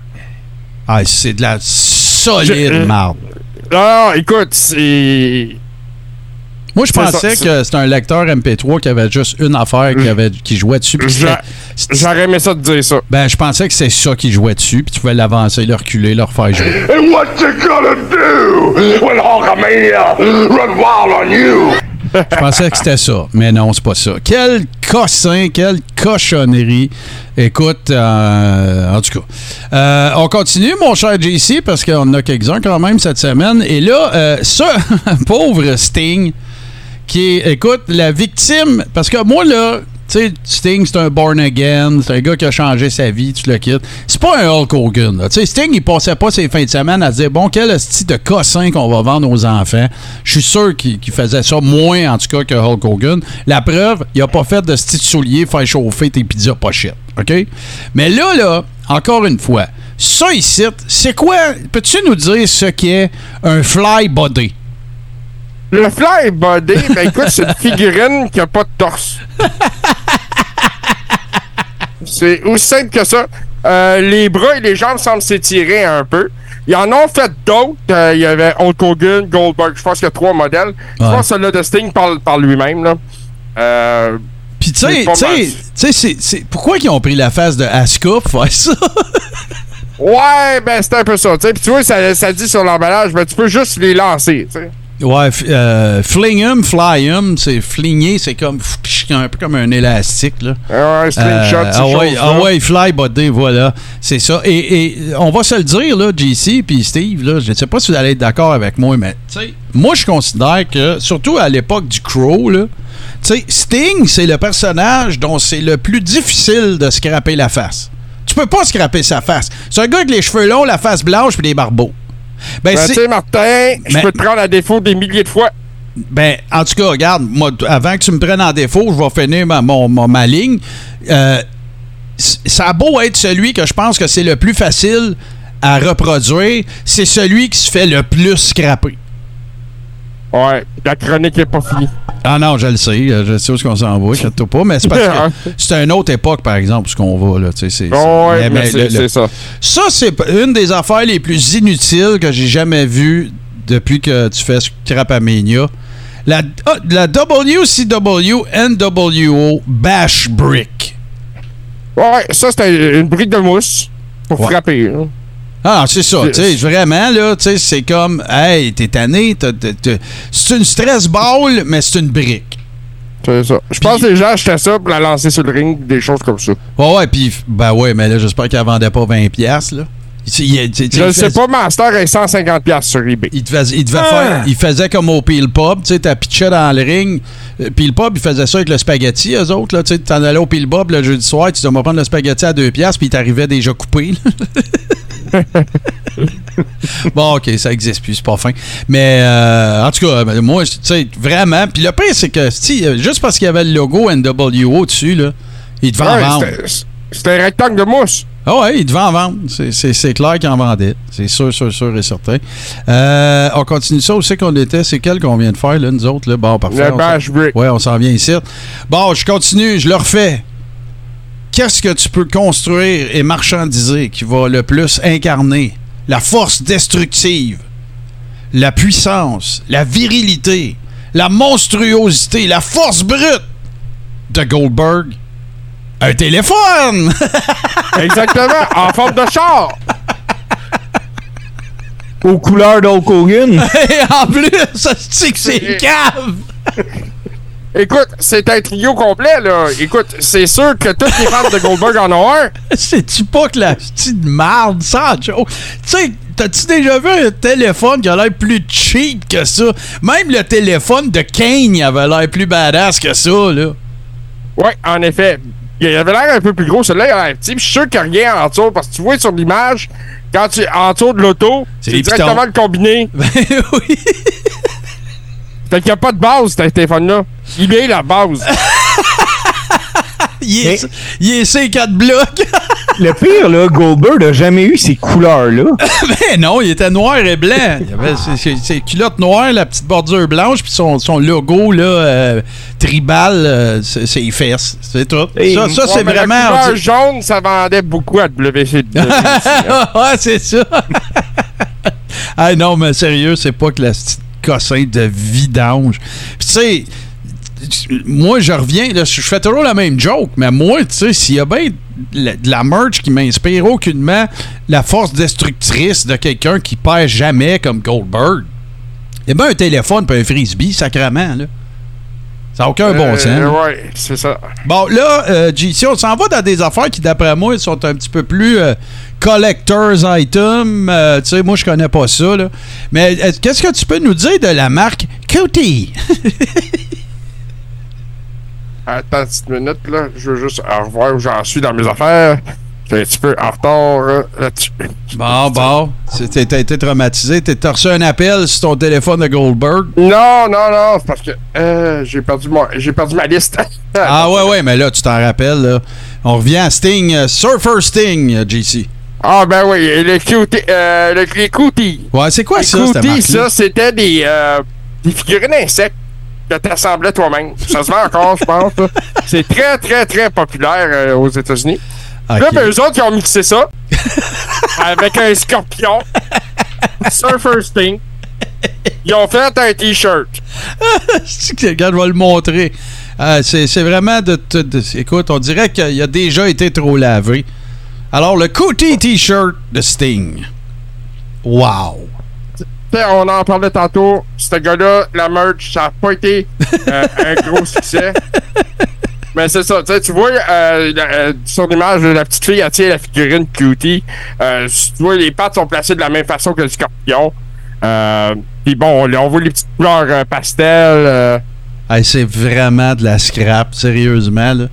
Ah, c'est de la solide Je- euh, marde. Non, écoute, c'est. Moi, je pensais ça, que c'était un lecteur MP3 qui avait juste une affaire qui, avait, qui jouait dessus. J'aurais aimé ça te dire ça. Ben, je pensais que c'est ça qui jouait dessus, puis tu pouvais l'avancer, le reculer, le refaire jouer. And what you gonna do when Hulkamania run wild on you? Je pensais que c'était ça, mais non, c'est pas ça. Quel cossin, quelle cochonnerie. Écoute, euh, en tout cas, euh, on continue, mon cher JC, parce qu'on a quelques-uns quand même cette semaine. Et là, euh, ça, *laughs* pauvre Sting, qui est, écoute, la victime, parce que moi, là, tu sais, Sting, c'est un born again, c'est un gars qui a changé sa vie, tu le quittes. C'est pas un Hulk Hogan, là. Sting, il passait pas ses fins de semaine à dire, bon, quel style de cossin qu'on va vendre aux enfants. Je suis sûr qu'il faisait ça moins, en tout cas, que Hulk Hogan. La preuve, il a pas fait de style de soulier faire chauffer tes pizzas pochettes, OK? Mais là, là, encore une fois, ça ici, c'est quoi? Peux-tu nous dire ce qu'est un fly body? Le Fly Body, ben écoute, c'est une figurine qui a pas de torse. c'est aussi simple que ça. Euh, les bras et les jambes semblent s'étirer un peu. Ils en ont fait d'autres. Euh, il y avait Hulk Hogan, Goldberg. Je pense qu'il y a trois modèles. Je pense que celui de Sting parle par lui-même. là. Euh, Puis tu sais, pourquoi ils ont pris la face de Asuka pour faire ça? Ouais, ben c'est un peu ça. Puis tu vois, ça, ça dit sur l'emballage, ben tu peux juste les lancer. tu sais. Ouais, euh, fling 'em, fly 'em, c'est fligner, c'est comme un peu comme un élastique, là. Ouais, slingshot, Euh, ah, ouais, ah ouais, fly body, voilà. C'est ça. Et, et on va se le dire, là, JC puis Steve, là, je ne sais pas si vous allez être d'accord avec moi, mais moi, je considère que, surtout à l'époque du Crow, là, Sting, c'est le personnage dont c'est le plus difficile de scraper la face. Tu peux pas scraper sa face. C'est un gars avec les cheveux longs, la face blanche puis des barbeaux. Ben, Ben, c'est- tu sais, Martin, je Mais- peux te prendre à défaut des milliers de fois. ben, en tout cas, regarde, moi, avant que tu me prennes en défaut, je vais finir ma, mon- ma ligne. Euh, ça a beau être celui que je pense que c'est le plus facile à reproduire, c'est celui qui se fait le plus scraper. Ouais, la chronique est pas finie. Ah non, je le sais, euh, je sais où est-ce qu'on s'en va, inquiète-toi pas, mais c'est parce que *laughs* c'est une autre époque, par exemple, ce qu'on va, là, c'est- c'est- Oh, ouais, mais- mais mais c'est ça. Ça, c'est une des affaires les plus inutiles que j'ai jamais vues depuis que tu fais Scrapamania. La, ah, la WCW NWO Bash Brick. Ouais, ça, c'était une brique de mousse pour Ouais. frapper. hein. Ah, c'est ça, C'est- tu sais, vraiment, là, tu sais, c'est comme, hey, t'es tanné, c'est une stress ball, mais c'est une brique. C'est ça. Je pense que les gens achetaient ça pour la lancer sur le ring, des choses comme ça. Ouais, ouais, puis, ben ouais, mais là, j'espère qu'elle vendait pas 20$, piastres, là. Il- Je ne sais pas, Master est 150$ piastres sur eBay. Il, faisait, il devait Ah! faire, il faisait comme au Peel Pub, tu sais, t'as pitché dans le ring. Euh, Peel Pub, il faisait ça avec le spaghetti, eux autres, là, tu sais, t'en allais au Peel Pub le jeudi soir, tu disais, on va prendre le spaghetti à deux piastres, puis il t'arrivait déjà coupé, là. *laughs* *laughs* bon, OK, ça existe plus, c'est pas fin. Mais, euh, en tout cas, ben, moi, tu sais, vraiment, puis le pire, c'est que, euh, juste parce qu'il y avait le logo NWO dessus, là, il devait en vendre. c'était- un rectangle de mousse. Ah ouais, il devait en vendre. C'est- clair qu'il en vendait. C'est sûr, sûr, sûr et certain. Euh, on continue ça. Où c'est qu'on était? C'est quel qu'on vient de faire, là, nous autres? Là? Bon, parfait. Le bash brick. Ouais, on s'en vient ici. Bon, je continue, je le refais. Qu'est-ce que tu peux construire et marchandiser qui va le plus incarner la force destructive, la puissance, la virilité, la monstruosité, la force brute de Goldberg? Un téléphone! *laughs* Exactement, en forme de char. Aux couleurs d'Hulk Hogan. *laughs* Et en plus, ça se dit que c'est cave! *laughs* Écoute, c'est un trio complet, là. Écoute, c'est sûr que tous les fans de Goldberg en ont un. *laughs* C'est-tu pas que la petite marde, ça, Joe? Tu sais, t'as-tu déjà vu un téléphone qui a l'air plus cheap que ça? Même le téléphone de Kane avait l'air plus badass que ça, là. Ouais, en effet. Il avait l'air un peu plus gros, celui-là, il a l'air petit. Je suis sûr qu'il n'y a rien en dessous, parce que tu vois sur l'image, quand tu es en dessous de l'auto, C'est directement pitons. le combiné. *laughs* Ben oui! Fait qu'il n'y a pas de base, ce téléphone-là. Il est la base. *laughs* Il est, il est ces quatre blocs! *laughs* Le pire, là, Goldberg n'a jamais eu ces couleurs-là. *laughs* ben non, il était noir et blanc. Il avait ses, ses- ses culottes noires, la petite bordure blanche, puis son, son logo, là, euh, tribal, euh, c'est ses fesses. C'est tout. Et- ça, ça c'est mais La vraiment... couleur jaune, ça vendait beaucoup à WCW. ouais, c'est ça. ah non, mais sérieux, c'est pas que la petite de vidange. Tu sais, moi, je reviens, je fais toujours la même joke, mais moi, tu sais, s'il y a bien de la merch qui m'inspire aucunement la force destructrice de quelqu'un qui perd jamais comme Goldberg, il y a bien un téléphone puis un frisbee, sacrement, là. Ça n'a aucun bon Euh, sens. là. Ouais, c'est ça. Bon, là, euh, JC, on s'en va dans des affaires qui, d'après moi, sont un petit peu plus euh, collector's item. Euh, tu sais, moi, je connais pas ça, là. Mais euh, qu'est-ce que tu peux nous dire de la marque Cutie? *laughs* Attends une petite minute, là. Je veux juste revoir où j'en suis dans mes affaires. Un petit peu en retard là-dessus. bon, bon. T'as été traumatisé. T'as reçu un appel sur ton téléphone de Goldberg? Non, non, non, c'est parce que euh, j'ai perdu, mon- perdu ma liste. *laughs* Ah, ouais, ouais, mais là, tu t'en rappelles, là. On revient à Sting, euh, Surfer Sting, euh, JC. Ah, ben oui, et le cutie, euh, le, les cooties. Ouais, c'est quoi Les ça, cooties, ça, c'était des, euh, des figurines d'insectes que t'assemblais toi-même. Ça se vend encore, je pense. *laughs* C'est très, très, très populaire euh, aux États-Unis. Là, ben, eux autres, ils ont mixé ça *laughs* avec un scorpion, Surfer Sting. Ils ont fait un t-shirt. *laughs* Regarde, je vais le montrer. Euh, c'est c'est vraiment de, de- de- Écoute, on dirait qu'il a déjà été trop lavé. Alors, le Cootie T-shirt de Sting. Wow! On en parlait tantôt. Ce gars-là, la merch, ça n'a pas été euh, un gros succès. *laughs* Mais c'est ça. Tu vois, euh, euh, sur l'image, la petite fille, elle tient la figurine Cutie. Euh, tu vois, les pattes sont placées de la même façon que le scorpion. Euh, Puis bon, on, voit les petites couleurs euh, pastel. c'est vraiment de la scrap, sérieusement. Là.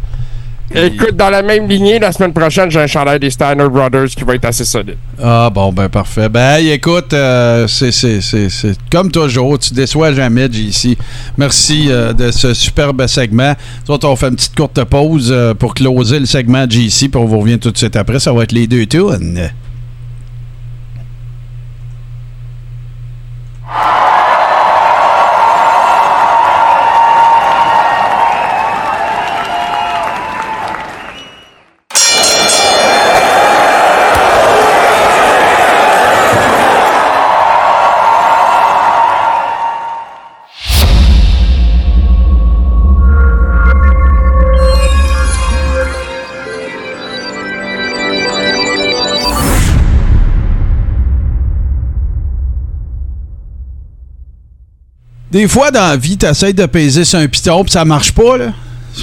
Écoute, dans la même lignée, la semaine prochaine, j'ai un chandail des Steiner Brothers qui va être assez solide. Ah bon, ben parfait. Ben écoute, euh, c'est- comme toujours, tu déçois jamais, JC. Merci euh, de ce superbe segment. Autres, on fait une petite courte pause euh, pour closer le segment JC, puis on vous revient tout de suite après. Ça va être les deux tunes. Des fois, dans la vie, t'essayes de peser sur un piton, puis ça marche pas, là.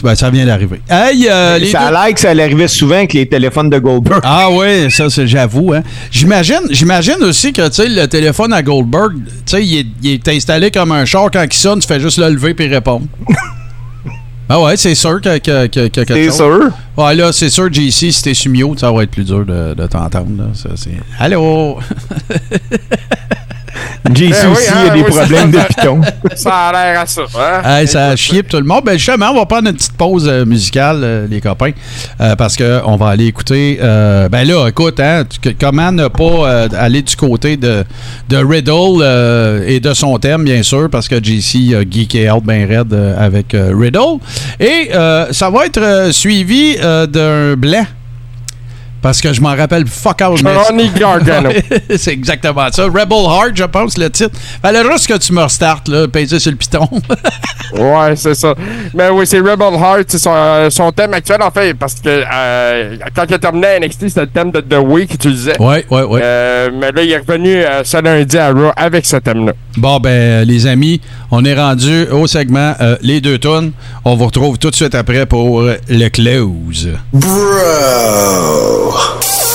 Ben, ça vient d'arriver. Hey, euh, les ça a l'air que ça arrivait souvent avec les téléphones de Goldberg. Ah oui, ça, c'est, j'avoue. Hein. J'imagine, j'imagine aussi que le téléphone à Goldberg, il est, il est installé comme un char quand il sonne, tu fais juste le lever puis répondre. *laughs* ah ouais, c'est sûr que, que, sûr. Ouais, là, c'est sûr, JC, si t'es Sumio, ça va être plus dur de, de t'entendre. Là. Ça, c'est... Allô? *laughs* *laughs* JC Ben oui, aussi, il y hein, a des oui, problèmes de piton. *laughs* Ça a l'air à ça. Hein? Hey, ça a chié tout le monde. Ben justement, on va prendre une petite pause euh, musicale, euh, les copains, euh, parce qu'on va aller écouter. ben là, écoute, hein, tu- comment ne pas aller du côté de, de Riddle et de son thème, bien sûr, parce que JC a geeké out bien raide avec Riddle. Et ça va être suivi d'un blanc. Parce que je m'en rappelle fuck out. Johnny Gargano. *laughs* c'est exactement ça. Rebel Heart, je pense, le titre. Fallait juste que tu me restartes, là, peser sur le piton? *laughs* Ouais, c'est ça. Mais oui, c'est Rebel Heart, c'est son, euh, son thème actuel, en fait, parce que euh, quand il a terminé à NXT, c'était le thème de The Way qu'il utilisait. ouais, ouais, ouais. Euh, mais là, il est revenu euh, ce lundi à Raw avec ce thème-là. Bon, ben, les amis, on est rendu au segment euh, Les deux tonnes. On vous retrouve tout de suite après pour le close. Let me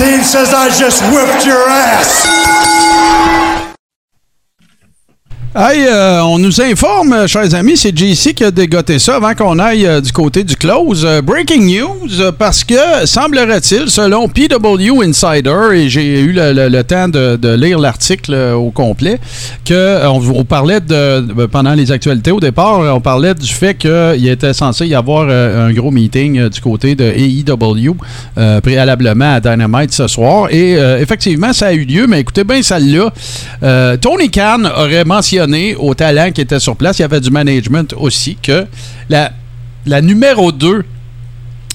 316 says I just whipped your ass. Hey, euh, on nous informe, euh, chers amis, c'est JC qui a dégoté ça avant qu'on aille euh, du côté du close. Breaking news, parce que semblerait-il, selon PW Insider, et j'ai eu le, temps de, lire l'article au complet, que on, on parlait de pendant les actualités au départ, on parlait du fait qu'il était censé y avoir un gros meeting du côté de AEW préalablement à Dynamite ce soir. Et effectivement, ça a eu lieu, mais écoutez bien celle-là. Tony Khan aurait mentionné aux talents qui étaient sur place, il y avait du management aussi, que la, la numéro 2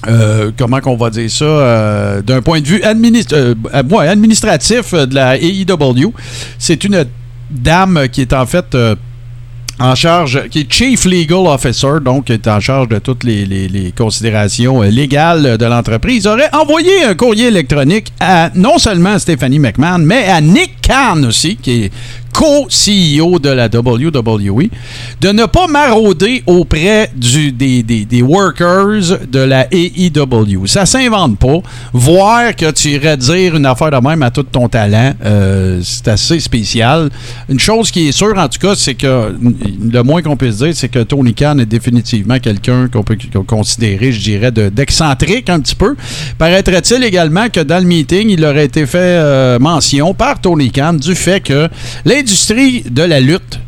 euh, comment qu'on va dire ça, euh, d'un point de vue euh, administratif de la AEW, c'est une dame qui est en fait en charge, qui est Chief Legal Officer, donc qui est en charge de toutes les, considérations légales de l'entreprise, aurait envoyé un courrier électronique à non seulement Stephanie McMahon, mais à Nick Khan aussi, qui est co-CEO de la WWE, de ne pas marauder auprès du, des, des- des workers de la AEW. Ça s'invente pas. Voir que tu irais dire une affaire de même à tout ton talent, euh, c'est assez spécial. Une chose qui est sûre, en tout cas, c'est que le moins qu'on puisse dire, c'est que Tony Khan est définitivement quelqu'un qu'on peut considérer, je dirais, de- d'excentrique un petit peu. Paraîtrait-il également que dans le meeting, il aurait été fait euh, mention par Tony Khan du fait que l'industrie de la lutte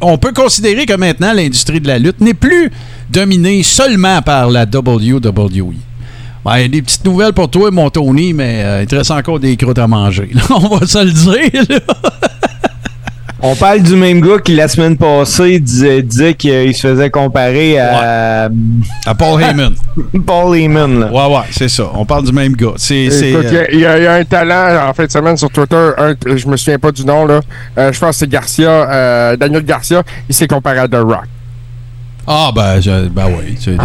on peut considérer que maintenant l'industrie de la lutte n'est plus dominée seulement par la WWE. Ouais, des petites nouvelles pour toi, mon Tony, mais euh, il te reste encore des croûtes à manger. *laughs* On va se le dire. là. *laughs* On parle du même gars qui, la semaine passée, disait, disait qu'il se faisait comparer à À Paul *laughs* Heyman. Paul Heyman. là. Ouais, ouais, c'est ça. On parle du même gars. C'est, Écoute, y euh, y, il y a un talent en fin de semaine sur Twitter, un, je me souviens pas du nom, là. Euh, je pense que c'est Garcia, euh, Daniel Garcia, il s'est comparé à The Rock. Ah, ben, ben oui. tu sais, de-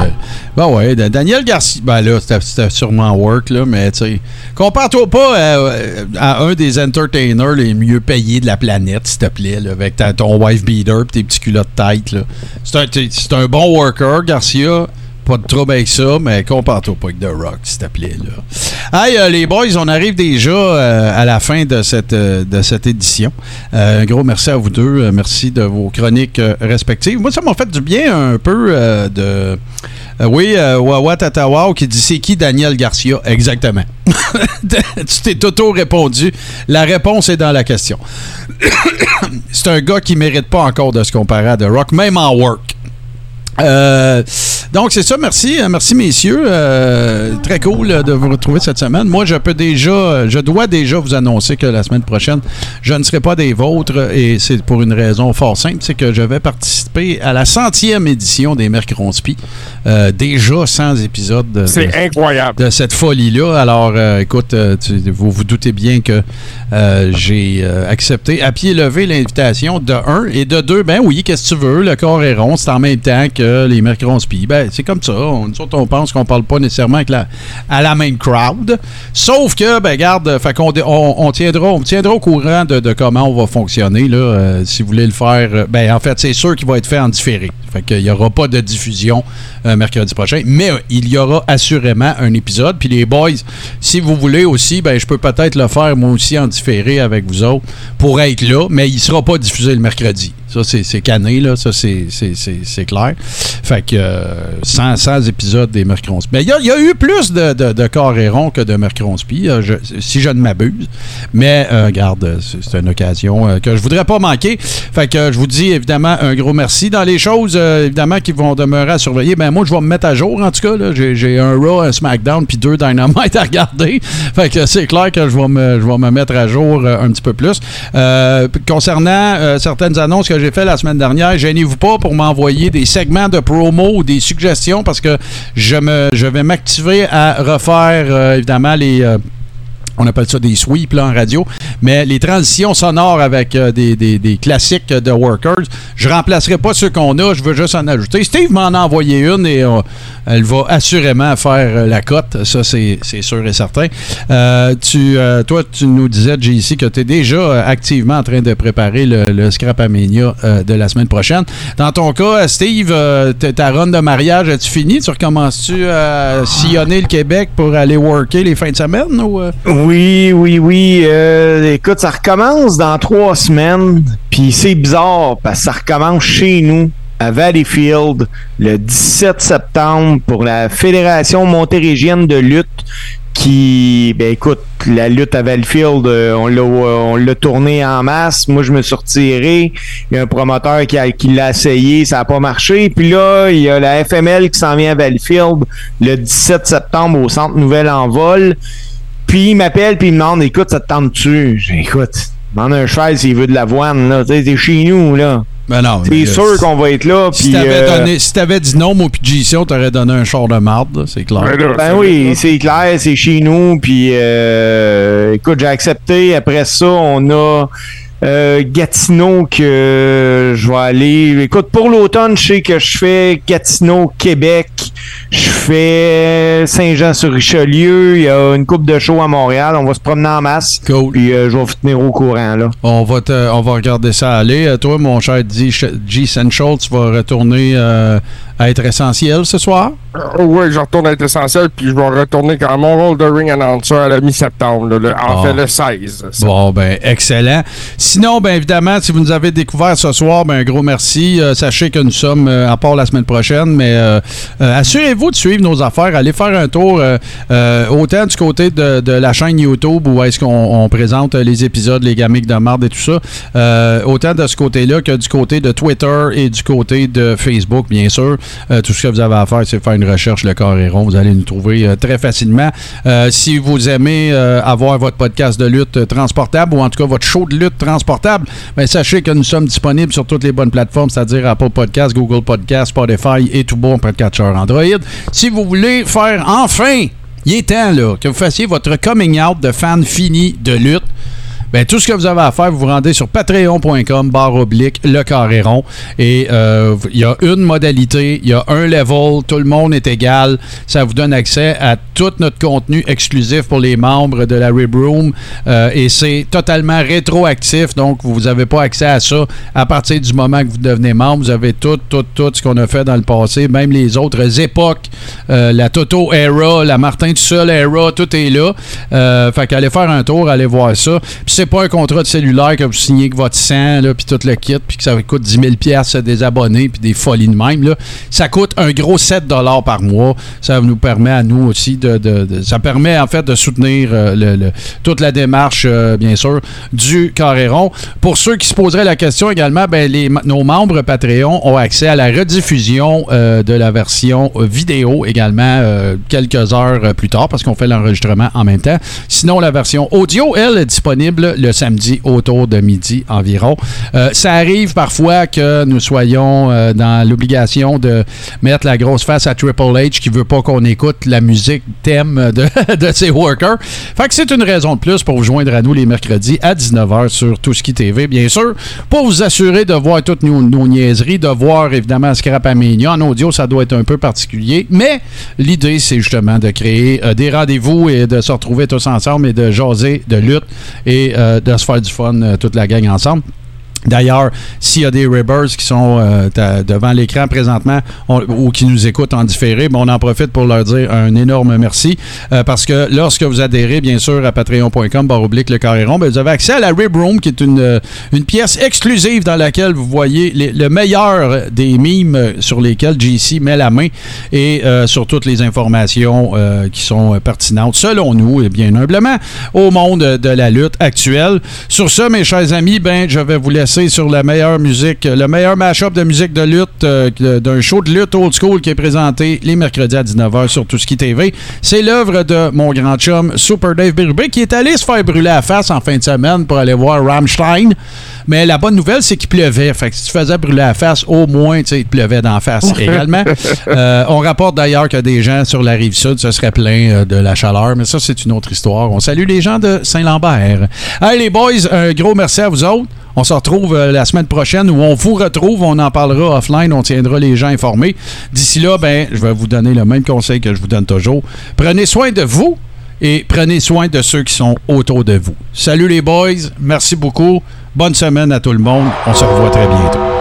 Ben oui, de- Daniel Garcia. Ben là, c'était, sûrement work, là, mais tu sais. Compare-toi pas euh, à un des entertainers les mieux payés de la planète, s'il te plaît, là, avec ta- ton wife beater et tes petits culottes tête, là. C'est un, un bon worker, Garcia. Pas de trouble avec ça, mais compare-toi pas avec The Rock, s'il te plaît. Là. Hey, euh, les boys, on arrive déjà euh, à la fin de cette, euh, édition. Un gros merci à vous deux. Merci de vos chroniques respectives. Moi, ça m'a fait du bien un peu de. Oui, Wawa Tatawao qui dit c'est qui Daniel Garcia? Exactement. *laughs* tu t'es auto-répondu. La réponse est dans la question. *coughs* c'est un gars qui mérite pas encore de se comparer à The Rock, même en work. Euh, donc, c'est ça. Merci. Euh, Merci, messieurs. Euh, très cool de vous retrouver cette semaine. Moi, je peux déjà, je dois déjà vous annoncer que la semaine prochaine, je ne serai pas des vôtres et c'est pour une raison fort simple. C'est que je vais participer à la centième édition des Mercronspi. Euh, déjà 100 épisodes de, C'est incroyable. de cette folie-là. Alors, écoute, tu- vous vous doutez bien que j'ai accepté à pied levé l'invitation de un et de deux. Ben oui, qu'est-ce que tu veux? Le corps est rond, c'est en même temps que les Mercronspi. Ben, c'est comme ça. On, pense qu'on parle pas nécessairement avec la, à la même crowd. Sauf que, ben, garde, fait qu'on on, on tiendra, on tiendra au courant de, comment on va fonctionner. Là, euh, si vous voulez le faire, euh, ben, en fait, c'est sûr qu'il va être fait en différé. Fait qu'il n'y aura pas de diffusion euh, mercredi prochain, mais il y aura assurément un épisode. Puis les boys, si vous voulez aussi, ben je peux peut-être le faire moi aussi en différé avec vous autres pour être là, mais il sera pas diffusé le mercredi. Ça, c'est cané, là. Ça, c'est- clair. Fait que euh, 100, 100 épisodes des Mercronspi. Mais il y, a- eu plus de, de, que de Mercronspi, euh, si je ne m'abuse. Mais, euh, regarde, c'est une occasion euh, que je voudrais pas manquer. Fait que euh, je vous dis évidemment un gros merci. Dans les choses, euh, évidemment, qui vont demeurer à surveiller, ben moi, je vais me mettre à jour, en tout cas. J'ai un Raw, un SmackDown, puis deux Dynamite à regarder. Fait que c'est clair que je vais me, je vais me mettre à jour euh, un petit peu plus. Euh, concernant euh, certaines annonces que j'ai faites la semaine dernière, gênez-vous pas pour m'envoyer des segments de promo ou des suggestions parce que je, me, je vais m'activer à refaire, euh, évidemment, les... euh, on appelle ça des sweeps là, en radio, mais les transitions sonores avec euh, des, des- des classiques de Workers, je remplacerai pas ceux qu'on a, je veux juste en ajouter. Steve m'en a envoyé une et euh, elle va assurément faire euh, la cote, ça c'est sûr et certain. Tu, toi, tu nous disais, JC, que tu es déjà activement en train de préparer le, Scrap Amenia euh, de la semaine prochaine. Dans ton cas, Steve, ta run de mariage, as-tu fini? Tu recommences-tu à sillonner le Québec pour aller worker les fins de semaine? Ou, euh? Oui, oui, oui. euh, écoute, ça recommence dans trois semaines. Puis c'est bizarre parce que ça recommence chez nous, à Valleyfield, le 17 septembre pour la Fédération montérégienne de lutte. Qui, ben écoute, la lutte à Valleyfield, euh, on l'a on l'a tourné en masse. Moi, je me suis retiré. Il y a un promoteur qui, qui l'a essayé, ça n'a pas marché. Puis là, il y a la FML qui s'en vient à Valleyfield le 17 septembre au Centre Nouvelle en vol. Puis il m'appelle puis il me demande écoute, ça te tente-tu? J'ai dit, écoute, demande un cheval s'il veut de l'avoine, là. Tu sais, t'es chez nous, là. Ben non. C'est mais, sûr euh, qu'on va être là. Si Puis, t'avais euh, donné- si t'avais dit non, moi puis JC, on t'aurait donné un char de marde, c'est clair. Ben là, Ben oui, c'est clair, c'est chez nous. Puis, euh, écoute, j'ai accepté. Après ça, on a euh, Gatineau que je vais aller. Écoute, pour l'automne, je sais que je fais Gatineau, Québec. Je fais Saint-Jean-sur-Richelieu. Il y a une coupe de show à Montréal. On va se promener en masse. Cool. Puis, euh, je vais vous tenir au courant, là. On va, te- on va regarder ça aller. Euh, Toi, mon cher G. Central, tu vas retourner euh, à être essentiel ce soir? Euh, oui, je retourne à être essentiel, puis je vais retourner quand mon rôle de ring announcer à la mi-septembre, en Bon. fait le 16. ça. Bon, ben, excellent. Sinon, ben, évidemment, si vous nous avez découvert ce soir, ben, un gros merci. Euh, sachez que nous sommes, euh, à part la semaine prochaine, mais euh, assurez-vous de suivre nos affaires. Allez faire un tour, euh, euh, autant du côté de, la chaîne YouTube où est-ce qu'on on présente les épisodes, les gamiques de marde et tout ça, euh, autant de ce côté-là que du côté de Twitter et du côté de Facebook, bien sûr. Tout ce que vous avez à faire, c'est faire une recherche, le corps est rond. Vous allez nous trouver très facilement. Si vous aimez avoir votre podcast de lutte transportable ou en tout cas votre show de lutte transportable, ben, sachez que nous sommes disponibles sur toutes les bonnes plateformes, c'est-à-dire Apple Podcast, Google Podcast, Spotify et tout bon podcatcher Android. Si vous voulez faire enfin, il est temps là, que vous fassiez votre coming out de fan fini de lutte. Ben, tout ce que vous avez à faire, vous vous rendez sur patreon.com, barre oblique, le carré rond. Et euh, il y a une modalité, il y a un level, tout le monde est égal. Ça vous donne accès à tout notre contenu exclusif pour les membres de la Rib Room. Euh, et c'est totalement rétroactif, donc vous n'avez pas accès à ça à partir du moment que vous devenez membre. Vous avez tout, tout, tout ce qu'on a fait dans le passé, même les autres époques, euh, la Toto Era, la Martin tout seul Era, tout est là. Euh, fait qu'allez faire un tour, allez voir ça. Puis c'est pas un contrat de cellulaire que vous signez avec votre sang, puis tout le kit, puis que ça coûte 10 000 pièces des abonnés, puis des folies de même. Là. Ça coûte un gros 7 par mois. Ça nous permet à nous aussi de... de- ça permet en fait de soutenir euh, toute la démarche, euh, bien sûr, du Carréron. Pour ceux qui se poseraient la question également, ben, nos membres Patreon ont accès à la rediffusion euh, de la version euh, vidéo également euh, quelques heures euh, plus tard parce qu'on fait l'enregistrement en même temps. Sinon, la version audio, elle, est disponible le samedi autour de midi environ. Euh, ça arrive parfois que nous soyons euh, dans l'obligation de mettre la grosse face à Triple H qui veut pas qu'on écoute la musique thème de, *laughs* de ses workers. Fait que c'est une raison de plus pour vous joindre à nous les mercredis à 19h sur Touski TV, bien sûr, pour vous assurer de voir toutes nos, niaiseries, de voir évidemment Scrap Amenia. En audio, ça doit être un peu particulier, mais l'idée, c'est justement de créer euh, des rendez-vous et de se retrouver tous ensemble et de jaser de lutte et euh, de se faire du fun, euh, toute la gang ensemble. D'ailleurs, s'il y a des Ribbers qui sont euh, devant l'écran présentement ou qui nous écoutent en différé, ben, on en profite pour leur dire un énorme merci euh, parce que lorsque vous adhérez, bien sûr, à patreon.com, le carré rond, ben, vous avez accès à la Rib Room qui est une, euh, une pièce exclusive dans laquelle vous voyez le meilleur des mimes sur lesquels JC met la main et sur toutes les informations qui sont pertinentes, selon nous, et bien humblement, au monde de la lutte actuelle. Sur ce, mes chers amis, ben, je vais vous laisser sur la meilleure musique, le meilleur mash-up de musique de lutte, euh, d'un show de lutte old school qui est présenté les mercredis à 19h sur Tout ce TV. C'est l'œuvre de mon grand chum Super Dave Berube qui est allé se faire brûler la face en fin de semaine pour aller voir Rammstein. Mais la bonne nouvelle, c'est qu'il pleuvait. Fait que si tu faisais brûler la face, au moins, tu sais, il te pleuvait d'en face également. *laughs* Euh, on rapporte d'ailleurs que des gens sur la rive sud se seraient plaints euh, de la chaleur, mais ça, c'est une autre histoire. On salue les gens de Saint-Lambert. Hey, les boys, un gros merci à vous autres. On se retrouve euh, la semaine prochaine où on vous retrouve. On en parlera offline. On tiendra les gens informés. D'ici là, ben, je vais vous donner le même conseil que je vous donne toujours. Prenez soin de vous et prenez soin de ceux qui sont autour de vous. Salut les boys. Merci beaucoup. Bonne semaine à tout le monde. On se revoit très bientôt.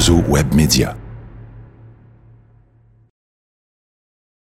H2O Web Media.